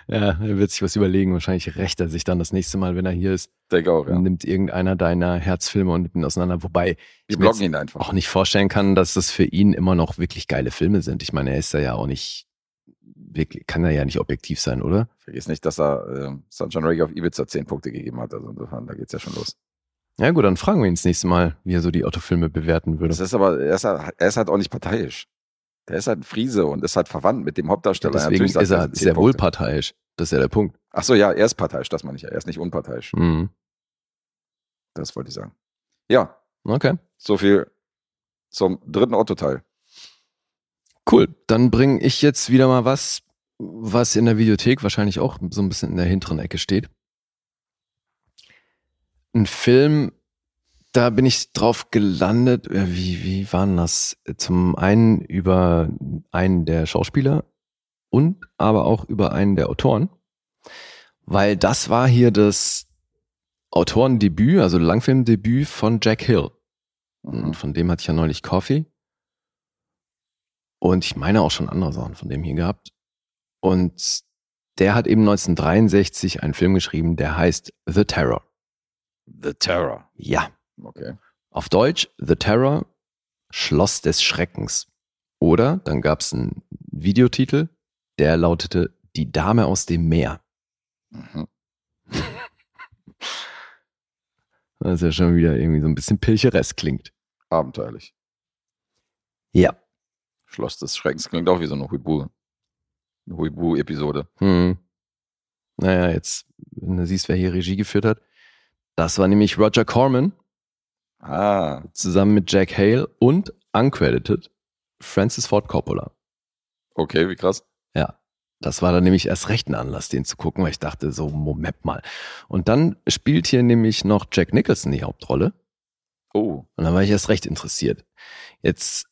[SPEAKER 2] er wird sich was überlegen. Wahrscheinlich rächt er sich dann das nächste Mal, wenn er hier ist.
[SPEAKER 3] Denke auch, ja.
[SPEAKER 2] Und nimmt irgendeiner deiner Herzfilme und nimmt ihn auseinander. Wobei
[SPEAKER 3] Wir
[SPEAKER 2] ich mir
[SPEAKER 3] blocken ihn einfach.
[SPEAKER 2] auch nicht vorstellen kann, dass das für ihn immer noch wirklich geile Filme sind. Ich meine, er ist da ja auch nicht wirklich, kann er ja nicht objektiv sein, oder?
[SPEAKER 3] Vergiss nicht, dass er äh, Sunshine Reggae auf Ibiza 10 Punkte gegeben hat. Also insofern, da geht's ja schon los.
[SPEAKER 2] Ja gut, dann fragen wir ihn das nächste Mal, wie er so die Otto-Filme bewerten würde.
[SPEAKER 3] Das ist aber, er ist, halt, er ist halt auch nicht parteiisch. Der ist halt ein Friese und ist halt verwandt mit dem Hauptdarsteller.
[SPEAKER 2] Deswegen
[SPEAKER 3] Natürlich sagt
[SPEAKER 2] ist er
[SPEAKER 3] 10
[SPEAKER 2] sehr wohl parteiisch. Das ist ja der Punkt.
[SPEAKER 3] Ach so, ja, er ist parteiisch, das meine ich ja. Er ist nicht unparteiisch.
[SPEAKER 2] Mhm.
[SPEAKER 3] Das wollte ich sagen. Ja,
[SPEAKER 2] Okay.
[SPEAKER 3] so viel zum dritten Otto-Teil.
[SPEAKER 2] Cool. Dann bringe ich jetzt wieder mal was, was in der Videothek wahrscheinlich auch so ein bisschen in der hinteren Ecke steht. Ein Film, da bin ich drauf gelandet. äh, Wie, wie war denn das? Zum einen über einen der Schauspieler und aber auch über einen der Autoren. Weil das war hier das Autorendebüt, also Langfilmdebüt von Jack Hill. Und von dem hatte ich ja neulich Coffee. Und ich meine auch schon andere Sachen von dem hier gehabt. Und der hat eben 1963 einen Film geschrieben, der heißt The Terror.
[SPEAKER 3] The Terror.
[SPEAKER 2] Ja.
[SPEAKER 3] Okay.
[SPEAKER 2] Auf Deutsch The Terror, Schloss des Schreckens. Oder dann gab es einen Videotitel, der lautete Die Dame aus dem Meer.
[SPEAKER 3] Mhm. <laughs>
[SPEAKER 2] Was ja schon wieder irgendwie so ein bisschen pilcheresk klingt.
[SPEAKER 3] Abenteuerlich.
[SPEAKER 2] Ja.
[SPEAKER 3] Schloss des Schreckens klingt auch wie so eine Huibu. Eine Huibu-Episode.
[SPEAKER 2] Hm. Naja, jetzt, wenn du siehst, wer hier Regie geführt hat. Das war nämlich Roger Corman
[SPEAKER 3] Ah,
[SPEAKER 2] zusammen mit Jack Hale und uncredited Francis Ford Coppola.
[SPEAKER 3] okay, wie krass.
[SPEAKER 2] Ja. Das war dann nämlich erst recht ein Anlass, den zu gucken, weil ich dachte, so, Moment mal. Und dann spielt hier nämlich noch Jack Nicholson die Hauptrolle.
[SPEAKER 3] Oh,
[SPEAKER 2] Und dann war ich erst recht interessiert. Jetzt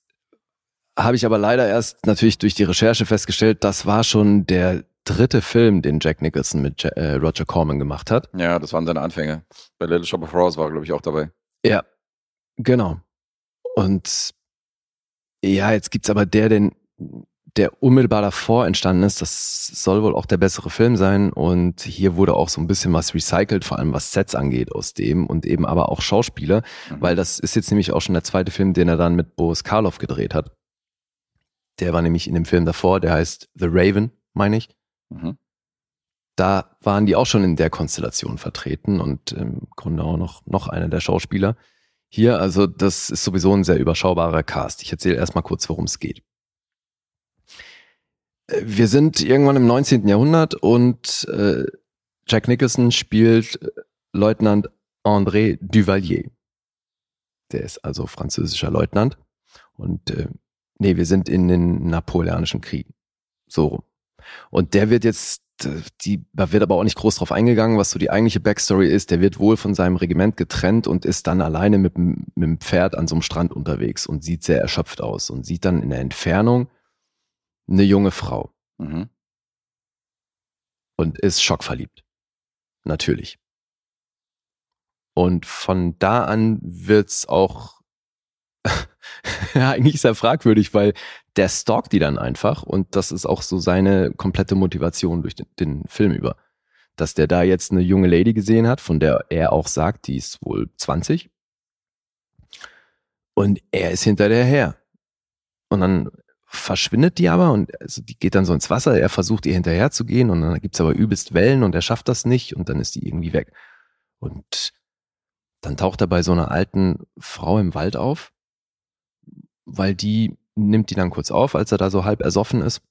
[SPEAKER 2] habe ich aber leider erst natürlich durch die Recherche festgestellt, das war schon der dritte Film, den Jack Nicholson mit äh, Roger Corman gemacht hat.
[SPEAKER 3] ja, das waren seine Anfänge. Bei Little Shop of Horrors war, glaube ich, auch dabei.
[SPEAKER 2] Ja, genau. Und ja, jetzt gibt's aber der, den, der unmittelbar davor entstanden ist. Das soll wohl auch der bessere Film sein. Und hier wurde auch so ein bisschen was recycelt, vor allem was Sets angeht aus dem und eben aber auch Schauspieler,
[SPEAKER 3] Mhm.
[SPEAKER 2] weil das ist jetzt nämlich auch schon der zweite Film, den er dann mit Boris Karloff gedreht hat. Der war nämlich in dem Film davor, der heißt The Raven, meine ich.
[SPEAKER 3] Mhm.
[SPEAKER 2] Da waren die auch schon in der Konstellation vertreten und im Grunde auch noch, noch einer der Schauspieler. Hier, also das ist sowieso ein sehr überschaubarer Cast. Ich erzähle erstmal kurz, worum es geht. Äh, Wir sind irgendwann im 19. Jahrhundert und äh, Jack Nicholson spielt äh, Leutnant André Duvalier. Der ist also französischer Leutnant. Und äh, nee, wir sind in den napoleonischen Kriegen. So rum. Und der wird jetzt, die, da wird aber auch nicht groß drauf eingegangen, was so die eigentliche Backstory ist. Der wird wohl von seinem Regiment getrennt und ist dann alleine mit, dem- mit dem Pferd an so einem Strand unterwegs und sieht sehr erschöpft aus und sieht dann in der Entfernung eine junge Frau
[SPEAKER 3] Mhm.
[SPEAKER 2] und ist schockverliebt. Natürlich. Und von da an wird's auch <laughs> ja, eigentlich ist er fragwürdig, weil der stalkt die dann einfach und das ist auch so seine komplette Motivation durch den, den Film über. Dass der da jetzt eine junge Lady gesehen hat, von der er auch sagt, die ist wohl 20. Und er ist hinter der her. Und dann verschwindet die aber und also die geht dann so ins Wasser. Er versucht ihr hinterher zu gehen und dann gibt's aber übelst Wellen und er schafft das nicht und dann ist die irgendwie weg. Und dann taucht er bei so einer alten Frau im Wald auf, weil die nimmt die dann kurz auf, als er da so halb ersoffen ist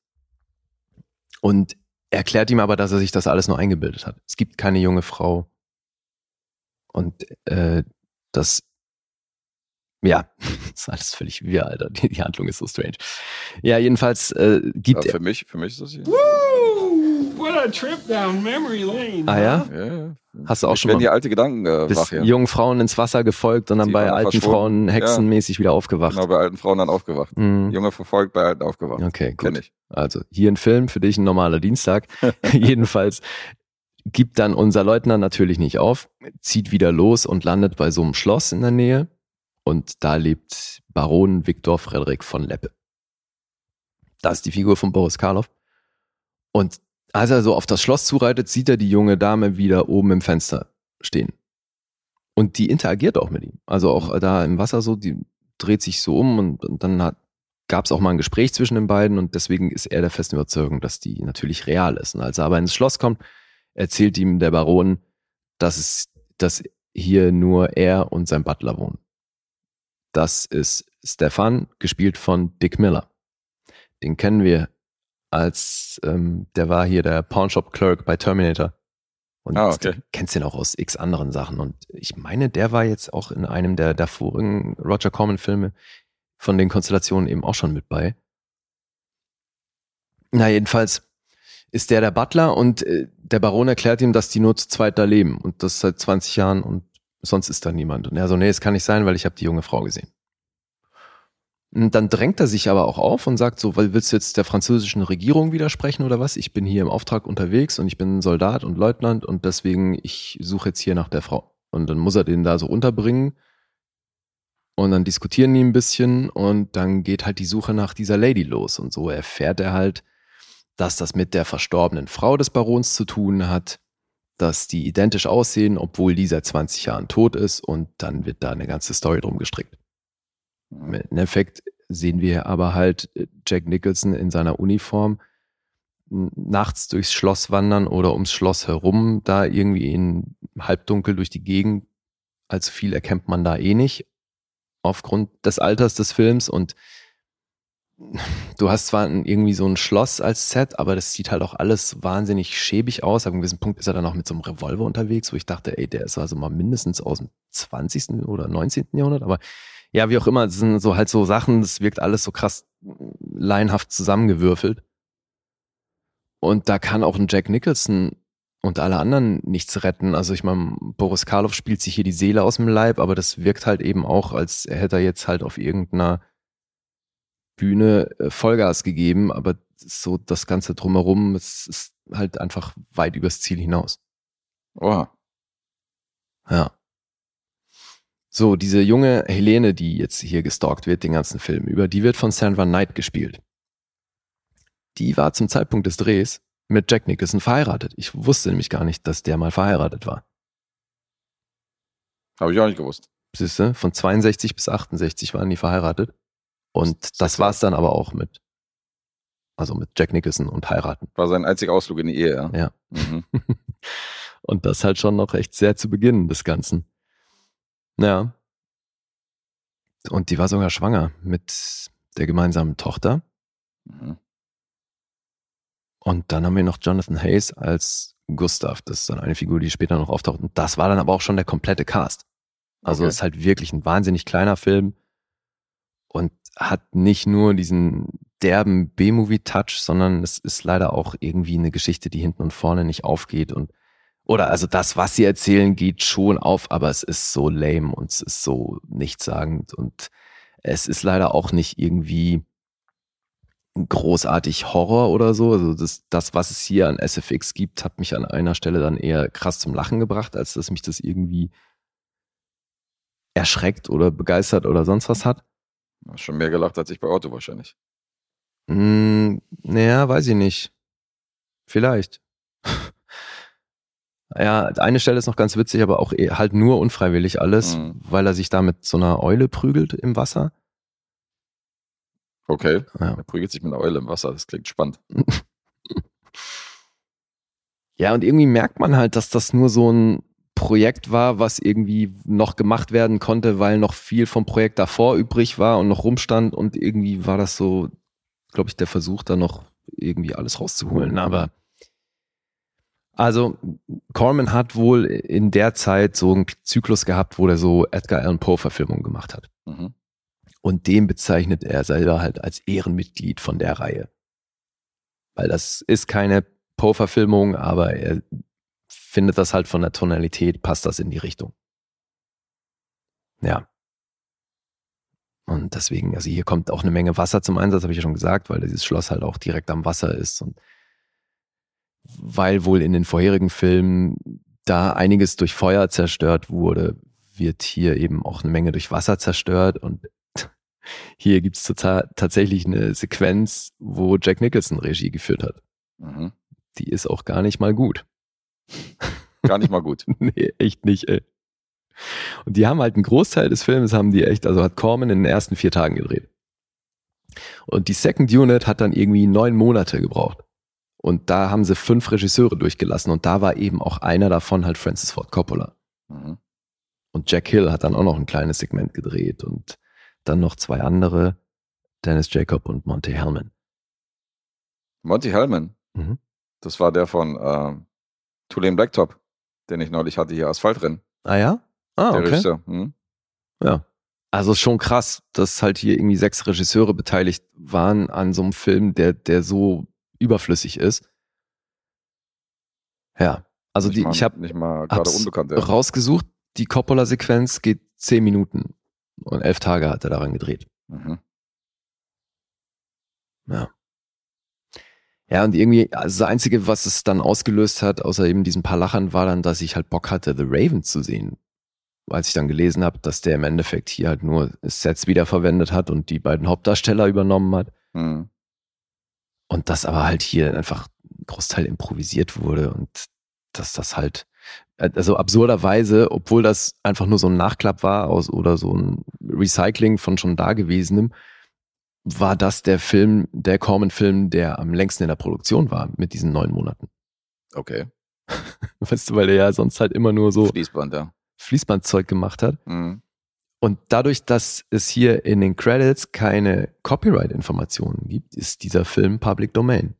[SPEAKER 2] und erklärt ihm aber, dass er sich das alles nur eingebildet hat. Es gibt keine junge Frau und äh, das ja, <laughs> das ist alles völlig wirr, Alter. Die, die Handlung ist so strange. Ja, jedenfalls äh, gibt
[SPEAKER 3] Ja, für mich, für mich ist das hier.
[SPEAKER 5] A trip down memory lane.
[SPEAKER 2] Ah ja?
[SPEAKER 3] Ja.
[SPEAKER 2] Hast du auch
[SPEAKER 3] Ich
[SPEAKER 2] schon mal
[SPEAKER 3] die alte Gedanken äh,
[SPEAKER 2] bist
[SPEAKER 3] wach, ja.
[SPEAKER 2] jungen Frauen ins Wasser gefolgt und dann
[SPEAKER 3] Die
[SPEAKER 2] bei
[SPEAKER 3] waren
[SPEAKER 2] alten
[SPEAKER 3] verschwunden.
[SPEAKER 2] Frauen hexenmäßig wieder aufgewacht.
[SPEAKER 3] Genau, bei alten Frauen dann aufgewacht.
[SPEAKER 2] Mhm.
[SPEAKER 3] Junge verfolgt, bei alten aufgewacht.
[SPEAKER 2] Okay,
[SPEAKER 3] Kenn
[SPEAKER 2] gut.
[SPEAKER 3] ich.
[SPEAKER 2] Also hier ein Film, für dich ein normaler Dienstag. <laughs> Jedenfalls gibt dann unser Leutnant natürlich nicht auf, zieht wieder los und landet bei so einem Schloss in der Nähe. Und da lebt Baron Viktor Frederik von Leppe. Das ist die Figur von Boris Karloff. Und als er so auf das Schloss zureitet, sieht er die junge Dame wieder oben im Fenster stehen. Und die interagiert auch mit ihm. Also auch da im Wasser so, die dreht sich so um und, und dann gab es auch mal ein Gespräch zwischen den beiden und deswegen ist er der festen Überzeugung, dass die natürlich real ist. Und als er aber ins Schloss kommt, erzählt ihm der Baron, dass es, dass hier nur er und sein Butler wohnen. Das ist Stefan, gespielt von Dick Miller. Den kennen wir als, ähm, der war hier der Pawnshop Clerk bei Terminator. Und
[SPEAKER 3] Ah, okay.
[SPEAKER 2] du kennst ihn auch aus x anderen Sachen. Und ich meine, der war jetzt auch in einem der davorigen Roger Corman Filme von den Konstellationen eben auch schon mit bei. Na, jedenfalls ist der der Butler und äh, der Baron erklärt ihm, dass die nur zu zweit da leben und das seit 20 Jahren und sonst ist da niemand. Und er so, nee, es kann nicht sein, weil ich habe die junge Frau gesehen. Dann drängt er sich aber auch auf und sagt so, weil willst du jetzt der französischen Regierung widersprechen oder was? Ich bin hier im Auftrag unterwegs und ich bin Soldat und Leutnant und deswegen, ich suche jetzt hier nach der Frau. Und dann muss er den da so unterbringen. Und dann diskutieren die ein bisschen und dann geht halt die Suche nach dieser Lady los. Und so erfährt er halt, dass das mit der verstorbenen Frau des Barons zu tun hat, dass die identisch aussehen, obwohl die seit 20 Jahren tot ist und dann wird da eine ganze Story drum gestrickt. Im Endeffekt sehen wir aber halt äh, Jack Nicholson in seiner Uniform nachts durchs Schloss wandern oder ums Schloss herum, da irgendwie in Halbdunkel durch die Gegend. Allzu viel erkennt man da eh nicht, aufgrund des Alters des Films und du hast zwar irgendwie so ein Schloss als Set, aber das sieht halt auch alles wahnsinnig schäbig aus. Ab einem gewissen Punkt ist er dann auch mit so einem Revolver unterwegs, wo ich dachte, ey, der ist also mal mindestens aus dem 20. oder 19. Jahrhundert, aber ja, wie auch immer, das sind so halt so Sachen, das wirkt alles so krass laienhaft zusammengewürfelt. Und da kann auch ein Jack Nicholson und alle anderen nichts retten. Also ich meine, Boris Karloff spielt sich hier die Seele aus dem Leib, aber das wirkt halt eben auch, als hätte er jetzt halt auf irgendeiner Bühne äh, Vollgas gegeben, aber so das Ganze drumherum, es ist halt einfach weit übers Ziel hinaus.
[SPEAKER 3] Oha.
[SPEAKER 2] Ja. So, diese junge Helene, die jetzt hier gestalkt wird, den ganzen Film über, die wird von Sandra Knight gespielt. Die war zum Zeitpunkt des Drehs mit Jack Nicholson verheiratet. Ich wusste nämlich gar nicht, dass der mal verheiratet war.
[SPEAKER 3] Habe ich auch nicht gewusst.
[SPEAKER 2] Siehste, von 62 bis 68 waren die verheiratet. Und das war's dann aber auch mit, also mit Jack Nicholson und heiraten.
[SPEAKER 3] War sein einziger Ausflug in die Ehe, ja.
[SPEAKER 2] Ja.
[SPEAKER 3] Mhm. <laughs>
[SPEAKER 2] und das halt schon noch echt sehr zu Beginn des Ganzen. Ja. Und die war sogar schwanger mit der gemeinsamen Tochter.
[SPEAKER 3] Mhm.
[SPEAKER 2] Und dann haben wir noch Jonathan Hayes als Gustav. Das ist dann eine Figur, die später noch auftaucht. Und das war dann aber auch schon der komplette Cast. Also
[SPEAKER 3] Okay.
[SPEAKER 2] es ist halt wirklich ein wahnsinnig kleiner Film und hat nicht nur diesen derben B-Movie-Touch, sondern es ist leider auch irgendwie eine Geschichte, die hinten und vorne nicht aufgeht und oder also das, was sie erzählen, geht schon auf, aber es ist so lame und es ist so nichtssagend und es ist leider auch nicht irgendwie großartig Horror oder so. Also das, das, was es hier an SFX gibt, hat mich an einer Stelle dann eher krass zum Lachen gebracht, als dass mich das irgendwie erschreckt oder begeistert oder sonst was hat.
[SPEAKER 3] Hast schon mehr gelacht als ich bei Otto wahrscheinlich.
[SPEAKER 2] Hm, naja, weiß ich nicht. Vielleicht. Ja, eine Stelle ist noch ganz witzig, aber auch eh- halt nur unfreiwillig alles,
[SPEAKER 3] Mhm.
[SPEAKER 2] weil er sich da mit so einer Eule prügelt im Wasser.
[SPEAKER 3] Okay.
[SPEAKER 2] Ja.
[SPEAKER 3] Er prügelt sich mit einer Eule im Wasser. Das klingt spannend. <laughs>
[SPEAKER 2] Ja, und irgendwie merkt man halt, dass das nur so ein Projekt war, was irgendwie noch gemacht werden konnte, weil noch viel vom Projekt davor übrig war und noch rumstand und irgendwie war das so, glaube ich, der Versuch, da noch irgendwie alles rauszuholen. Aber also Corman hat wohl in der Zeit so einen Zyklus gehabt, wo er so Edgar Allan Poe Verfilmungen gemacht hat.
[SPEAKER 3] Mhm.
[SPEAKER 2] Und den bezeichnet er selber halt als Ehrenmitglied von der Reihe. Weil das ist keine Poe-Verfilmung, aber er findet das halt von der Tonalität, passt das in die Richtung. Ja. Und deswegen, also hier kommt auch eine Menge Wasser zum Einsatz, habe ich ja schon gesagt, weil dieses Schloss halt auch direkt am Wasser ist und weil wohl in den vorherigen Filmen da einiges durch Feuer zerstört wurde, wird hier eben auch eine Menge durch Wasser zerstört und <laughs> hier gibt's total tatsächlich eine Sequenz, wo Jack Nicholson Regie geführt hat.
[SPEAKER 3] Mhm.
[SPEAKER 2] Die ist auch gar nicht mal gut.
[SPEAKER 3] Gar nicht mal gut. <laughs>
[SPEAKER 2] nee, echt nicht, ey. Und die haben halt einen Großteil des Films haben die echt, also hat Corman in den ersten vier Tagen gedreht. Und die Second Unit hat dann irgendwie neun Monate gebraucht. Und da haben sie fünf Regisseure durchgelassen und da war eben auch einer davon halt Francis Ford Coppola.
[SPEAKER 3] Mhm.
[SPEAKER 2] Und Jack Hill hat dann auch noch ein kleines Segment gedreht und dann noch zwei andere, Dennis Jacob und Monte Hellman.
[SPEAKER 3] Monty Hellman.
[SPEAKER 2] Mhm.
[SPEAKER 3] Das war der von äh, Tulane Blacktop, den ich neulich hatte hier Asphaltrennen.
[SPEAKER 2] Ah ja? Ah,
[SPEAKER 3] der
[SPEAKER 2] okay.
[SPEAKER 3] Regisseur. Mhm.
[SPEAKER 2] Ja. Also schon krass, dass halt hier irgendwie sechs Regisseure beteiligt waren an so einem Film, der, der so überflüssig ist. Ja. Also
[SPEAKER 3] Nicht
[SPEAKER 2] die,
[SPEAKER 3] mal,
[SPEAKER 2] ich habe
[SPEAKER 3] nicht mal gerade unbekannt. Ja.
[SPEAKER 2] rausgesucht, die Coppola-Sequenz geht zehn Minuten und elf Tage hat er daran gedreht.
[SPEAKER 3] Mhm.
[SPEAKER 2] Ja. Ja, und irgendwie, also das Einzige, was es dann ausgelöst hat, außer eben diesen paar Lachern, war dann, dass ich halt Bock hatte, The Raven zu sehen. Als ich dann gelesen habe, dass der im Endeffekt hier halt nur Sets wiederverwendet hat und die beiden Hauptdarsteller übernommen hat.
[SPEAKER 3] Mhm.
[SPEAKER 2] Und das aber halt hier einfach ein Großteil improvisiert wurde und dass das halt, also absurderweise, obwohl das einfach nur so ein Nachklapp war aus oder so ein Recycling von schon Dagewesenem, war das der Film, der Corman-Film, der am längsten in der Produktion war mit diesen neun Monaten.
[SPEAKER 3] Okay. <laughs>
[SPEAKER 2] Weißt du, weil er ja sonst halt immer nur so
[SPEAKER 3] Fließband, ja.
[SPEAKER 2] Fließbandzeug gemacht hat.
[SPEAKER 3] Mhm.
[SPEAKER 2] Und dadurch, dass es hier in den Credits keine Copyright-Informationen gibt, ist dieser Film Public Domain.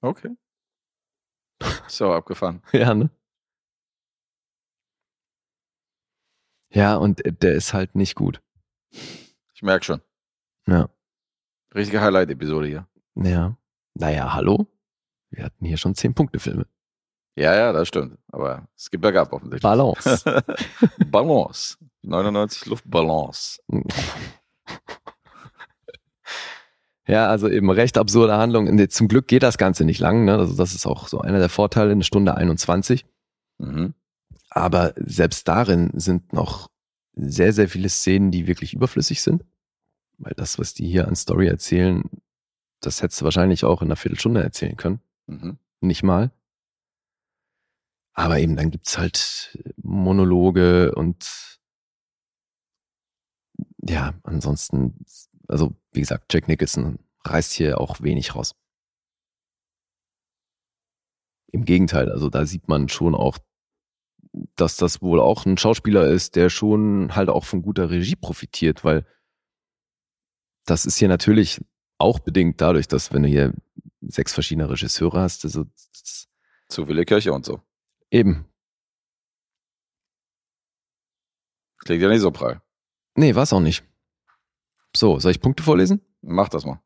[SPEAKER 3] Okay. <laughs> So, abgefahren.
[SPEAKER 2] Ja, ne? Ja, und der ist halt nicht gut.
[SPEAKER 3] Ich merke schon.
[SPEAKER 2] Ja.
[SPEAKER 3] Richtige Highlight-Episode hier.
[SPEAKER 2] Ja. Naja, hallo? Wir hatten hier schon zehn Punkte Filme.
[SPEAKER 3] Ja, ja, das stimmt. Aber es gibt bergab offensichtlich.
[SPEAKER 2] Balance. <laughs>
[SPEAKER 3] Balance. 99 Luftbalance. <laughs>
[SPEAKER 2] ja, also eben recht absurde Handlung. Zum Glück geht das Ganze nicht lang. Ne? Also das ist auch so einer der Vorteile, eine Stunde 21.
[SPEAKER 3] Mhm.
[SPEAKER 2] Aber selbst darin sind noch sehr, sehr viele Szenen, die wirklich überflüssig sind. Weil das, was die hier an Story erzählen, das hättest du wahrscheinlich auch in einer Viertelstunde erzählen können.
[SPEAKER 3] Mhm.
[SPEAKER 2] Nicht mal. Aber eben, dann gibt's halt Monologe und ja, ansonsten, also wie gesagt, Jack Nicholson reißt hier auch wenig raus. Im Gegenteil, also da sieht man schon auch, dass das wohl auch ein Schauspieler ist, der schon halt auch von guter Regie profitiert, weil das ist hier natürlich auch bedingt dadurch, dass wenn du hier sechs verschiedene Regisseure hast, also
[SPEAKER 3] Zu viele Köche und so.
[SPEAKER 2] eben,
[SPEAKER 3] Klingt ja nicht so prall.
[SPEAKER 2] Nee, war's auch nicht. So, soll ich Punkte vorlesen?
[SPEAKER 3] Mach das mal.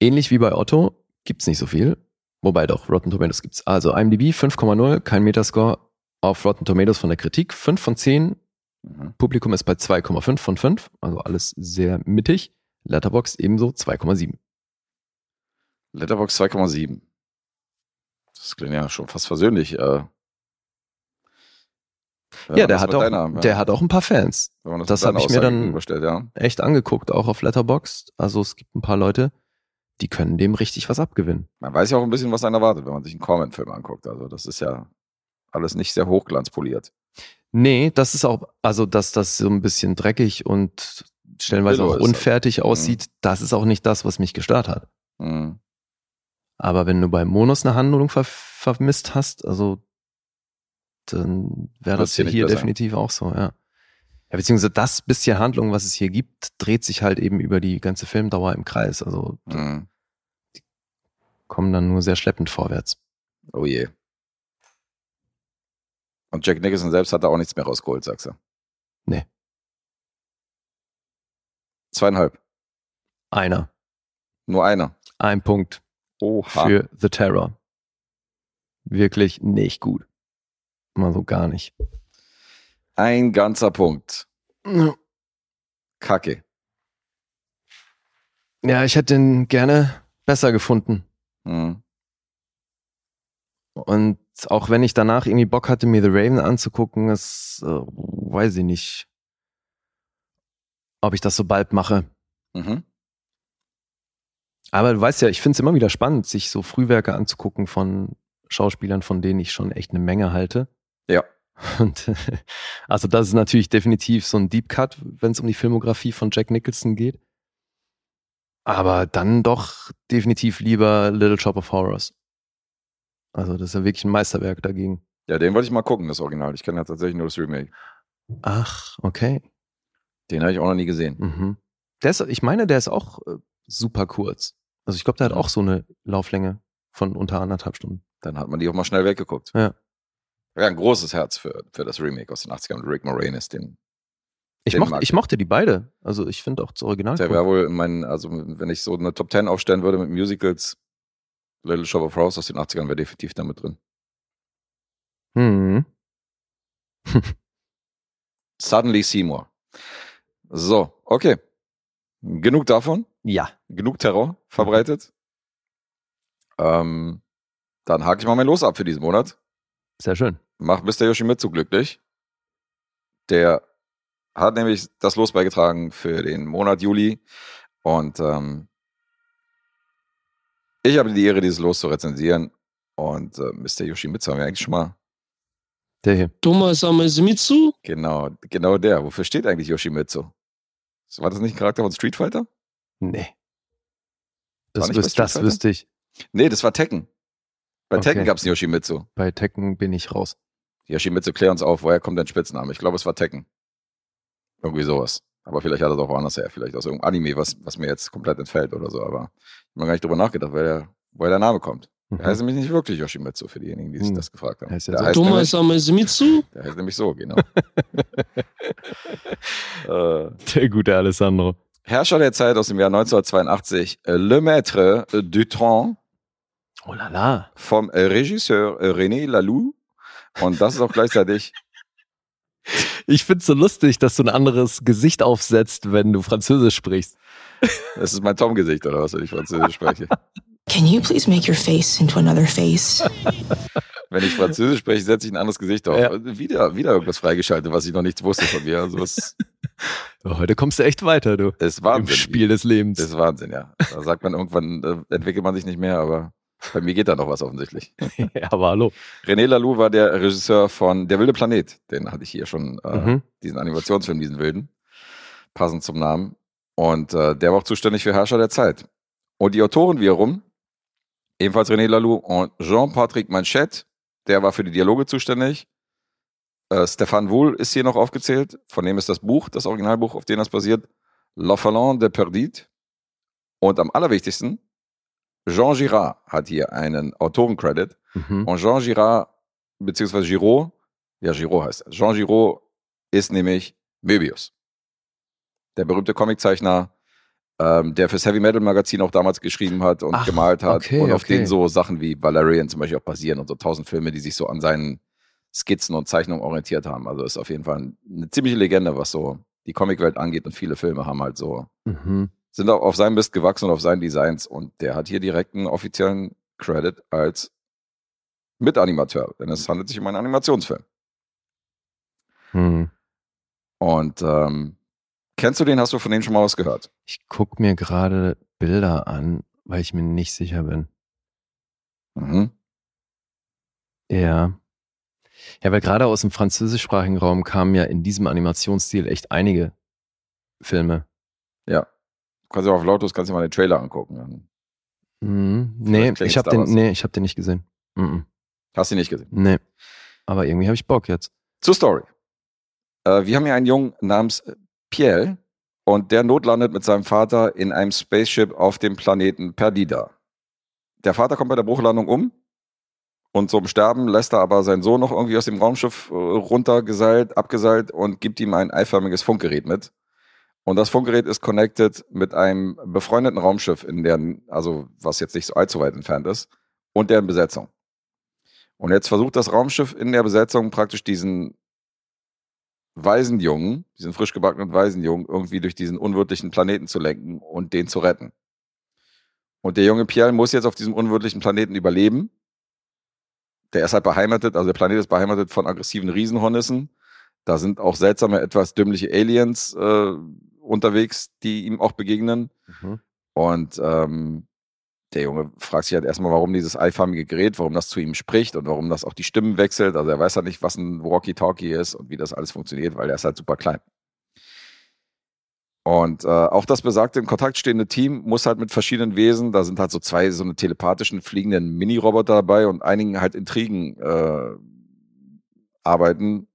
[SPEAKER 2] Ähnlich wie bei Otto gibt's nicht so viel. Wobei doch, Rotten Tomatoes gibt's. Also IMDb 5,0, kein Metascore. Auf Rotten Tomatoes von der Kritik 5 von 10.
[SPEAKER 3] Mhm.
[SPEAKER 2] Publikum ist bei 2,5 von 5. Also alles sehr mittig. Letterbox ebenso 2,7.
[SPEAKER 3] Letterbox 2,7. Das klingt ja schon fast versöhnlich. Äh,
[SPEAKER 2] Ja, der hat auch,
[SPEAKER 3] deiner-
[SPEAKER 2] der hat auch ein paar Fans. das
[SPEAKER 3] mit
[SPEAKER 2] hab
[SPEAKER 3] deiner
[SPEAKER 2] ich mir dann-
[SPEAKER 3] ja.
[SPEAKER 2] Echt angeguckt, auch auf Letterboxd. Also es gibt ein paar Leute, die können dem richtig was abgewinnen.
[SPEAKER 3] Man weiß ja auch ein bisschen, was einen erwartet, wenn man sich einen Corman-Film anguckt. Also das ist ja alles nicht sehr hochglanzpoliert.
[SPEAKER 2] Nee, das ist auch, also dass das so ein bisschen dreckig und stellenweise
[SPEAKER 3] Billo
[SPEAKER 2] auch unfertig aussieht, das ist auch nicht das, was mich gestört hat.
[SPEAKER 3] Mhm.
[SPEAKER 2] Aber wenn du bei Monos eine Handlung ver vermisst hast, also dann wäre
[SPEAKER 3] Wird's
[SPEAKER 2] das
[SPEAKER 3] hier
[SPEAKER 2] hier definitiv auch so, ja. Ja, beziehungsweise das bisschen Handlung, was es hier gibt, dreht sich halt eben über die ganze Filmdauer im Kreis. Also
[SPEAKER 3] Mhm.
[SPEAKER 2] kommen dann nur sehr schleppend vorwärts.
[SPEAKER 3] Oh je. Und Jack Nicholson selbst hat da auch nichts mehr rausgeholt, sagst du?
[SPEAKER 2] Nee.
[SPEAKER 3] Zweieinhalb.
[SPEAKER 2] Einer.
[SPEAKER 3] Nur einer.
[SPEAKER 2] Ein Punkt
[SPEAKER 3] Oha.
[SPEAKER 2] für The Terror. Wirklich nicht gut. Mal so gar nicht.
[SPEAKER 3] Ein ganzer Punkt. Kacke.
[SPEAKER 2] Ja, ich hätte den gerne besser gefunden.
[SPEAKER 3] Mhm.
[SPEAKER 2] Und auch wenn ich danach irgendwie Bock hatte, mir The Raven anzugucken, das äh, weiß ich nicht, ob ich das so bald mache.
[SPEAKER 3] Mhm.
[SPEAKER 2] Aber du weißt ja, ich finde es immer wieder spannend, sich so Frühwerke anzugucken von Schauspielern, von denen ich schon echt eine Menge halte.
[SPEAKER 3] Ja. <laughs>
[SPEAKER 2] Und also das ist natürlich definitiv so ein Deep Cut, wenn es um die Filmografie von Jack Nicholson geht. Aber dann doch definitiv lieber Little Shop of Horrors. Also das ist ja wirklich ein Meisterwerk dagegen.
[SPEAKER 3] Ja, den wollte ich mal gucken, das Original. Ich kenne ja tatsächlich nur das Remake.
[SPEAKER 2] Ach, okay.
[SPEAKER 3] Den habe ich auch noch nie gesehen.
[SPEAKER 2] Mhm. Der ist, ich meine, der ist auch äh, super kurz. Also ich glaube, der hat
[SPEAKER 3] Mhm.
[SPEAKER 2] auch so eine Lauflänge von unter anderthalb Stunden.
[SPEAKER 3] Dann hat man die auch mal schnell weggeguckt.
[SPEAKER 2] Ja.
[SPEAKER 3] Ja, ein großes Herz für, für das Remake aus den 80ern. Rick Moranis, den,
[SPEAKER 2] Ich,
[SPEAKER 3] Den
[SPEAKER 2] mochte, ich mochte die beide. Also ich finde auch das Original.
[SPEAKER 3] der wäre wohl in meinen, also wenn ich so eine Top 10 aufstellen würde mit Musicals, Little Shop of Horrors aus den 80ern wäre definitiv damit drin.
[SPEAKER 2] Mhm. <laughs>
[SPEAKER 3] Suddenly Seymour. So, okay. Genug davon.
[SPEAKER 2] Ja.
[SPEAKER 3] Genug Terror verbreitet. Ähm, dann hake ich mal mein Los ab für diesen Monat.
[SPEAKER 2] Sehr schön.
[SPEAKER 3] Mach Mr. Yoshimitsu glücklich. Der hat nämlich das Los beigetragen für den Monat Juli. Und ähm, ich habe die Ehre, dieses Los zu rezensieren. Und äh, Mr. Yoshimitsu haben wir eigentlich schon mal.
[SPEAKER 2] Der hier.
[SPEAKER 5] Thomas Amazemitsu?
[SPEAKER 3] Genau, genau der. Wofür steht eigentlich Yoshimitsu? War das nicht ein Charakter von Street Fighter?
[SPEAKER 2] Nee. Das,
[SPEAKER 3] nicht bei
[SPEAKER 2] wüs
[SPEAKER 3] Street
[SPEAKER 2] das wüsste ich.
[SPEAKER 3] Nee, das war Tekken. Bei
[SPEAKER 2] Okay.
[SPEAKER 3] Tekken gab es Yoshimitsu.
[SPEAKER 2] Bei Tekken bin ich raus.
[SPEAKER 3] Yoshimitsu, klär uns auf, woher kommt dein Spitzname? Ich glaube, es war Tekken. Irgendwie sowas. Aber vielleicht hat er es auch woanders her. Vielleicht aus irgendeinem Anime, was, was mir jetzt komplett entfällt oder so. Aber ich habe mir gar nicht drüber nachgedacht, woher der, woher der Name kommt.
[SPEAKER 2] Mhm.
[SPEAKER 3] Der heißt nämlich nicht wirklich Yoshimitsu, für diejenigen, die sich
[SPEAKER 2] Hm.
[SPEAKER 3] das gefragt haben.
[SPEAKER 2] Heißt
[SPEAKER 3] der, heißt
[SPEAKER 5] Thomas
[SPEAKER 3] nämlich,
[SPEAKER 5] Amazemitsu?
[SPEAKER 3] der heißt nämlich so, genau. <laughs> <laughs> äh,
[SPEAKER 2] Der gute Alessandro.
[SPEAKER 3] Herrscher der Zeit aus dem Jahr 1982, äh, Le Maître du Tron
[SPEAKER 2] Oh la la.
[SPEAKER 3] vom äh, Regisseur äh, René Laloux. Und das ist auch gleichzeitig
[SPEAKER 2] Ich find's so lustig, dass du ein anderes Gesicht aufsetzt, wenn du Französisch sprichst.
[SPEAKER 3] Das ist mein Tom-Gesicht, oder was, wenn ich Französisch spreche?
[SPEAKER 6] Can you please make your face into another face?
[SPEAKER 3] Wenn ich Französisch spreche, setze ich ein anderes Gesicht auf.
[SPEAKER 2] Ja.
[SPEAKER 3] Wieder, wieder irgendwas freigeschaltet, was ich noch nicht wusste von mir. Also
[SPEAKER 2] Heute kommst du echt weiter, du.
[SPEAKER 3] ist
[SPEAKER 2] Im
[SPEAKER 3] Wahnsinn.
[SPEAKER 2] Spiel des Lebens.
[SPEAKER 3] Das ist Wahnsinn, ja. Da sagt man irgendwann, äh, entwickelt man sich nicht mehr, aber bei mir geht da noch was offensichtlich. <laughs>
[SPEAKER 2] ja, aber hallo.
[SPEAKER 3] René Laloux war der Regisseur von Der wilde Planet. Den hatte ich hier schon, äh,
[SPEAKER 2] Mhm.
[SPEAKER 3] diesen Animationsfilm, diesen wilden. Passend zum Namen. Und äh, der war auch zuständig für Herrscher der Zeit. Und die Autoren wiederum, ebenfalls René Laloux und Jean-Patrick Manchette, der war für die Dialoge zuständig. Äh, Stéphane Wohl ist hier noch aufgezählt. Von dem ist das Buch, das Originalbuch, auf dem das basiert. L'Orphelin de Perdite. Und am allerwichtigsten, Jean Girard hat hier einen Autorencredit.
[SPEAKER 2] Mhm.
[SPEAKER 3] Und Jean Girard, beziehungsweise Giraud, ja, Giraud heißt er. Jean Giraud ist nämlich Möbius. Der berühmte Comiczeichner, ähm, der fürs Heavy Metal Magazin auch damals geschrieben hat und
[SPEAKER 2] Ach,
[SPEAKER 3] gemalt hat.
[SPEAKER 2] okay,
[SPEAKER 3] und auf
[SPEAKER 2] okay.
[SPEAKER 3] denen so Sachen wie Valerian zum Beispiel auch basieren und so tausend Filme, die sich so an seinen Skizzen und Zeichnungen orientiert haben. Also ist auf jeden Fall eine ziemliche Legende, was so die Comicwelt angeht. Und viele Filme haben halt so
[SPEAKER 2] Mhm.
[SPEAKER 3] Sind auch auf seinem Mist gewachsen und auf seinen Designs und der hat hier direkt einen offiziellen Credit als Mitanimateur, denn es handelt sich um einen Animationsfilm.
[SPEAKER 2] Hm.
[SPEAKER 3] Und ähm, kennst du den? Hast du von dem schon mal was gehört?
[SPEAKER 2] Ich guck mir gerade Bilder an, weil ich mir nicht sicher bin.
[SPEAKER 3] Mhm.
[SPEAKER 2] Ja. Ja, weil gerade aus dem französischsprachigen Raum kamen ja in diesem Animationsstil echt einige Filme.
[SPEAKER 3] Ja. Du kannst ja auf Lotus kannst dir mal den Trailer angucken.
[SPEAKER 2] Mhm. Nee, ich habe den, nee, ich hab den nicht gesehen. Mhm.
[SPEAKER 3] Hast du ihn nicht gesehen?
[SPEAKER 2] Nee. Aber irgendwie habe ich Bock jetzt.
[SPEAKER 3] Zur Story. Äh, wir haben hier einen Jungen namens Pierre und der notlandet mit seinem Vater in einem Spaceship auf dem Planeten Perdida. Der Vater kommt bei der Bruchlandung um und zum Sterben lässt er aber seinen Sohn noch irgendwie aus dem Raumschiff äh, runtergeseilt, abgeseilt und gibt ihm ein eiförmiges Funkgerät mit. Und das Funkgerät ist connected mit einem befreundeten Raumschiff, in deren, also was jetzt nicht so allzu weit entfernt ist, und deren Besetzung. Und jetzt versucht das Raumschiff in der Besetzung praktisch diesen Waisenjungen, diesen frisch gebackenen Waisenjungen, irgendwie durch diesen unwirtlichen Planeten zu lenken und den zu retten. Und der junge Pierre muss jetzt auf diesem unwirtlichen Planeten überleben. Der ist halt beheimatet, also der Planet ist beheimatet von aggressiven Riesenhornissen. Da sind auch seltsame, etwas dümmliche Aliens äh, unterwegs, die ihm auch begegnen.
[SPEAKER 2] Mhm.
[SPEAKER 3] Und ähm, der Junge fragt sich halt erstmal, warum dieses eiförmige Gerät, warum das zu ihm spricht und warum das auch die Stimmen wechselt. Also er weiß halt nicht, was ein Walkie-Talkie ist und wie das alles funktioniert, weil er ist halt super klein. Und äh, auch das besagte in Kontakt stehende Team muss halt mit verschiedenen Wesen, da sind halt so zwei so eine telepathischen fliegenden Mini-Roboter dabei und einigen halt Intrigen äh, arbeiten,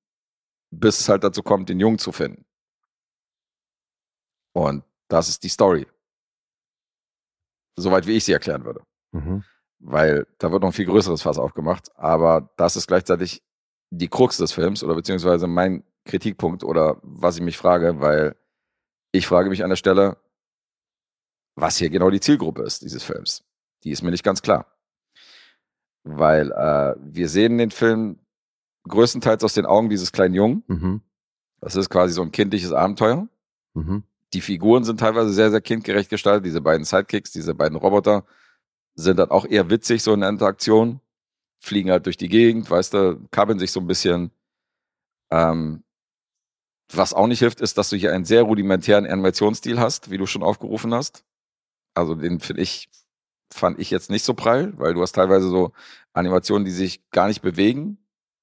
[SPEAKER 3] bis es halt dazu kommt, den Jungen zu finden. Und das ist die Story. Soweit wie ich sie erklären würde.
[SPEAKER 2] Mhm.
[SPEAKER 3] Weil da wird noch ein viel größeres Fass aufgemacht. Aber das ist gleichzeitig die Krux des Films oder beziehungsweise mein Kritikpunkt oder was ich mich frage, weil ich frage mich an der Stelle, was hier genau die Zielgruppe ist dieses Films. Die ist mir nicht ganz klar. Weil äh, wir sehen den Film größtenteils aus den Augen dieses kleinen Jungen.
[SPEAKER 2] Mhm.
[SPEAKER 3] Das ist quasi so ein kindliches Abenteuer.
[SPEAKER 2] Mhm.
[SPEAKER 3] Die Figuren sind teilweise sehr, sehr kindgerecht gestaltet. Diese beiden Sidekicks, diese beiden Roboter sind dann auch eher witzig, so in der Interaktion. Fliegen halt durch die Gegend, weißt du, kabbeln sich so ein bisschen. Ähm, was auch nicht hilft, ist, dass du hier einen sehr rudimentären Animationsstil hast, wie du schon aufgerufen hast. Also den finde ich, fand ich jetzt nicht so prall, weil du hast teilweise so Animationen, die sich gar nicht bewegen,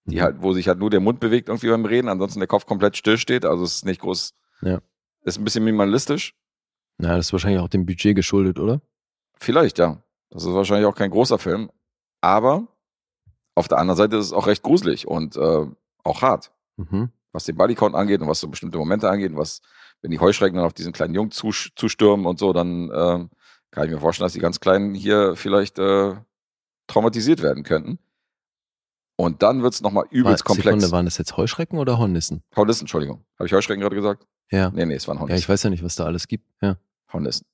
[SPEAKER 3] die
[SPEAKER 2] Mhm.
[SPEAKER 3] halt, wo sich halt nur der Mund bewegt irgendwie beim Reden, ansonsten der Kopf komplett still steht. Also es ist nicht groß,
[SPEAKER 2] Ja.
[SPEAKER 3] Ist ein bisschen minimalistisch.
[SPEAKER 2] Na, das ist wahrscheinlich auch dem Budget geschuldet, oder?
[SPEAKER 3] Vielleicht, ja. Das ist wahrscheinlich auch kein großer Film. Aber auf der anderen Seite ist es auch recht gruselig und äh, auch hart,
[SPEAKER 2] Mhm.
[SPEAKER 3] was den Bodycount angeht und was so bestimmte Momente angeht. und Was, wenn die Heuschrecken dann auf diesen kleinen Jungen zustürmen und so, dann ähm, kann ich mir vorstellen, dass die ganz Kleinen hier vielleicht äh, traumatisiert werden könnten. Und dann wird's nochmal übelst
[SPEAKER 2] War-
[SPEAKER 3] komplex.
[SPEAKER 2] Sekunde, waren das jetzt Heuschrecken oder Hornissen?
[SPEAKER 3] Hornissen, Entschuldigung. Habe ich Heuschrecken gerade gesagt?
[SPEAKER 2] Ja.
[SPEAKER 3] Nee, nee, es waren
[SPEAKER 2] Ja,
[SPEAKER 3] Hornissen.
[SPEAKER 2] ich weiß ja nicht, was da alles gibt. Ja.
[SPEAKER 3] Hornissen.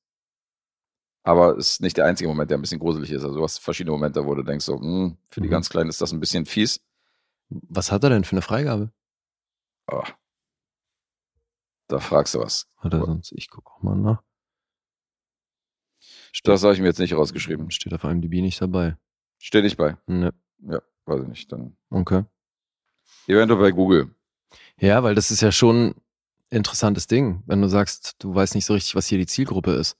[SPEAKER 3] Aber es ist nicht der einzige Moment, der ein bisschen gruselig ist. Also du hast verschiedene Momente, wo du denkst, so, hm, für die
[SPEAKER 2] Mhm.
[SPEAKER 3] ganz Kleinen ist das ein bisschen fies.
[SPEAKER 2] Was hat er denn für eine Freigabe?
[SPEAKER 3] Oh. Da fragst du was.
[SPEAKER 2] Hat er sonst? Ich gucke auch mal nach.
[SPEAKER 3] Das habe ich mir jetzt nicht rausgeschrieben.
[SPEAKER 2] Steht auf einem DB nicht dabei.
[SPEAKER 3] Steht nicht bei.
[SPEAKER 2] Ne.
[SPEAKER 3] Ja, weiß ich nicht. Dann
[SPEAKER 2] Okay.
[SPEAKER 3] eventuell bei Google.
[SPEAKER 2] Ja, weil das ist ja schon ein interessantes Ding, wenn du sagst, du weißt nicht so richtig, was hier die Zielgruppe ist.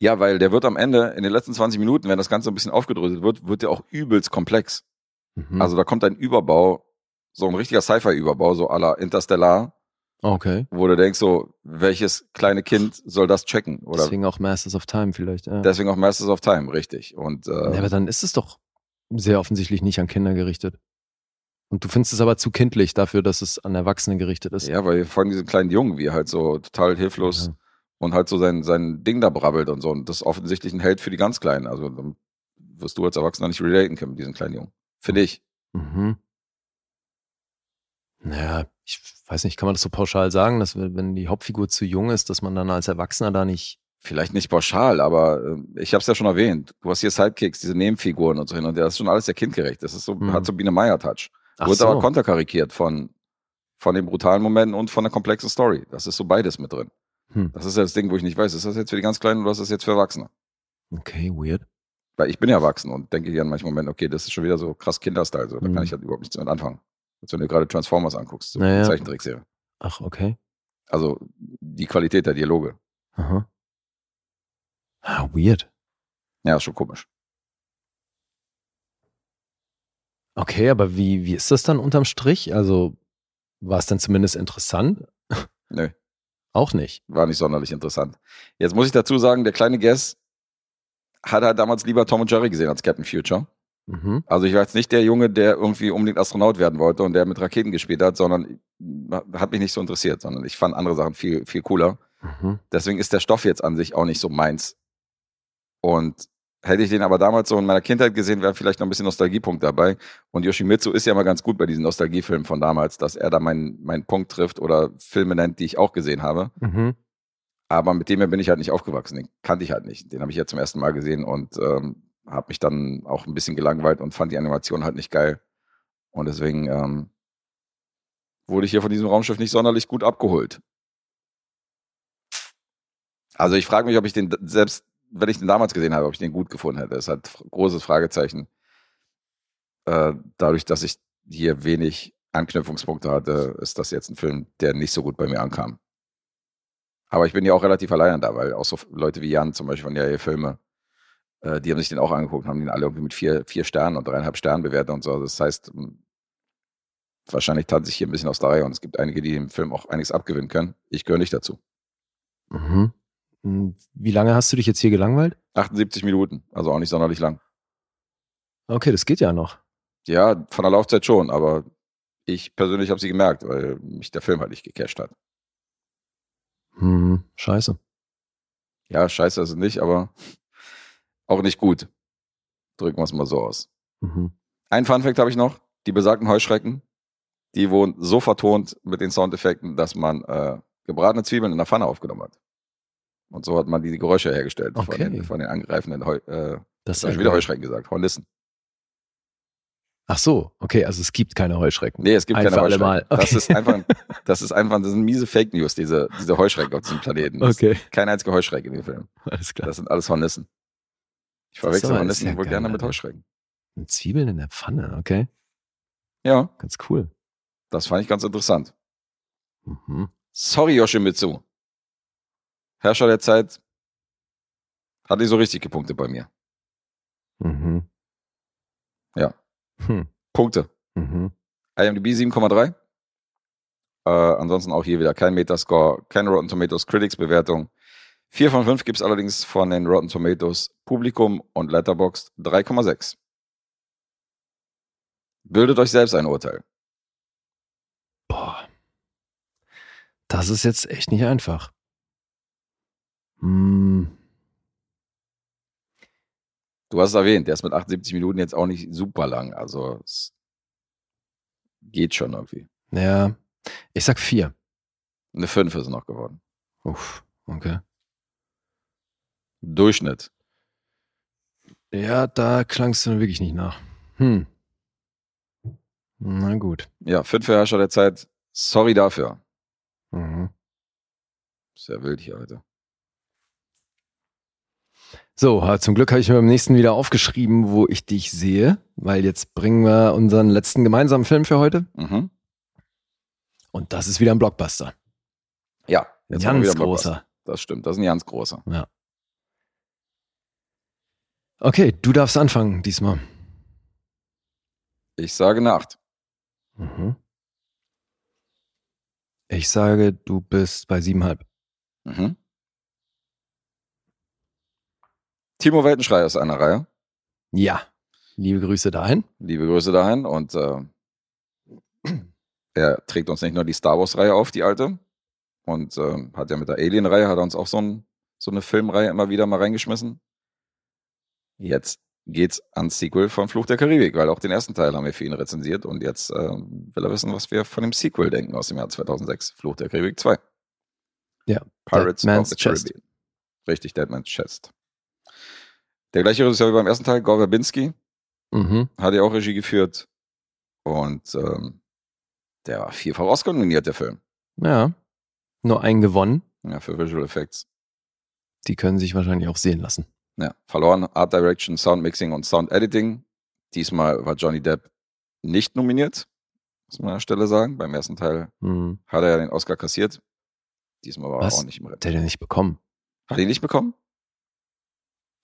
[SPEAKER 3] Ja, weil der wird am Ende, in den letzten 20 Minuten, wenn das Ganze ein bisschen aufgedröselt wird, wird der auch übelst komplex.
[SPEAKER 2] Mhm.
[SPEAKER 3] Also da kommt ein Überbau, so ein richtiger Sci-Fi-Überbau, so à la Interstellar,
[SPEAKER 2] okay.
[SPEAKER 3] wo du denkst, so, welches kleine Kind soll das checken? Oder
[SPEAKER 2] Deswegen auch Masters of Time vielleicht. Ja.
[SPEAKER 3] deswegen auch Masters of Time, richtig. Und äh,
[SPEAKER 2] ja, aber dann ist es doch sehr offensichtlich nicht an Kinder gerichtet. Und du findest es aber zu kindlich dafür, dass es an Erwachsene gerichtet ist.
[SPEAKER 3] Ja, weil vor allem diesen kleinen Jungen, wie er halt so total hilflos
[SPEAKER 2] Ja.
[SPEAKER 3] und halt so sein, sein Ding da brabbelt und so. Und das ist offensichtlich ein Held für die ganz Kleinen. Also dann wirst du als Erwachsener nicht relaten können mit diesem kleinen Jungen. Finde ich.
[SPEAKER 2] Mhm. Naja, ich weiß nicht, kann man das so pauschal sagen, dass wenn die Hauptfigur zu jung ist, dass man dann als Erwachsener da nicht.
[SPEAKER 3] Vielleicht nicht pauschal, aber äh, ich habe es ja schon erwähnt. Du hast hier Sidekicks, diese Nebenfiguren und so hin und her. Das ist schon alles sehr kindgerecht. Das ist so,
[SPEAKER 2] Mhm.
[SPEAKER 3] hat so Biene Meier-Touch.
[SPEAKER 2] Ach
[SPEAKER 3] Wird
[SPEAKER 2] so.
[SPEAKER 3] aber konterkarikiert von, von den brutalen Momenten und von der komplexen Story. Das ist so beides mit drin.
[SPEAKER 2] Hm.
[SPEAKER 3] Das ist ja das Ding, wo ich nicht weiß, ist das jetzt für die ganz Kleinen oder ist das jetzt für Erwachsene?
[SPEAKER 2] Okay, weird.
[SPEAKER 3] Weil ich bin ja erwachsen und denke hier an manchen Momenten, okay, das ist schon wieder so krass Kinderstyle, so, da
[SPEAKER 2] Mhm.
[SPEAKER 3] kann ich halt überhaupt nichts mit anfangen. Als wenn du gerade Transformers anguckst, so
[SPEAKER 2] Naja.
[SPEAKER 3] Zeichentrickserie.
[SPEAKER 2] Ach, okay.
[SPEAKER 3] Also die Qualität der Dialoge.
[SPEAKER 2] Aha. Ah, weird.
[SPEAKER 3] Ja, ist schon komisch.
[SPEAKER 2] Okay, aber wie, wie ist das dann unterm Strich? Also war es dann zumindest interessant?
[SPEAKER 3] Nö,
[SPEAKER 2] Auch nicht.
[SPEAKER 3] war nicht sonderlich interessant. Jetzt muss ich dazu sagen, der kleine Guess hat halt damals lieber Tom und Jerry gesehen als Captain Future.
[SPEAKER 2] Mhm.
[SPEAKER 3] Also ich war jetzt nicht der Junge, der irgendwie unbedingt Astronaut werden wollte und der mit Raketen gespielt hat, sondern hat mich nicht so interessiert, sondern ich fand andere Sachen viel, viel cooler.
[SPEAKER 2] Mhm.
[SPEAKER 3] Deswegen ist der Stoff jetzt an sich auch nicht so meins. Und hätte ich den aber damals so in meiner Kindheit gesehen, wäre vielleicht noch ein bisschen Nostalgiepunkt dabei. Und Yoshimitsu ist ja immer ganz gut bei diesen Nostalgiefilmen von damals, dass er da meinen, meinen Punkt trifft oder Filme nennt, die ich auch gesehen habe.
[SPEAKER 2] Mhm.
[SPEAKER 3] Aber mit dem bin ich halt nicht aufgewachsen. Den kannte ich halt nicht. Den habe ich jetzt zum ersten Mal gesehen und ähm, habe mich dann auch ein bisschen gelangweilt und fand die Animation halt nicht geil. Und deswegen ähm, wurde ich hier von diesem Raumschiff nicht sonderlich gut abgeholt. Also ich frage mich, ob ich den selbst, wenn ich den damals gesehen habe, ob ich den gut gefunden hätte. Halt ein großes Fragezeichen. Äh, dadurch, dass ich hier wenig Anknüpfungspunkte hatte, ist das jetzt ein Film, der nicht so gut bei mir ankam. Aber ich bin ja auch relativ allein da, weil auch so Leute wie Jan zum Beispiel von der Filme, äh, die haben sich den auch angeguckt, haben den alle irgendwie mit vier, vier Sternen und dreieinhalb Sternen bewertet und so. Das heißt, wahrscheinlich tat sich hier ein bisschen aus der Reihe und es gibt einige, die dem Film auch einiges abgewinnen können. Ich gehöre nicht dazu.
[SPEAKER 2] Mhm. Und Wie lange hast du dich jetzt hier gelangweilt?
[SPEAKER 3] 78 Minuten, also auch nicht sonderlich lang.
[SPEAKER 2] Okay, das geht ja noch.
[SPEAKER 3] Ja, von der Laufzeit schon, aber ich persönlich habe sie gemerkt, weil mich der Film halt nicht gecasht hat.
[SPEAKER 2] Hm, scheiße.
[SPEAKER 3] Ja, scheiße ist es nicht, aber auch nicht gut. Drücken wir es mal so aus.
[SPEAKER 2] Mhm.
[SPEAKER 3] Ein Funfact habe ich noch. Die besagten Heuschrecken, die wurden so vertont mit den Soundeffekten, dass man äh, gebratene Zwiebeln in der Pfanne aufgenommen hat. Und so hat man die Geräusche hergestellt von,
[SPEAKER 2] Okay.
[SPEAKER 3] den, von den angreifenden Heu, äh,
[SPEAKER 2] Das
[SPEAKER 3] das habe ich wieder. Heuschrecken gesagt, Hornissen.
[SPEAKER 2] Ach so, okay, also es gibt keine Heuschrecken.
[SPEAKER 3] Nee, es gibt
[SPEAKER 2] Ein
[SPEAKER 3] keine Heuschrecken.
[SPEAKER 2] Mal.
[SPEAKER 3] Das
[SPEAKER 2] Okay.
[SPEAKER 3] ist einfach, <laughs> das ist einfach, das sind miese Fake News, diese, diese Heuschrecken auf diesem Planeten. Das
[SPEAKER 2] Okay,
[SPEAKER 3] ist Keine einzige Heuschrecke in dem Film.
[SPEAKER 2] alles klar.
[SPEAKER 3] Das sind alles Hornissen. Ich
[SPEAKER 2] Das
[SPEAKER 3] verwechsel Hornissen
[SPEAKER 2] ja
[SPEAKER 3] wohl
[SPEAKER 2] geil,
[SPEAKER 3] gerne mit. Heuschrecken.
[SPEAKER 2] Mit Zwiebeln in der Pfanne, okay.
[SPEAKER 3] Ja,
[SPEAKER 2] Ganz cool.
[SPEAKER 3] das fand ich ganz interessant.
[SPEAKER 2] Mhm.
[SPEAKER 3] Sorry, Yoshimitsu. Herrscher der Zeit hat nicht so richtig gepunktet bei mir.
[SPEAKER 2] Mhm.
[SPEAKER 3] Ja.
[SPEAKER 2] Hm.
[SPEAKER 3] Punkte.
[SPEAKER 2] Mhm.
[SPEAKER 3] IMDb 7,3. Äh, ansonsten auch hier wieder kein Metascore, keine Rotten Tomatoes Critics Bewertung. 4 von 5 gibt's allerdings von den Rotten Tomatoes Publikum und Letterboxd 3,6. Bildet euch selbst ein Urteil.
[SPEAKER 2] Boah. Das ist jetzt echt nicht einfach. Hm.
[SPEAKER 3] Du hast es erwähnt, der ist mit 78 Minuten jetzt auch nicht super lang. Also es geht schon irgendwie.
[SPEAKER 2] Ja, ich sag vier.
[SPEAKER 3] Eine 5 ist noch geworden.
[SPEAKER 2] Uff, okay.
[SPEAKER 3] Durchschnitt.
[SPEAKER 2] Ja, da klangst du wirklich nicht nach. Hm. Na gut.
[SPEAKER 3] Ja, 5 für Herrscher der Zeit. Sorry dafür.
[SPEAKER 2] Mhm.
[SPEAKER 3] Sehr wild hier heute.
[SPEAKER 2] So, ha, zum Glück habe ich mir beim nächsten wieder aufgeschrieben, wo ich dich sehe, weil jetzt bringen wir unseren letzten gemeinsamen Film für heute.
[SPEAKER 3] Mhm.
[SPEAKER 2] Und das ist wieder ein Blockbuster.
[SPEAKER 3] Ja, jetzt
[SPEAKER 2] Ganz
[SPEAKER 3] wieder Blockbuster.
[SPEAKER 2] großer.
[SPEAKER 3] Das stimmt, das ist ein ganz großer.
[SPEAKER 2] Okay, du darfst anfangen diesmal.
[SPEAKER 3] Ich sage 8.
[SPEAKER 2] Mhm. Ich sage, du bist bei siebenhalb.
[SPEAKER 3] Mhm. Timo Weltenschrei aus einer Reihe.
[SPEAKER 2] Ja. Liebe Grüße dahin.
[SPEAKER 3] Liebe Grüße dahin. Und äh, er trägt uns nicht nur die Star Wars-Reihe auf, die alte. Und äh, hat ja mit der Alien-Reihe, hat er uns auch so, ein, so eine Filmreihe immer wieder mal reingeschmissen. Jetzt geht's ans Sequel von Fluch der Karibik, weil auch den ersten Teil haben wir für ihn rezensiert. Und jetzt äh, will er wissen, was wir von dem Sequel denken aus dem Jahr 2006. Fluch der Karibik 2.
[SPEAKER 2] Ja,
[SPEAKER 3] Pirates
[SPEAKER 2] Dead Man's
[SPEAKER 3] of the
[SPEAKER 2] Chest.
[SPEAKER 3] Caribbean. Richtig, Dead Man's Chest. Der gleiche Regisseur wie beim ersten Teil, Gore Verbinski,
[SPEAKER 2] Mhm.
[SPEAKER 3] hat ja auch Regie geführt. Und ähm, der war vielfach Oscar nominiert, der Film.
[SPEAKER 2] Ja. Nur einen gewonnen.
[SPEAKER 3] Ja, für Visual Effects.
[SPEAKER 2] Die können sich wahrscheinlich auch sehen lassen.
[SPEAKER 3] Ja, verloren Art Direction, Sound Mixing und Sound Editing. Diesmal war Johnny Depp nicht nominiert. muss man an der Stelle sagen. Beim ersten Teil
[SPEAKER 2] Hm.
[SPEAKER 3] hat er ja den Oscar kassiert. Diesmal war
[SPEAKER 2] Was?
[SPEAKER 3] er auch nicht im Rennen.
[SPEAKER 2] Der hat den nicht bekommen.
[SPEAKER 3] Hat er ihn nicht bekommen?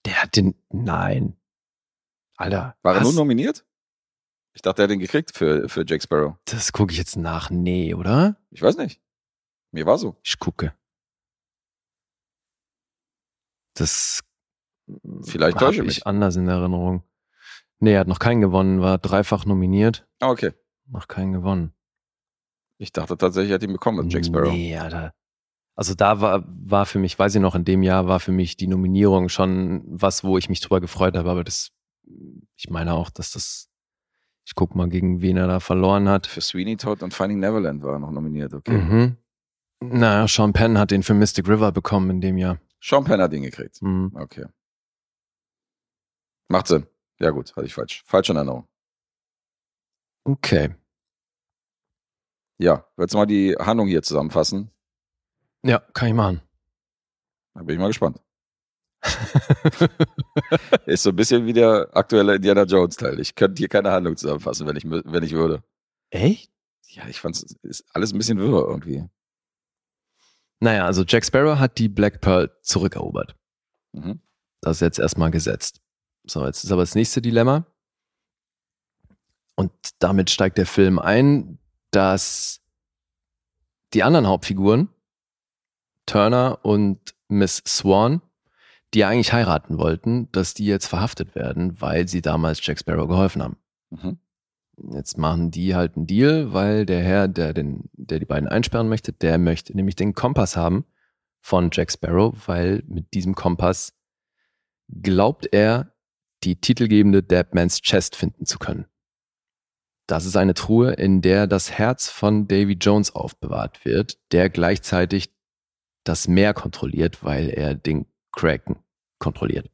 [SPEAKER 2] Der hat den. Nein. Alter.
[SPEAKER 3] War er
[SPEAKER 2] was?
[SPEAKER 3] nur nominiert? Ich dachte, er hat den gekriegt für, für Jack Sparrow.
[SPEAKER 2] Das gucke ich jetzt nach. Nee, oder?
[SPEAKER 3] Ich weiß nicht. Mir war so.
[SPEAKER 2] Ich gucke. Das
[SPEAKER 3] Vielleicht täusche ich
[SPEAKER 2] ich
[SPEAKER 3] mich.
[SPEAKER 2] anders in Erinnerung. Nee, er hat noch keinen gewonnen, war dreifach nominiert,
[SPEAKER 3] Ah, okay.
[SPEAKER 2] noch keinen gewonnen.
[SPEAKER 3] Ich dachte tatsächlich, er hat ihn bekommen mit Jack Sparrow.
[SPEAKER 2] Nee, Alter. Also da war, war für mich, weiß ich noch, in dem Jahr war für mich die Nominierung schon was, wo ich mich drüber gefreut habe, aber das, ich meine auch, dass das, ich guck mal, gegen wen er da verloren hat.
[SPEAKER 3] Für Sweeney Todd und Finding Neverland war er noch nominiert. Okay.
[SPEAKER 2] Mhm. Naja, Sean Penn hat den für Mystic River bekommen in dem Jahr.
[SPEAKER 3] Sean Penn hat ihn gekriegt.
[SPEAKER 2] Mhm.
[SPEAKER 3] Okay. Macht Sinn. Ja gut, hatte ich falsch. Falsche Erinnerung.
[SPEAKER 2] Okay.
[SPEAKER 3] Ja, willst du mal die Handlung hier zusammenfassen?
[SPEAKER 2] Ja, kann ich machen.
[SPEAKER 3] Da bin ich mal gespannt. <laughs> Ist so ein bisschen wie der aktuelle Indiana Jones Teil. Ich könnte hier keine Handlung zusammenfassen, wenn ich, wenn ich würde.
[SPEAKER 2] Echt?
[SPEAKER 3] Ja, ich fand es ist alles ein bisschen wirr irgendwie.
[SPEAKER 2] Naja, also Jack Sparrow hat die Black Pearl zurückerobert.
[SPEAKER 3] Mhm.
[SPEAKER 2] Das ist jetzt erstmal gesetzt. So, jetzt ist aber das nächste Dilemma. Und damit steigt der Film ein, dass die anderen Hauptfiguren, Turner und Miss Swan, die ja eigentlich heiraten wollten, dass die jetzt verhaftet werden, weil sie damals Jack Sparrow geholfen haben.
[SPEAKER 3] Mhm.
[SPEAKER 2] Jetzt machen die halt einen Deal, weil der Herr, der, den, der die beiden einsperren möchte, der möchte nämlich den Kompass haben von Jack Sparrow, weil mit diesem Kompass glaubt er, die titelgebende Deadman's Chest finden zu können. Das ist eine Truhe, in der das Herz von Davy Jones aufbewahrt wird, der gleichzeitig das Meer kontrolliert, weil er den Kraken kontrolliert.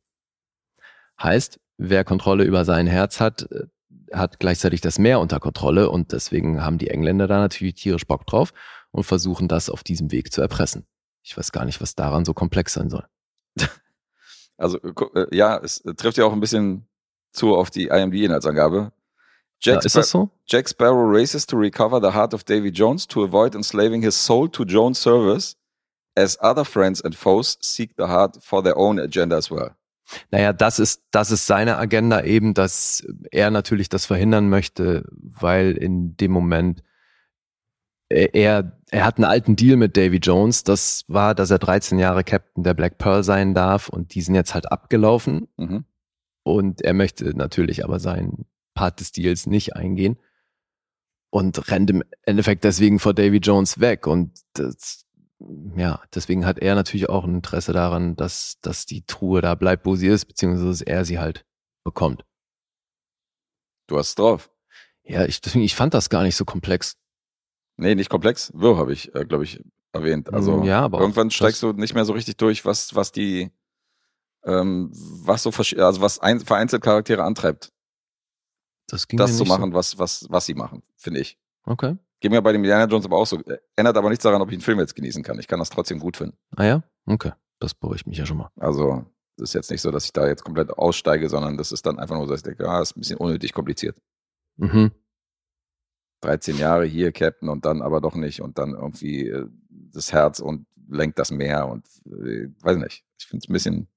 [SPEAKER 2] Heißt, wer Kontrolle über sein Herz hat, äh, hat gleichzeitig das Meer unter Kontrolle und deswegen haben die Engländer da natürlich tierisch Bock drauf und versuchen das auf diesem Weg zu erpressen. Ich weiß gar nicht, was daran so komplex sein soll. <laughs>
[SPEAKER 3] Also gu- äh, ja, es äh, trifft ja auch ein bisschen zu auf die IMD-Inhaltsangabe.
[SPEAKER 2] Ja,
[SPEAKER 3] Jack,
[SPEAKER 2] ist das so?
[SPEAKER 3] Jack Sparrow races to recover the heart of Davy Jones to avoid enslaving his soul to Jones' service as other friends and foes seek the heart for their own agenda as well.
[SPEAKER 2] Naja, das ist, das ist seine Agenda eben, dass er natürlich das verhindern möchte, weil in dem Moment er, er, hat einen alten Deal mit Davy Jones. Das war, dass er 13 Jahre Captain der Black Pearl sein darf und die sind jetzt halt abgelaufen
[SPEAKER 3] Mhm.
[SPEAKER 2] und er möchte natürlich aber seinen Part des Deals nicht eingehen und rennt im Endeffekt deswegen vor Davy Jones weg und das, ja, deswegen hat er natürlich auch ein Interesse daran, dass, dass die Truhe da bleibt, wo sie ist, beziehungsweise dass er sie halt bekommt.
[SPEAKER 3] Du hast es drauf.
[SPEAKER 2] Ja, ich, deswegen, ich fand das gar nicht so komplex.
[SPEAKER 3] Nee, nicht komplex. Wirr habe ich, äh, glaube ich, erwähnt. Also
[SPEAKER 2] Mm, ja, aber
[SPEAKER 3] irgendwann steigst du nicht mehr so richtig durch, was, was die, ähm, was so, also was ein, vereinzelt Charaktere antreibt,
[SPEAKER 2] Das ging
[SPEAKER 3] das zu machen, was, was, was sie machen, finde ich.
[SPEAKER 2] So. Okay.
[SPEAKER 3] Geht mir bei dem Indiana Jones aber auch so. Ändert aber nichts daran, ob ich einen Film jetzt genießen kann. Ich kann das trotzdem gut finden.
[SPEAKER 2] Ah ja? Okay. Das beruhigt mich ja schon mal.
[SPEAKER 3] Also, es ist jetzt nicht so, dass ich da jetzt komplett aussteige, sondern das ist dann einfach nur so, dass ich denke, ah, ist ein bisschen unnötig kompliziert.
[SPEAKER 2] Mhm.
[SPEAKER 3] 13 Jahre hier Captain und dann aber doch nicht und dann irgendwie äh, das Herz und lenkt das Meer und äh, weiß nicht. Ich finde es ein bisschen,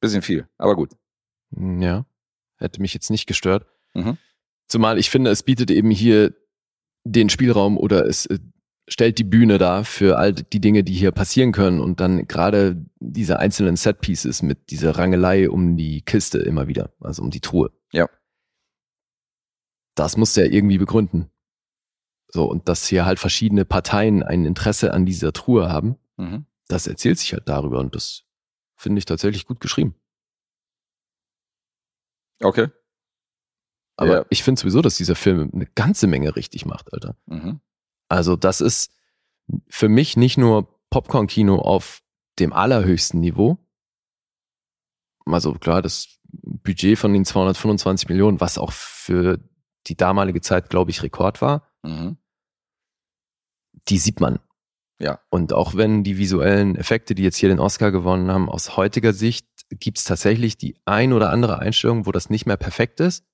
[SPEAKER 3] bisschen viel, aber gut.
[SPEAKER 2] Ja. Hätte mich jetzt nicht gestört.
[SPEAKER 3] Mhm.
[SPEAKER 2] Zumal ich finde, es bietet eben hier den Spielraum oder es äh, stellt die Bühne dar für all die Dinge, die hier passieren können und dann gerade diese einzelnen Setpieces mit dieser Rangelei um die Kiste immer wieder, also um die Truhe.
[SPEAKER 3] Ja.
[SPEAKER 2] Das musst du ja irgendwie begründen. So, und dass hier halt verschiedene Parteien ein Interesse an dieser Truhe haben,
[SPEAKER 3] Mhm.
[SPEAKER 2] das erzählt sich halt darüber und das finde ich tatsächlich gut geschrieben.
[SPEAKER 3] Okay.
[SPEAKER 2] Aber
[SPEAKER 3] Ja.
[SPEAKER 2] ich finde sowieso, dass dieser Film eine ganze Menge richtig macht, Alter.
[SPEAKER 3] Mhm.
[SPEAKER 2] Also das ist für mich nicht nur Popcorn-Kino auf dem allerhöchsten Niveau. Also klar, das Budget von den 225 Millionen, was auch für die damalige Zeit, glaube ich, Rekord war,
[SPEAKER 3] Mhm.
[SPEAKER 2] die sieht man.
[SPEAKER 3] Ja.
[SPEAKER 2] Und auch wenn die visuellen Effekte, die jetzt hier den Oscar gewonnen haben, aus heutiger Sicht gibt es tatsächlich die ein oder andere Einstellung, wo das nicht mehr perfekt ist.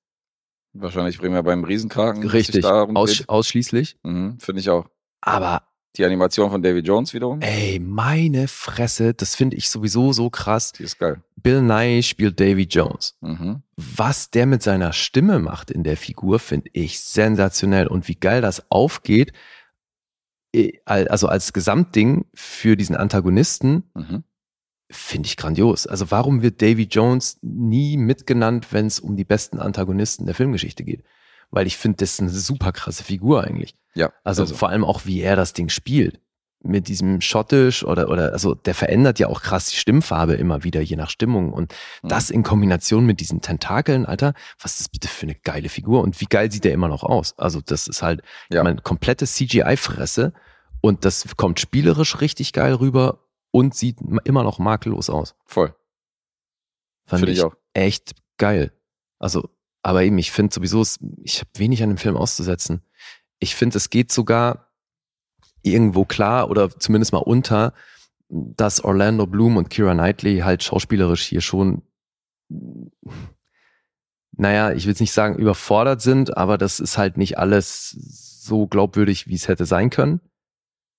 [SPEAKER 3] Wahrscheinlich primär beim Riesenkraken.
[SPEAKER 2] Richtig, aus, ausschließlich.
[SPEAKER 3] Mhm, Finde ich auch.
[SPEAKER 2] Aber
[SPEAKER 3] Die Animation von Davy Jones wiederum,
[SPEAKER 2] ey, meine Fresse, das finde ich sowieso so krass.
[SPEAKER 3] die ist geil.
[SPEAKER 2] Bill Nye spielt Davy Jones.
[SPEAKER 3] Mhm.
[SPEAKER 2] Was der mit seiner Stimme macht in der Figur, finde ich sensationell. Und wie geil das aufgeht, eh, al- also als Gesamtding für diesen Antagonisten,
[SPEAKER 3] Mhm.
[SPEAKER 2] Finde ich grandios. Also warum wird Davy Jones nie mitgenannt, wenn es um die besten Antagonisten der Filmgeschichte geht? Weil ich finde, das ist eine super krasse Figur eigentlich.
[SPEAKER 3] Ja,
[SPEAKER 2] Also, vor allem auch, wie er das Ding spielt. Mit diesem Schottisch oder, oder, also der verändert ja auch krass die Stimmfarbe immer wieder, je nach Stimmung. Und
[SPEAKER 3] Mhm.
[SPEAKER 2] das in Kombination mit diesen Tentakeln, Alter, was ist das bitte für eine geile Figur? Und wie geil sieht der immer noch aus? Also, das ist halt,
[SPEAKER 3] Ja.
[SPEAKER 2] mein komplette CGI-Fresse und das kommt spielerisch richtig geil rüber und sieht immer noch makellos aus.
[SPEAKER 3] voll.
[SPEAKER 2] Fand
[SPEAKER 3] Finde
[SPEAKER 2] ich
[SPEAKER 3] ich auch.
[SPEAKER 2] echt geil. Also, aber eben, ich finde sowieso, es- ich habe wenig an dem Film auszusetzen. Ich finde, es geht sogar irgendwo klar oder zumindest mal unter, dass Orlando Bloom und Kira Knightley halt schauspielerisch hier schon, naja, ich will jetzt nicht sagen überfordert sind, aber das ist halt nicht alles so glaubwürdig, wie es hätte sein können,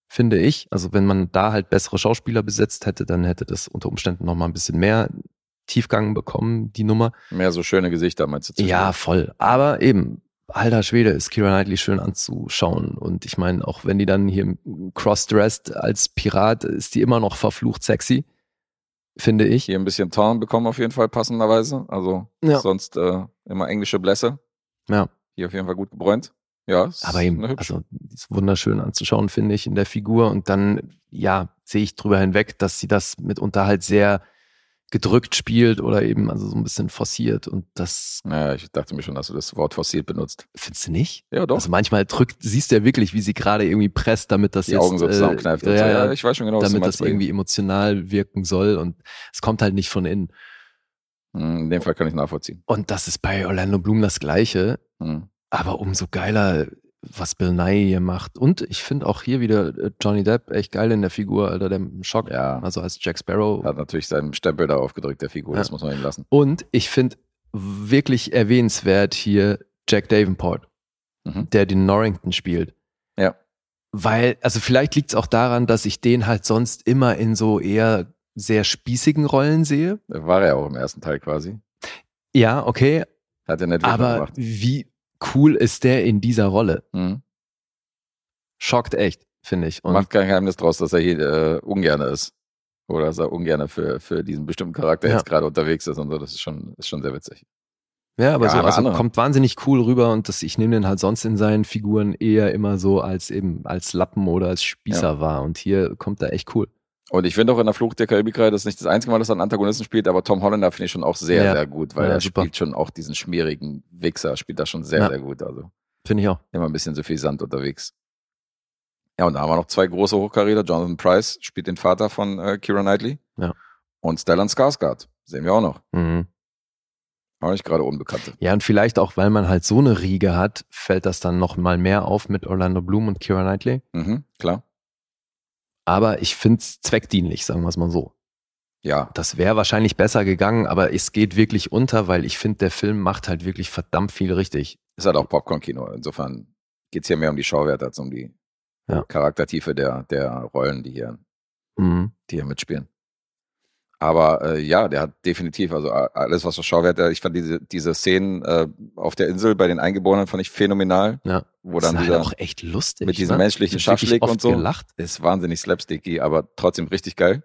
[SPEAKER 2] finde ich. Also wenn man da halt bessere Schauspieler besetzt hätte, dann hätte das unter Umständen noch mal ein bisschen mehr Tiefgang bekommen, die Nummer.
[SPEAKER 3] Mehr so schöne Gesichter, meinst du?
[SPEAKER 2] Ja, voll. Aber eben, alter Schwede, ist Kira Knightley schön anzuschauen. Und ich meine, auch wenn die dann hier crossdressed als Pirat, ist die immer noch verflucht sexy, finde ich.
[SPEAKER 3] Hier ein bisschen Torn bekommen auf jeden Fall passenderweise. Also
[SPEAKER 2] Ja.
[SPEAKER 3] sonst äh, immer englische Blässe.
[SPEAKER 2] Ja.
[SPEAKER 3] Hier auf jeden Fall gut gebräunt. Ja,
[SPEAKER 2] Aber eben, also, ist wunderschön anzuschauen, finde ich, in der Figur. Und dann, ja, sehe ich drüber hinweg, dass sie das mitunter halt sehr gedrückt spielt oder eben also so ein bisschen forciert. Und das
[SPEAKER 3] Naja, ich dachte mir schon, dass du das Wort fossilt benutzt.
[SPEAKER 2] findest du nicht?
[SPEAKER 3] Ja, doch.
[SPEAKER 2] Also manchmal drückt, siehst du ja wirklich, wie sie gerade irgendwie presst, damit das
[SPEAKER 3] die
[SPEAKER 2] jetzt,
[SPEAKER 3] Augen so
[SPEAKER 2] äh,
[SPEAKER 3] zusammenkneift. und
[SPEAKER 2] ja, ja,
[SPEAKER 3] ja, ich weiß schon genau, was du
[SPEAKER 2] damit das irgendwie emotional wirken soll und es kommt halt nicht von innen.
[SPEAKER 3] Hm, In dem Fall kann ich nachvollziehen.
[SPEAKER 2] Und das ist bei Orlando Bloom das Gleiche,
[SPEAKER 3] Hm.
[SPEAKER 2] Aber umso geiler, was Bill Nye hier macht. Und ich finde auch hier wieder äh, Johnny Depp echt geil in der Figur, Alter, der Schock,
[SPEAKER 3] Ja.
[SPEAKER 2] also als Jack Sparrow.
[SPEAKER 3] Hat natürlich seinen Stempel da aufgedrückt, der Figur.
[SPEAKER 2] Ja.
[SPEAKER 3] Das muss man ihm lassen.
[SPEAKER 2] Und ich finde wirklich erwähnenswert hier Jack Davenport,
[SPEAKER 3] Mhm.
[SPEAKER 2] der den Norrington spielt.
[SPEAKER 3] Ja.
[SPEAKER 2] Weil, also vielleicht liegt es auch daran, dass ich den halt sonst immer in so eher sehr spießigen Rollen sehe.
[SPEAKER 3] War er auch im ersten Teil quasi.
[SPEAKER 2] Ja, okay.
[SPEAKER 3] Hat er nicht wirklich
[SPEAKER 2] Aber
[SPEAKER 3] gemacht.
[SPEAKER 2] wie cool ist der in dieser Rolle?
[SPEAKER 3] Hm.
[SPEAKER 2] Schockt echt, finde ich. Und
[SPEAKER 3] Macht kein Geheimnis draus, dass er hier äh, ungerne ist. Oder dass er ungerne für, für diesen bestimmten Charakter
[SPEAKER 2] Ja.
[SPEAKER 3] jetzt gerade unterwegs ist und so. Das ist schon, ist schon sehr witzig.
[SPEAKER 2] ja, aber
[SPEAKER 3] Ja,
[SPEAKER 2] so
[SPEAKER 3] aber
[SPEAKER 2] also
[SPEAKER 3] andere.
[SPEAKER 2] kommt wahnsinnig cool rüber und das, ich nehme den halt sonst in seinen Figuren eher immer so als eben als Lappen oder als Spießer wahr. Und hier kommt er echt cool.
[SPEAKER 3] Und ich finde auch in der Flucht der Karibikreihe, das ist nicht das einzige Mal, dass er einen Antagonisten spielt, aber Tom Hollander finde ich schon auch sehr,
[SPEAKER 2] Ja.
[SPEAKER 3] sehr gut, weil
[SPEAKER 2] Ja,
[SPEAKER 3] er
[SPEAKER 2] super.
[SPEAKER 3] spielt schon auch diesen schmierigen Wichser, spielt das schon sehr,
[SPEAKER 2] Ja.
[SPEAKER 3] sehr gut. Also
[SPEAKER 2] Finde ich auch.
[SPEAKER 3] immer ein bisschen so viel Sand unterwegs. Ja, und da haben wir noch zwei große Hochkaräter. Jonathan Price spielt den Vater von äh, Kira Knightley.
[SPEAKER 2] Ja.
[SPEAKER 3] Und Stellan Skarsgård, sehen wir auch noch.
[SPEAKER 2] Mhm.
[SPEAKER 3] Auch nicht gerade Unbekannte.
[SPEAKER 2] Ja, und vielleicht auch, weil man halt so eine Riege hat, fällt das dann noch mal mehr auf mit Orlando Bloom und Kira Knightley.
[SPEAKER 3] Mhm, klar.
[SPEAKER 2] Aber ich finde es zweckdienlich, sagen wir es mal so.
[SPEAKER 3] Ja,
[SPEAKER 2] Das wäre wahrscheinlich besser gegangen, aber es geht wirklich unter, weil ich finde, der Film macht halt wirklich verdammt viel richtig.
[SPEAKER 3] ist halt auch Popcorn-Kino. Insofern geht's hier mehr um die Schauwerte als um die
[SPEAKER 2] Ja.
[SPEAKER 3] Charaktertiefe der, der Rollen, die hier,
[SPEAKER 2] Mhm.
[SPEAKER 3] die hier mitspielen. Aber äh, ja, der hat definitiv, also alles, was so Schauwerte, ich fand diese, diese Szenen äh, auf der Insel bei den Eingeborenen fand ich phänomenal,
[SPEAKER 2] Ja.
[SPEAKER 3] wo
[SPEAKER 2] Das
[SPEAKER 3] dann
[SPEAKER 2] ist
[SPEAKER 3] dieser,
[SPEAKER 2] halt auch echt lustig.
[SPEAKER 3] mit diesem
[SPEAKER 2] ne?
[SPEAKER 3] menschlichen Schaschlik
[SPEAKER 2] oft
[SPEAKER 3] und so.
[SPEAKER 2] gelacht.
[SPEAKER 3] ist wahnsinnig slapsticky, aber trotzdem richtig geil.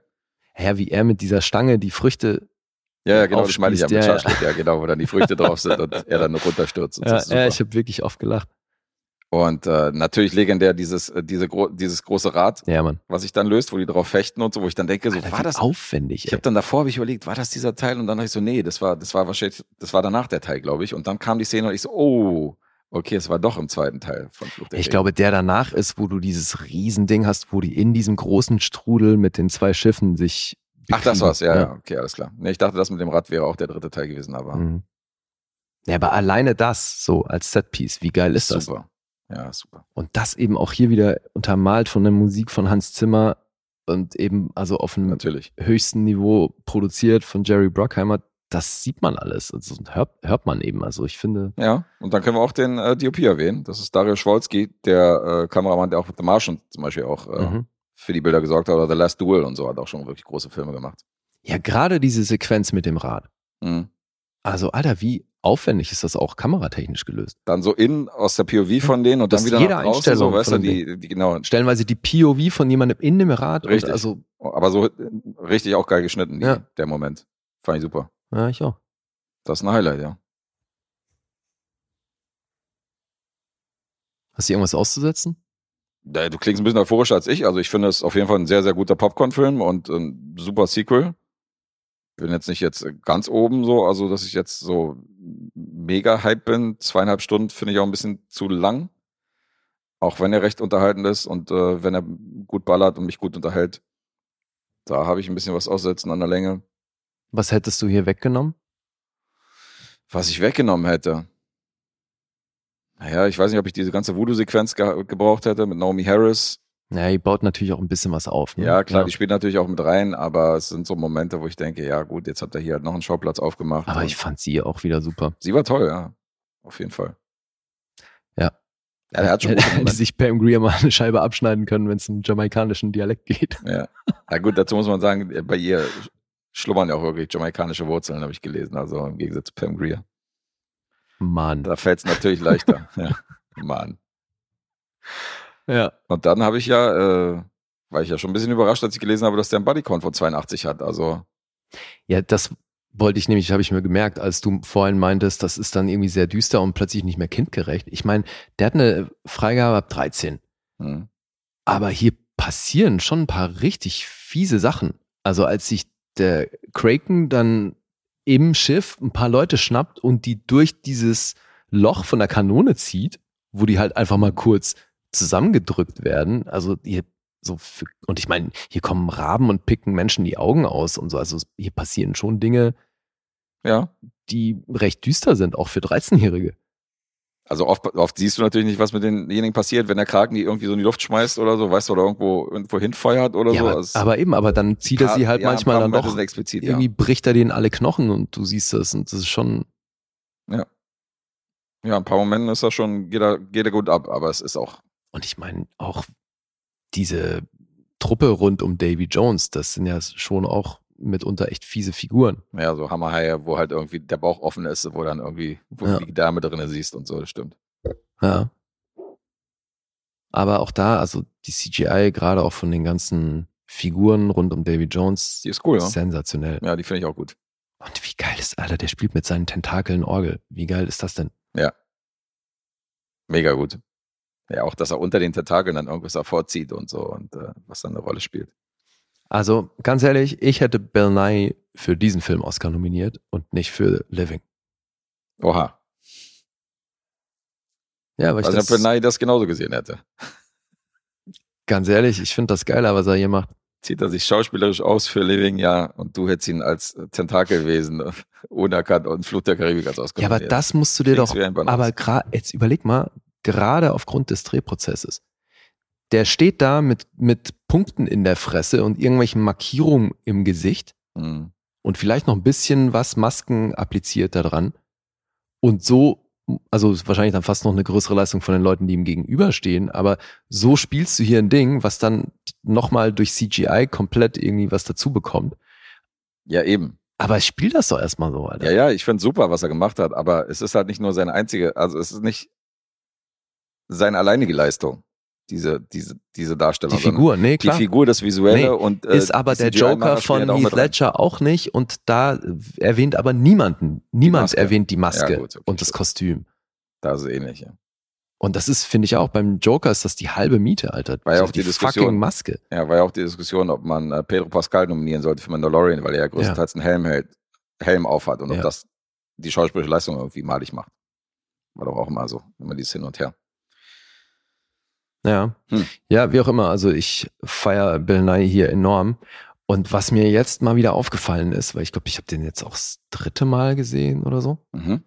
[SPEAKER 2] Ja, wie er mit dieser Stange die Früchte.
[SPEAKER 3] Ja, ja, genau, das meine ich ja mit
[SPEAKER 2] Aufspießt, ja, ja.
[SPEAKER 3] Schaschlik, ja, genau, wo dann die Früchte drauf sind und er dann runterstürzt. Und
[SPEAKER 2] Ja,
[SPEAKER 3] ist
[SPEAKER 2] ja, ich habe wirklich oft gelacht.
[SPEAKER 3] Und äh, natürlich legendär dieses, äh, diese gro dieses große Rad,
[SPEAKER 2] Ja,
[SPEAKER 3] was sich dann löst, wo die drauf fechten und so, wo ich dann denke, so
[SPEAKER 2] Alter,
[SPEAKER 3] war das.
[SPEAKER 2] aufwendig.
[SPEAKER 3] Ich habe dann davor hab ich überlegt, war das dieser Teil? Und dann habe ich so, nee, das war, das war wahrscheinlich, das war danach der Teil, glaube ich. Und dann kam die Szene und ich so, oh, okay, es war doch im zweiten Teil von Flucht der
[SPEAKER 2] Ich
[SPEAKER 3] Karibik.
[SPEAKER 2] glaube, der danach ist, wo du dieses Riesending hast, wo die in diesem großen Strudel mit den zwei Schiffen sich.
[SPEAKER 3] Ach, das
[SPEAKER 2] bekriegen.
[SPEAKER 3] war's, ja, ja, okay, alles klar. Nee, ich dachte, das mit dem Rad wäre auch der dritte Teil gewesen, aber
[SPEAKER 2] Mhm. Ja, aber alleine das so als Setpiece, wie geil ist das?
[SPEAKER 3] super. Ja, super.
[SPEAKER 2] Und das eben auch hier wieder untermalt von der Musik von Hans Zimmer und eben also auf einem
[SPEAKER 3] Natürlich.
[SPEAKER 2] höchsten Niveau produziert von Jerry Bruckheimer. das sieht man alles. Also, und hört, hört man eben. Also ich finde,
[SPEAKER 3] Ja, und dann können wir auch den äh, DOP erwähnen. Das ist Dario Schwolski, der äh, Kameramann, der auch mit The Martian zum Beispiel auch äh,
[SPEAKER 2] mhm.
[SPEAKER 3] für die Bilder gesorgt hat. Oder The Last Duel und so hat auch schon wirklich große Filme gemacht.
[SPEAKER 2] ja, gerade diese Sequenz mit dem Rad.
[SPEAKER 3] Mhm.
[SPEAKER 2] Also, Alter, wie aufwendig ist das auch kameratechnisch gelöst?
[SPEAKER 3] Dann so in aus der POV von denen und dann
[SPEAKER 2] Das
[SPEAKER 3] wieder
[SPEAKER 2] jede
[SPEAKER 3] nach draußen,
[SPEAKER 2] Einstellung
[SPEAKER 3] so, weißt du, die, die, genau.
[SPEAKER 2] Stellenweise die POV von jemandem in dem Rad.
[SPEAKER 3] Richtig.
[SPEAKER 2] Und also,
[SPEAKER 3] Aber so äh, richtig auch geil geschnitten, die,
[SPEAKER 2] Ja.
[SPEAKER 3] der Moment. Fand ich super.
[SPEAKER 2] ja, ich auch.
[SPEAKER 3] Das ist ein Highlight, ja.
[SPEAKER 2] Hast du irgendwas auszusetzen?
[SPEAKER 3] Ja, Du klingst ein bisschen euphorischer als ich. Also ich finde es auf jeden Fall ein sehr, sehr guter Popcorn-Film und ein super Sequel. Bin jetzt nicht jetzt ganz oben so, also dass ich jetzt so mega hype bin. Zweieinhalb Stunden finde ich auch ein bisschen zu lang. Auch wenn er recht unterhaltend ist und äh, wenn er gut ballert und mich gut unterhält. Da habe ich ein bisschen was aussetzen an der Länge.
[SPEAKER 2] Was hättest du hier weggenommen?
[SPEAKER 3] Was ich weggenommen hätte. Naja, ich weiß nicht, ob ich diese ganze Voodoo-Sequenz ge gebraucht hätte mit Naomi Harris.
[SPEAKER 2] Ja, die baut natürlich auch ein bisschen was auf. Ne?
[SPEAKER 3] Ja, klar, die spielt natürlich auch mit rein, aber es sind so Momente, wo ich denke, ja gut, jetzt hat er hier halt noch einen Schauplatz aufgemacht.
[SPEAKER 2] Aber ich fand sie auch wieder super.
[SPEAKER 3] sie war toll, ja. Auf jeden Fall.
[SPEAKER 2] Ja.
[SPEAKER 3] Ja, der hat schon <laughs>
[SPEAKER 2] Hätte sich Pam Grier mal eine Scheibe abschneiden können, wenn es im jamaikanischen Dialekt geht.
[SPEAKER 3] Ja. ja, gut, dazu muss man sagen, bei ihr <laughs> schlummern ja auch wirklich jamaikanische Wurzeln, habe ich gelesen, also im Gegensatz zu Pam Grier.
[SPEAKER 2] Mann.
[SPEAKER 3] Da fällt es natürlich leichter. <laughs> ja, Mann.
[SPEAKER 2] Ja.
[SPEAKER 3] Und dann habe ich ja, äh, war ich ja schon ein bisschen überrascht, als ich gelesen habe, dass der einen Bodycount von 82 hat. Also,
[SPEAKER 2] Ja, das wollte ich nämlich, habe ich mir gemerkt, als du vorhin meintest, das ist dann irgendwie sehr düster und plötzlich nicht mehr kindgerecht. Ich meine, der hat eine Freigabe ab 13.
[SPEAKER 3] hm.
[SPEAKER 2] Aber hier passieren schon ein paar richtig fiese Sachen. Also als sich der Kraken dann im Schiff ein paar Leute schnappt und die durch dieses Loch von der Kanone zieht, wo die halt einfach mal kurz zusammengedrückt werden. Also hier so für, und ich meine, hier kommen Raben und picken Menschen die Augen aus und so. Also hier passieren schon Dinge,
[SPEAKER 3] ja.
[SPEAKER 2] die recht düster sind, auch für 13-Jährige.
[SPEAKER 3] Also oft, oft siehst du natürlich nicht, was mit denjenigen passiert, wenn der Kraken die irgendwie so in die Luft schmeißt oder so, weißt du, oder irgendwo, irgendwo hinfeuert oder
[SPEAKER 2] Ja,
[SPEAKER 3] so.
[SPEAKER 2] aber,
[SPEAKER 3] Also,
[SPEAKER 2] aber eben, aber dann zieht er sie halt
[SPEAKER 3] ja,
[SPEAKER 2] manchmal dann doch
[SPEAKER 3] explizit,
[SPEAKER 2] irgendwie bricht er denen alle Knochen und du siehst das und das ist schon,
[SPEAKER 3] ja. ja, ein paar Momenten ist das schon, geht er, geht er gut ab, aber es ist auch,
[SPEAKER 2] und ich meine auch diese Truppe rund um Davy Jones, das sind ja schon auch mitunter echt fiese Figuren.
[SPEAKER 3] ja, so Hammerhaie, wo halt irgendwie der Bauch offen ist, wo dann irgendwie, wo
[SPEAKER 2] Ja.
[SPEAKER 3] die Dame drinnen siehst und so, das stimmt.
[SPEAKER 2] Ja. Aber auch da, also die CGI, gerade auch von den ganzen Figuren rund um Davy Jones,
[SPEAKER 3] Die ist cool, ja.
[SPEAKER 2] sensationell.
[SPEAKER 3] Ja, die finde ich auch gut.
[SPEAKER 2] Und wie geil ist, Alter, der spielt mit seinen Tentakeln Orgel. Wie geil ist das denn?
[SPEAKER 3] Mega gut. Ja, auch, dass er unter den Tentakeln dann irgendwas hervorzieht und so und äh, was dann eine Rolle spielt.
[SPEAKER 2] Also, ganz ehrlich, ich hätte Bill Nye für diesen Film Oscar nominiert und nicht für Living.
[SPEAKER 3] Oha.
[SPEAKER 2] Ja, weil ich
[SPEAKER 3] Also,
[SPEAKER 2] das,
[SPEAKER 3] ob Nye das genauso gesehen hätte.
[SPEAKER 2] ganz ehrlich, ich finde das geiler, was er hier macht.
[SPEAKER 3] Zieht er sich schauspielerisch aus für Living, ja, und du hättest ihn als Tentakelwesen äh, unerkannt und Flut der Karibik als Oscar
[SPEAKER 2] Ja, aber das musst du dir
[SPEAKER 3] Klingt's
[SPEAKER 2] doch, aber gra- jetzt überleg mal, gerade aufgrund des Drehprozesses. Der steht da mit, mit Punkten in der Fresse und irgendwelchen Markierungen im Gesicht
[SPEAKER 3] Hm.
[SPEAKER 2] und vielleicht noch ein bisschen was Masken appliziert da dran. Und so, also wahrscheinlich dann fast noch eine größere Leistung von den Leuten, die ihm gegenüberstehen, aber so spielst du hier ein Ding, was dann nochmal durch CGI komplett irgendwie was dazu bekommt.
[SPEAKER 3] Ja, eben.
[SPEAKER 2] Aber spiel das doch erstmal so, Alter.
[SPEAKER 3] Ja, ja, ich finde super, was er gemacht hat, aber es ist halt nicht nur seine einzige, also es ist nicht seine alleinige Leistung, diese, diese, diese Darstellung.
[SPEAKER 2] Die Figur, nee, klar.
[SPEAKER 3] Die Figur, das Visuelle
[SPEAKER 2] Nee,
[SPEAKER 3] und äh,
[SPEAKER 2] ist aber
[SPEAKER 3] die
[SPEAKER 2] der Joker von Heath. Ledger auch nicht und da erwähnt aber niemanden, niemand erwähnt die Maske
[SPEAKER 3] Ja, gut, okay,
[SPEAKER 2] und das. Kostüm.
[SPEAKER 3] Da ist es ähnlich, ja.
[SPEAKER 2] Und das ist, finde ich auch, beim Joker ist das die halbe Miete, Alter.
[SPEAKER 3] War ja auch die Diskussion.
[SPEAKER 2] fucking Maske.
[SPEAKER 3] Ja, war ja auch die Diskussion, ob man äh, Pedro Pascal nominieren sollte für Mandalorian, weil er ja größtenteils einen Helm hält, Helm aufhat und
[SPEAKER 2] Ja.
[SPEAKER 3] ob das die schauspielerische Leistung irgendwie malig macht. War doch auch immer so, immer dieses Hin und Her.
[SPEAKER 2] Ja.
[SPEAKER 3] Hm.
[SPEAKER 2] Ja, wie auch immer. Also ich feiere Bill Nye hier enorm. Und was mir jetzt mal wieder aufgefallen ist, weil ich glaube, ich habe den jetzt auch das dritte Mal gesehen oder so.
[SPEAKER 3] Mhm.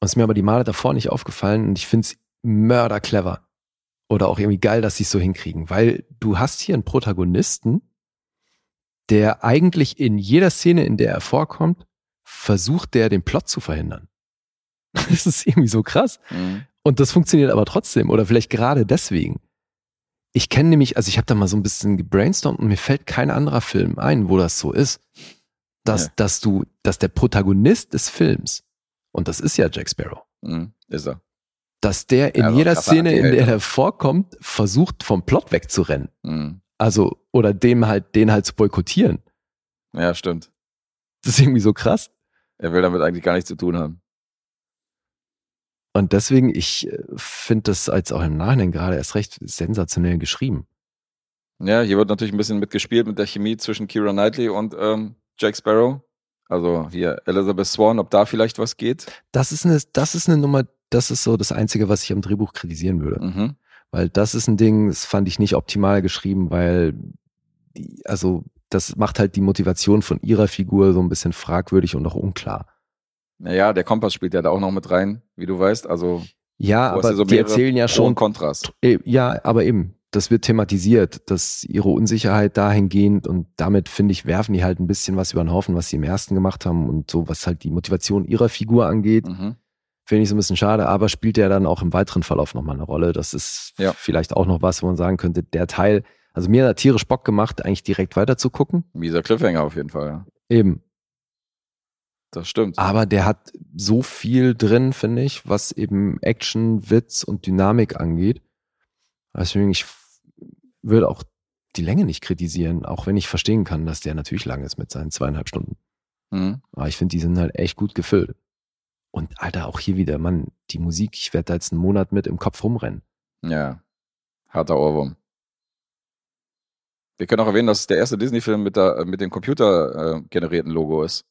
[SPEAKER 2] Und es ist mir aber die Male davor nicht aufgefallen und ich finde es mörder clever. Oder auch irgendwie geil, dass sie es so hinkriegen, weil du hast hier einen Protagonisten, der eigentlich in jeder Szene, in der er vorkommt, versucht der den Plot zu verhindern. <laughs> Das ist irgendwie so krass.
[SPEAKER 3] Mhm.
[SPEAKER 2] Und das funktioniert aber trotzdem oder vielleicht gerade deswegen. Ich kenne nämlich, also ich habe da mal so ein bisschen gebrainstormt und mir fällt kein anderer Film ein, wo das so ist, dass,
[SPEAKER 3] Ja.
[SPEAKER 2] dass du, dass der Protagonist des Films, und das ist ja Jack Sparrow,
[SPEAKER 3] Mhm. Ist er.
[SPEAKER 2] dass der in
[SPEAKER 3] Ja,
[SPEAKER 2] jeder Szene, in der
[SPEAKER 3] Anti-Held,
[SPEAKER 2] er vorkommt, versucht vom Plot wegzurennen.
[SPEAKER 3] Mhm.
[SPEAKER 2] Also, oder dem halt, den halt zu boykottieren.
[SPEAKER 3] Ja, stimmt.
[SPEAKER 2] Das ist irgendwie so krass.
[SPEAKER 3] Er will damit eigentlich gar nichts zu tun haben.
[SPEAKER 2] Und deswegen, ich finde das als auch im Nachhinein gerade erst recht sensationell geschrieben.
[SPEAKER 3] Ja, hier wird natürlich ein bisschen mitgespielt mit der Chemie zwischen Kira Knightley und ähm, Jack Sparrow. Also hier Elizabeth Swan, ob da vielleicht was geht.
[SPEAKER 2] Das ist eine, das ist eine Nummer, das ist so das Einzige, was ich am Drehbuch kritisieren würde.
[SPEAKER 3] Mhm.
[SPEAKER 2] Weil das ist ein Ding, das fand ich nicht optimal geschrieben, weil die, also das macht halt die Motivation von ihrer Figur so ein bisschen fragwürdig und auch unklar.
[SPEAKER 3] Naja, der Kompass spielt ja da auch noch mit rein, wie du weißt. Also
[SPEAKER 2] Ja, aber
[SPEAKER 3] so
[SPEAKER 2] die erzählen ja schon
[SPEAKER 3] Kontrast.
[SPEAKER 2] Eh, Ja, aber eben, das wird thematisiert, dass ihre Unsicherheit dahingehend und damit finde ich, werfen die halt ein bisschen was über den Haufen, was sie im ersten gemacht haben und so, was halt die Motivation ihrer Figur angeht,
[SPEAKER 3] Mhm.
[SPEAKER 2] finde ich so ein bisschen schade, aber spielt ja dann auch im weiteren Verlauf nochmal eine Rolle. Das ist
[SPEAKER 3] Ja.
[SPEAKER 2] vielleicht auch noch was, wo man sagen könnte, der Teil, also mir hat tierisch Bock gemacht, eigentlich direkt weiter zu gucken.
[SPEAKER 3] Mieser Cliffhanger auf jeden Fall, ja.
[SPEAKER 2] Eben.
[SPEAKER 3] Das stimmt.
[SPEAKER 2] Aber der hat so viel drin, finde ich, was eben Action, Witz und Dynamik angeht. Deswegen, ich würde auch die Länge nicht kritisieren, auch wenn ich verstehen kann, dass der natürlich lang ist mit seinen zweieinhalb Stunden.
[SPEAKER 3] Mhm.
[SPEAKER 2] Aber ich finde, die sind halt echt gut gefüllt. Und Alter, auch hier wieder, Mann, die Musik, ich werde da jetzt einen Monat mit im Kopf rumrennen.
[SPEAKER 3] Ja. Harter Ohrwurm. Wir können auch erwähnen, dass es der erste Disney-Film mit, der, mit dem computergenerierten äh, Logo ist,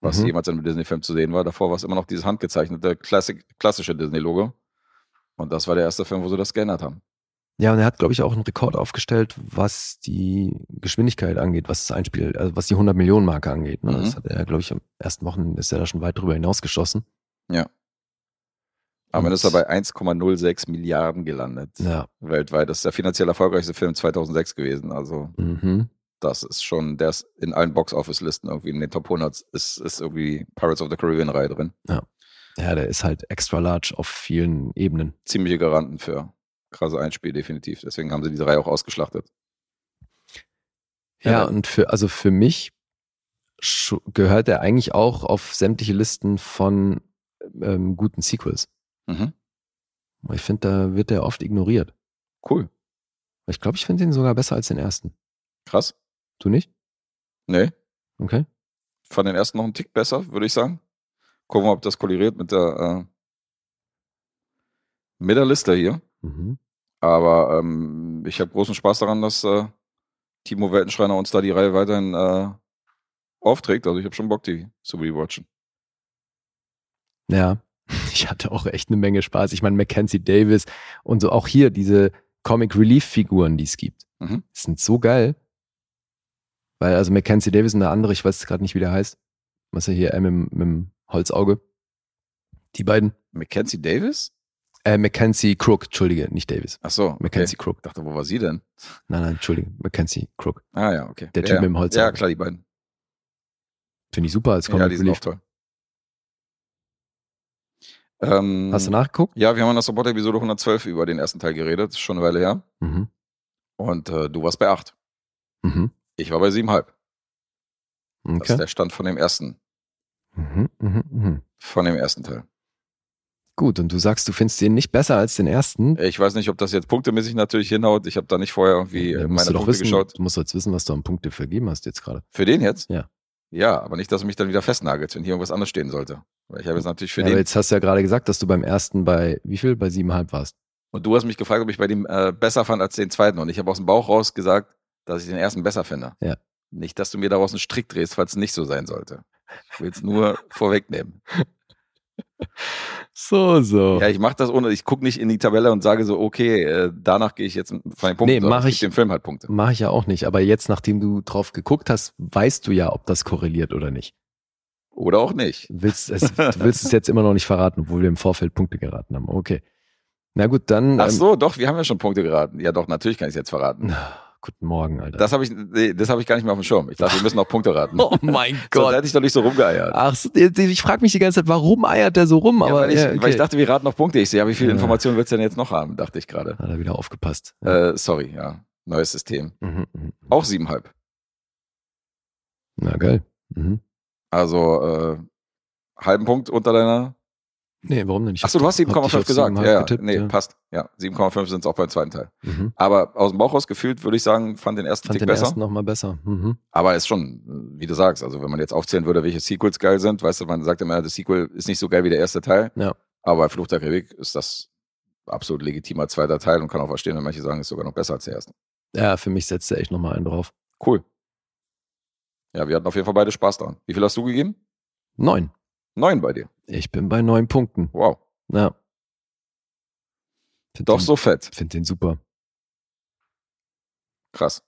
[SPEAKER 3] was
[SPEAKER 2] Mhm.
[SPEAKER 3] jemals in einem Disney-Film zu sehen war. Davor war es immer noch dieses handgezeichnete, klassik, klassische Disney-Logo. Und das war der erste Film, wo sie das geändert haben.
[SPEAKER 2] Ja, und er hat, glaube ich, auch einen Rekord aufgestellt, was die Geschwindigkeit angeht, was das Einspiel, also was die 100 Millionen Marke angeht. Ne?
[SPEAKER 3] Mhm.
[SPEAKER 2] Das hat er, glaube ich, am ersten Wochen ist er da schon weit drüber hinausgeschossen.
[SPEAKER 3] Am Ende ist er bei 1,06 Milliarden gelandet.
[SPEAKER 2] Ja.
[SPEAKER 3] Weltweit. Das ist der finanziell erfolgreichste Film 2006 gewesen. Also,
[SPEAKER 2] Mhm.
[SPEAKER 3] Das ist schon, der ist in allen Box-Office-Listen irgendwie in den Top 100 ist, ist irgendwie Pirates of the Caribbean-Reihe drin.
[SPEAKER 2] Ja, der ist halt extra large auf vielen Ebenen.
[SPEAKER 3] Ziemliche Garanten für krasse Einspiel, definitiv. Deswegen haben sie diese Reihe auch ausgeschlachtet.
[SPEAKER 2] Ja,
[SPEAKER 3] Ja.
[SPEAKER 2] und für, also für mich gehört er eigentlich auch auf sämtliche Listen von ähm, guten Sequels.
[SPEAKER 3] Mhm.
[SPEAKER 2] Ich finde, da wird er oft ignoriert.
[SPEAKER 3] Cool.
[SPEAKER 2] Ich glaube, ich finde ihn sogar besser als den ersten.
[SPEAKER 3] Krass.
[SPEAKER 2] Du nicht?
[SPEAKER 3] Nee.
[SPEAKER 2] Okay.
[SPEAKER 3] Fand den ersten noch einen Tick besser, würde ich sagen. Gucken wir, ob das kollidiert mit der, äh, mit der Liste hier.
[SPEAKER 2] Mhm.
[SPEAKER 3] Aber ähm, ich habe großen Spaß daran, dass äh, Timo Weltenschreiner uns da die Reihe weiterhin äh, aufträgt. Also ich habe schon Bock, die zu rewatchen.
[SPEAKER 2] Ja, <laughs> ich hatte auch echt eine Menge Spaß. Ich meine, Mackenzie Davis und so auch hier diese Comic Relief Figuren, die es gibt,
[SPEAKER 3] Mhm.
[SPEAKER 2] sind so geil. Weil also Mackenzie Davis und der andere, ich weiß gerade nicht, wie der heißt. Was er hier, äh, mit, dem- mit dem Holzauge. Die beiden.
[SPEAKER 3] Mackenzie Davis?
[SPEAKER 2] Äh, Mackenzie Crook, Entschuldige, nicht Davis.
[SPEAKER 3] Ach so, okay.
[SPEAKER 2] Mackenzie Crook.
[SPEAKER 3] Ich dachte, wo war sie denn?
[SPEAKER 2] Nein, nein, Entschuldige, Mackenzie Crook.
[SPEAKER 3] Ah ja, okay.
[SPEAKER 2] Der
[SPEAKER 3] ja,
[SPEAKER 2] Typ
[SPEAKER 3] ja.
[SPEAKER 2] mit dem Holzauge.
[SPEAKER 3] Ja, klar, die beiden.
[SPEAKER 2] Finde ich super als
[SPEAKER 3] Ja,
[SPEAKER 2] Comic
[SPEAKER 3] die sind auch toll. Ähm,
[SPEAKER 2] Hast du nachgeguckt?
[SPEAKER 3] Ja, wir haben in der Support-Episode 112 über den ersten Teil geredet. Das ist schon eine Weile her.
[SPEAKER 2] Mhm.
[SPEAKER 3] Und äh, du warst bei 8.
[SPEAKER 2] Mhm.
[SPEAKER 3] Ich war bei 7,5. Das
[SPEAKER 2] Okay.
[SPEAKER 3] ist der Stand von dem ersten,
[SPEAKER 2] Mhm, mhm, mhm.
[SPEAKER 3] von dem ersten Teil.
[SPEAKER 2] Gut, und du sagst, du findest den nicht besser als den ersten.
[SPEAKER 3] Ich weiß nicht, ob das jetzt punktemäßig natürlich hinhaut. Ich habe da nicht vorher irgendwie
[SPEAKER 2] Ja,
[SPEAKER 3] äh, meine Punkte
[SPEAKER 2] wissen,
[SPEAKER 3] geschaut.
[SPEAKER 2] Du musst jetzt wissen, was du an Punkte vergeben hast jetzt gerade.
[SPEAKER 3] Für den jetzt?
[SPEAKER 2] Ja.
[SPEAKER 3] Ja, aber nicht, dass du mich dann wieder festnagelst, wenn hier irgendwas anderes stehen sollte. Weil ich habe jetzt natürlich für
[SPEAKER 2] Ja, aber
[SPEAKER 3] den.
[SPEAKER 2] jetzt hast du ja gerade gesagt, dass du beim ersten bei wie viel? Bei siebeneinhalb warst.
[SPEAKER 3] Und du hast mich gefragt, ob ich bei dem äh, besser fand als den zweiten. Und ich habe aus dem Bauch raus gesagt, dass ich den ersten besser finde.
[SPEAKER 2] Ja.
[SPEAKER 3] Nicht, dass du mir daraus einen Strick drehst, falls es nicht so sein sollte. Ich will es nur <laughs> vorwegnehmen.
[SPEAKER 2] So, so.
[SPEAKER 3] Ja, ich mache das ohne, ich gucke nicht in die Tabelle und sage so, okay, äh, danach gehe ich jetzt von den Punkten.
[SPEAKER 2] Nee,
[SPEAKER 3] sondern
[SPEAKER 2] mach
[SPEAKER 3] geb
[SPEAKER 2] ich-
[SPEAKER 3] dem Film halt Punkte.
[SPEAKER 2] Mache ich ja auch nicht. Aber jetzt, nachdem du drauf geguckt hast, weißt du ja, ob das korreliert oder nicht.
[SPEAKER 3] Oder auch nicht.
[SPEAKER 2] Du willst es, <laughs> du willst es jetzt immer noch nicht verraten, obwohl wir im Vorfeld Punkte geraten haben. Okay. Na gut, dann.
[SPEAKER 3] Ach
[SPEAKER 2] ähm,
[SPEAKER 3] so, doch, wir haben ja schon Punkte geraten. Ja, doch, natürlich kann ich es jetzt verraten. <laughs>
[SPEAKER 2] guten Morgen, Alter.
[SPEAKER 3] Das habe ich, nee, das habe ich gar nicht mehr auf dem Schirm. Ich dachte, wir müssen noch Punkte raten. <laughs>
[SPEAKER 2] oh mein <laughs>
[SPEAKER 3] Sonst
[SPEAKER 2] Gott.
[SPEAKER 3] hätte ich doch nicht so rumgeeiert.
[SPEAKER 2] Ach, ich frage mich die ganze Zeit, warum eiert der so rum?
[SPEAKER 3] Ja,
[SPEAKER 2] Aber
[SPEAKER 3] weil, ich,
[SPEAKER 2] ja,
[SPEAKER 3] weil
[SPEAKER 2] okay.
[SPEAKER 3] ich dachte, wir raten noch Punkte. Ich sehe, ja, wie viele. Informationen willst du denn jetzt noch haben, dachte ich gerade.
[SPEAKER 2] hat er wieder aufgepasst.
[SPEAKER 3] Äh, sorry, ja. Neues System.
[SPEAKER 2] Mhm, mhm.
[SPEAKER 3] Auch siebenhalb.
[SPEAKER 2] Na geil. Mhm.
[SPEAKER 3] Also äh, halben Punkt unter deiner.
[SPEAKER 2] Nee, warum denn nicht?
[SPEAKER 3] Achso, du hast
[SPEAKER 2] Hab dich
[SPEAKER 3] 7,5
[SPEAKER 2] auf
[SPEAKER 3] gesagt.
[SPEAKER 2] 7,5
[SPEAKER 3] Ja, ja.
[SPEAKER 2] getippt,
[SPEAKER 3] nee,
[SPEAKER 2] ja.
[SPEAKER 3] passt. Ja, 7,5 sind es auch beim zweiten Teil.
[SPEAKER 2] Mhm.
[SPEAKER 3] Aber aus dem Bauch raus gefühlt würde ich sagen, fand den ersten
[SPEAKER 2] Fand
[SPEAKER 3] Tick
[SPEAKER 2] den
[SPEAKER 3] besser.
[SPEAKER 2] ersten nochmal besser. Mhm.
[SPEAKER 3] Aber ist schon, wie du sagst, also wenn man jetzt aufzählen würde, welche Sequels geil sind, weißt du, man sagt immer, das Sequel ist nicht so geil wie der erste Teil.
[SPEAKER 2] Ja.
[SPEAKER 3] Aber bei Fluch der Karibik ist das absolut legitimer zweiter Teil und kann auch verstehen, wenn manche sagen, ist sogar noch besser als der erste.
[SPEAKER 2] Ja, für mich setzt er echt nochmal einen drauf.
[SPEAKER 3] Cool. Ja, wir hatten auf jeden Fall beide Spaß daran. Wie viel hast du gegeben?
[SPEAKER 2] Neun.
[SPEAKER 3] Neun bei dir.
[SPEAKER 2] Ich bin bei neun Punkten.
[SPEAKER 3] Wow.
[SPEAKER 2] Ja. Find
[SPEAKER 3] Doch
[SPEAKER 2] den,
[SPEAKER 3] so fett.
[SPEAKER 2] Find den super.
[SPEAKER 3] Krass.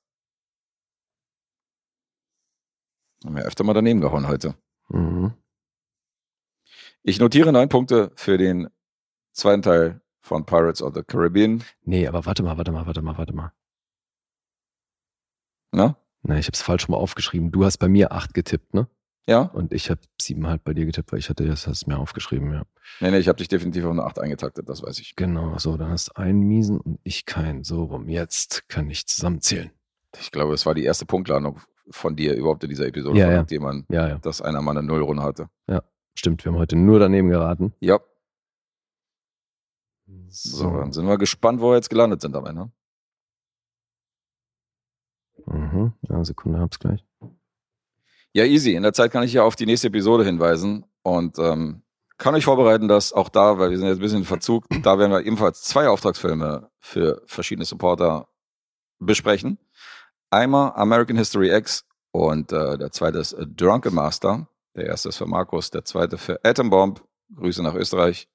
[SPEAKER 3] Haben wir öfter mal daneben gehauen heute.
[SPEAKER 2] Mhm.
[SPEAKER 3] Ich notiere neun Punkte für den zweiten Teil von Pirates of the Caribbean.
[SPEAKER 2] Nee, aber warte mal, warte mal, warte mal, warte mal.
[SPEAKER 3] Na?
[SPEAKER 2] Na, ich habe es falsch schon mal aufgeschrieben. Du hast bei mir acht getippt, ne?
[SPEAKER 3] Ja?
[SPEAKER 2] Und ich habe siebenhalb bei dir getippt, weil ich hatte das hast du mir aufgeschrieben, ja.
[SPEAKER 3] Nee, nee, ich habe dich definitiv auf eine 8 eingetaktet, das weiß ich.
[SPEAKER 2] Genau, so, dann hast du einen miesen und ich keinen. So rum. Jetzt kann ich zusammenzählen.
[SPEAKER 3] Ich glaube, es war die erste Punktladung von dir überhaupt in dieser Episode,
[SPEAKER 2] Ja, ja.
[SPEAKER 3] irgendjemandem,
[SPEAKER 2] Ja, ja.
[SPEAKER 3] dass einer mal eine Nullrunde hatte.
[SPEAKER 2] Stimmt, wir haben heute nur daneben geraten.
[SPEAKER 3] Ja. So, dann sind wir gespannt, wo wir jetzt gelandet sind am Ende.
[SPEAKER 2] Mhm. Ja, Sekunde, hab's gleich.
[SPEAKER 3] Ja, easy. In der Zeit kann ich ja auf die nächste Episode hinweisen und ähm, kann euch vorbereiten, dass auch da, weil wir sind jetzt ein bisschen in Verzug, <clears throat> da werden wir ebenfalls zwei Auftragsfilme für verschiedene Supporter besprechen. Einmal American History X und äh, der zweite ist Drunken Master. Der erste ist für Markus, der zweite für Atom Bomb. Grüße nach Österreich.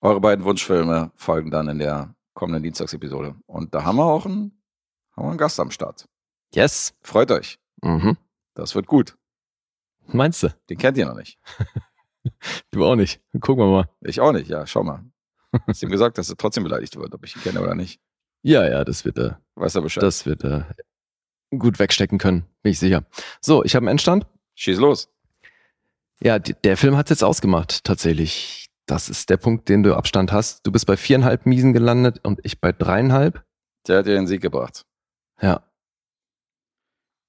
[SPEAKER 3] Eure beiden Wunschfilme folgen dann in der kommenden Dienstagsepisode. Und da haben wir auch einen, haben wir einen Gast am Start.
[SPEAKER 2] Yes.
[SPEAKER 3] Freut euch.
[SPEAKER 2] Mhm.
[SPEAKER 3] Das wird gut.
[SPEAKER 2] Meinst du?
[SPEAKER 3] Den kennt ihr noch nicht. <laughs>
[SPEAKER 2] Du auch nicht. Gucken wir mal.
[SPEAKER 3] Ich auch nicht, ja, schau mal. Hast ihm gesagt, dass er trotzdem beleidigt wird, ob ich ihn kenne oder nicht.
[SPEAKER 2] Ja, ja, das wird er.
[SPEAKER 3] Weiß er Bescheid.
[SPEAKER 2] Das wird er gut wegstecken können, bin ich sicher. So, ich habe einen Endstand.
[SPEAKER 3] Schieß los.
[SPEAKER 2] Ja, der Film hat jetzt ausgemacht, tatsächlich. Das ist der Punkt, den du Abstand hast. Du bist bei viereinhalb Miesen gelandet und ich bei dreieinhalb.
[SPEAKER 3] Der hat dir den Sieg gebracht.
[SPEAKER 2] Ja.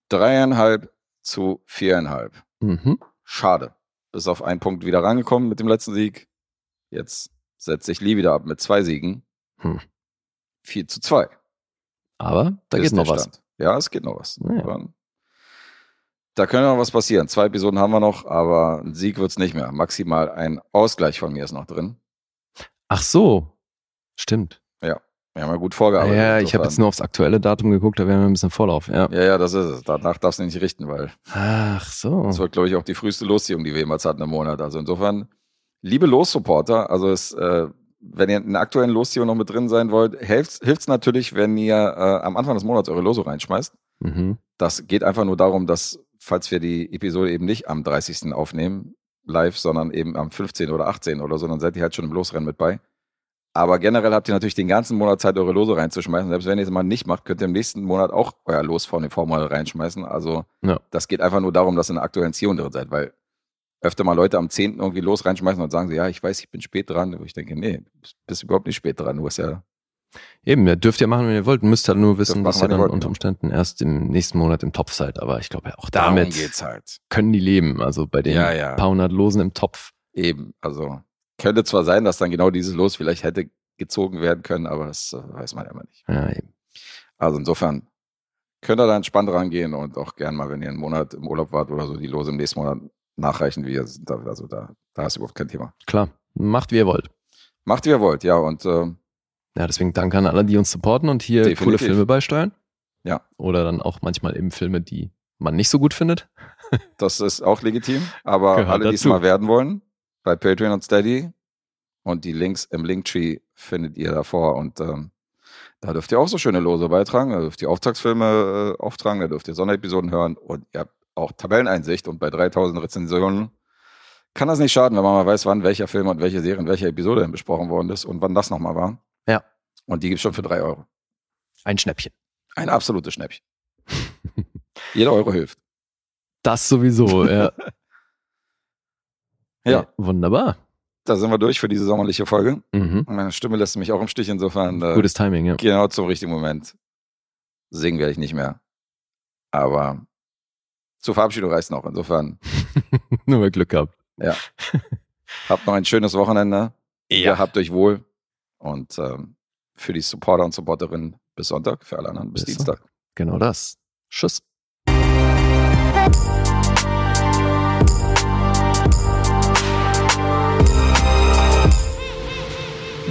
[SPEAKER 3] Dreieinhalb zu viereinhalb.
[SPEAKER 2] Mhm.
[SPEAKER 3] Schade. Ist auf einen Punkt wieder rangekommen mit dem letzten Sieg. Jetzt setzt sich Lee wieder ab mit zwei Siegen.
[SPEAKER 2] Hm.
[SPEAKER 3] 4 zu 2.
[SPEAKER 2] Aber da
[SPEAKER 3] ist
[SPEAKER 2] geht noch was.
[SPEAKER 3] Stand. Ja, es geht noch was.
[SPEAKER 2] Ja.
[SPEAKER 3] Aber Da könnte noch was passieren. Zwei Episoden haben wir noch, aber ein Sieg wird's nicht mehr. Maximal ein Ausgleich von mir ist noch drin.
[SPEAKER 2] Ach so. Stimmt.
[SPEAKER 3] Wir haben ja gut vorgearbeitet.
[SPEAKER 2] ja, ich habe jetzt nur aufs aktuelle Datum geguckt, da wären wir ein bisschen Vorlauf. Ja.
[SPEAKER 3] Ja, ja, das ist es. Danach darfst du nicht richten, weil
[SPEAKER 2] Ach so.
[SPEAKER 3] das wird, glaube ich, auch die früheste Losziehung, die wir jemals hatten im Monat. Also insofern, liebe Los-Supporter, also es, äh, wenn ihr in einer aktuellen Losziehung noch mit drin sein wollt, hilft es natürlich, wenn ihr äh, am Anfang des Monats eure Lose reinschmeißt.
[SPEAKER 2] Mhm.
[SPEAKER 3] Das geht einfach nur darum, dass, falls wir die Episode eben nicht am 30. aufnehmen, live, sondern eben am 15. oder 18. oder so, dann seid ihr halt schon im Losrennen mit bei. Aber generell habt ihr natürlich den ganzen Monat Zeit, eure Lose reinzuschmeißen. Selbst wenn ihr es mal nicht macht, könnt ihr im nächsten Monat auch euer Los von den Formel reinschmeißen. Also
[SPEAKER 2] Ja.
[SPEAKER 3] das geht einfach nur darum, dass ihr in einer aktuellen Ziehung drin seid, weil öfter mal Leute am 10. irgendwie los reinschmeißen und sagen so, ja, ich weiß, ich bin spät dran. Wo ich denke, nee, du bist überhaupt nicht spät dran. Du hast ja,
[SPEAKER 2] Eben, ja, dürft ihr machen, wenn ihr wollt. Müsst halt nur wissen,
[SPEAKER 3] machen,
[SPEAKER 2] ihr dann
[SPEAKER 3] wollt,
[SPEAKER 2] unter
[SPEAKER 3] ja.
[SPEAKER 2] Umständen erst im nächsten Monat im Topf seid. Aber ich glaube ja auch damit
[SPEAKER 3] halt.
[SPEAKER 2] können die leben. Also bei den
[SPEAKER 3] Ja, ja.
[SPEAKER 2] paar hundert Losen im Topf.
[SPEAKER 3] Eben, also könnte zwar sein, dass dann genau dieses Los vielleicht hätte gezogen werden können, aber das äh, weiß man ja immer nicht.
[SPEAKER 2] Ja.
[SPEAKER 3] Also insofern könnt ihr da entspannt rangehen und auch gern mal, wenn ihr einen Monat im Urlaub wart oder so, die Lose im nächsten Monat nachreichen, wie ihr sind. Da- Also da, da ist überhaupt kein Thema.
[SPEAKER 2] Klar. Macht, wie ihr wollt.
[SPEAKER 3] Macht, wie ihr wollt, ja. Und äh,
[SPEAKER 2] Ja, deswegen danke an alle, die uns supporten und hier
[SPEAKER 3] Definitiv.
[SPEAKER 2] coole Filme beisteuern.
[SPEAKER 3] Ja.
[SPEAKER 2] Oder dann auch manchmal eben Filme, die man nicht so gut findet.
[SPEAKER 3] das ist auch legitim. Aber
[SPEAKER 2] Gehört
[SPEAKER 3] alle, die es mal werden wollen, bei Patreon und Steady und die Links im Linktree findet ihr davor. Und ähm, da dürft ihr auch so schöne Lose beitragen. Da dürft ihr Auftragsfilme äh, auftragen, da dürft ihr Sonderepisoden hören und ihr habt auch Tabelleneinsicht. Und bei 3000 Rezensionen kann das nicht schaden, wenn man mal weiß, wann welcher Film und welche Serie und welche Episode denn besprochen worden ist und wann das nochmal war.
[SPEAKER 2] Ja.
[SPEAKER 3] Und die gibt's schon für drei Euro.
[SPEAKER 2] Ein Schnäppchen.
[SPEAKER 3] Ein absolutes Schnäppchen. Jeder Euro hilft.
[SPEAKER 2] Das sowieso, ja. <laughs>
[SPEAKER 3] Ja.
[SPEAKER 2] Wunderbar.
[SPEAKER 3] Da sind wir durch für diese sommerliche Folge.
[SPEAKER 2] Mhm.
[SPEAKER 3] Meine Stimme lässt mich auch im Stich, insofern äh,
[SPEAKER 2] Gutes Timing, ja.
[SPEAKER 3] genau zum richtigen Moment. Singen werde ich nicht mehr. Aber zur Verabschiedung reicht noch. Insofern <laughs>
[SPEAKER 2] Nur mal Glück gehabt.
[SPEAKER 3] habt noch ein schönes Wochenende. Ihr habt euch wohl. Und ähm, für die Supporter und Supporterinnen bis Sonntag, für alle anderen bis,
[SPEAKER 2] Bis
[SPEAKER 3] Dienstag.
[SPEAKER 2] Genau das. Tschüss.